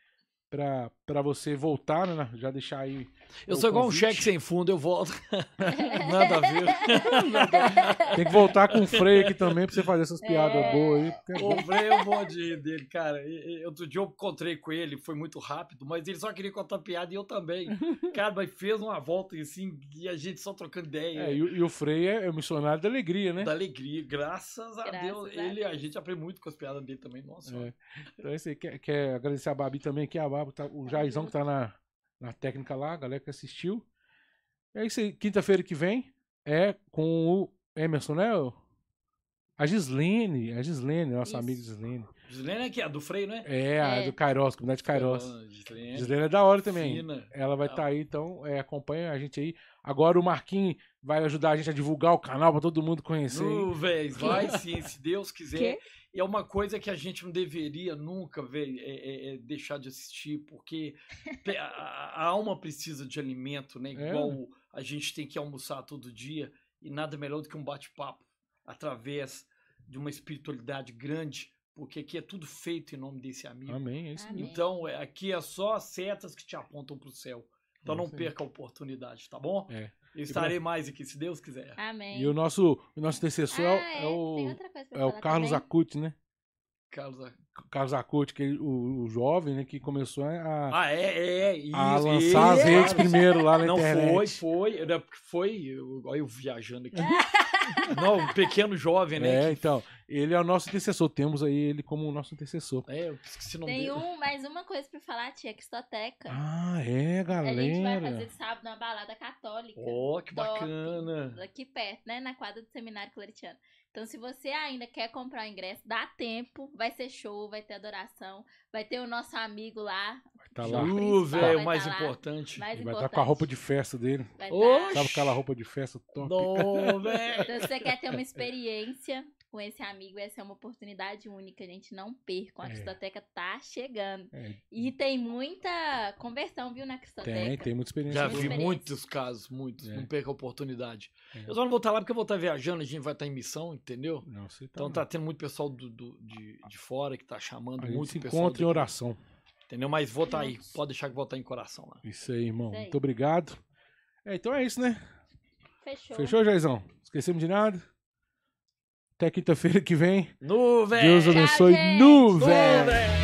pra, pra você voltar, né? Já deixar aí. Eu o sou igual um cheque sem fundo, eu volto. Nada a ver. Tem que voltar com o freio aqui também pra você fazer essas piadas É. boas aí. é bom. Comprei um monte de dele, cara. E- e- Outro dia eu encontrei com ele, foi muito rápido, mas ele só queria contar piada e eu também. Cara, mas fez uma volta assim, e a gente só trocando ideia. É, e, o- e o freio é, é o missionário da alegria, né? Da alegria, graças a Graças Deus. a ele, a gente aprende muito com as piadas dele também, nossa. É. Então é isso aí. Quer, quer agradecer a Babi também aqui, a Babi, tá, o Jaizão que tá na, na técnica lá, a galera que assistiu. É isso aí. Quinta-feira que vem é com o Emerson, né? A Gislene, a Gislene, nossa Isso. amiga Gislene. Gislene é que é a do freio, né? É, a É. do Kairos, comunidade Kairos. Ah, Gislene. Gislene é da hora também. Fina. Ela vai Tá. estar aí, então é, acompanha a gente aí. Agora o Marquinhos vai ajudar a gente a divulgar o canal pra todo mundo conhecer. aí. Nu, véi, vai sim, se Deus quiser. Quê? E é uma coisa que a gente não deveria nunca, velho, é, é- é deixar de assistir, porque a, a alma precisa de alimento, né? É. Igual a gente tem que almoçar todo dia, e nada melhor do que um bate-papo através de uma espiritualidade grande, porque aqui é tudo feito em nome desse amigo. Amém, é isso Amém. mesmo. Então, é, aqui é só as setas que te apontam pro céu. Então É não perca a oportunidade, tá bom? É. Eu estarei mais aqui, se Deus quiser. Amém. E o nosso, o nosso intercessor ah, é, é, o, tem outra coisa pra é o Carlos também. Acuti, né? Carlos. Carlos Acuti, que é o, o jovem, né, que começou a, Ah, é, é. Isso, a lançar as isso. redes primeiro lá na Não internet. foi, foi. Era foi. eu- Olha eu viajando aqui. Não, um pequeno jovem, né? É, que- então, ele é o nosso intercessor. Temos aí ele como o nosso intercessor. É, eu esqueci o nome Tem dele. um, mais uma coisa pra falar, tia, Cristoteca. Ah, é, a gente vai galera. fazer sábado na balada católica. Ó, que Top. bacana. Aqui perto, né? Na quadra do Seminário Claretiano. Então, se você ainda quer comprar o ingresso, dá tempo. Vai ser show, vai ter adoração. Vai ter o nosso amigo lá. Tá Show lá. principal Uh, vai velho, tá mais lá. importante. Mais Ele vai estar com a roupa de festa dele. Vai tá- Sabe aquela roupa de festa top? Não. Então, se você quer ter uma experiência com esse amigo, essa é uma oportunidade única, gente. Não percam. A É. Cristoteca tá chegando. É, E tem muita conversão, viu, na Cristoteca. tem, tem muita experiência. Já vi experiência. muitos casos, muitos. É. Não perca a oportunidade. É. Eu só não vou estar lá porque eu vou estar viajando, a gente vai estar em missão, entendeu? Não, você tá, Então tá tendo muito pessoal do, do- de, de fora que tá chamando a gente muito se pessoal. encontra em oração. Entendeu? Mas vou estar aí. Pode deixar que vou estar em coração lá. Isso aí, irmão. Isso aí. Muito obrigado. É, então é isso, né? Fechou. Fechou, Jaizão? Esquecemos de nada? Até quinta-feira que vem. Velho! Deus abençoe gente. nu, No, velho. velho!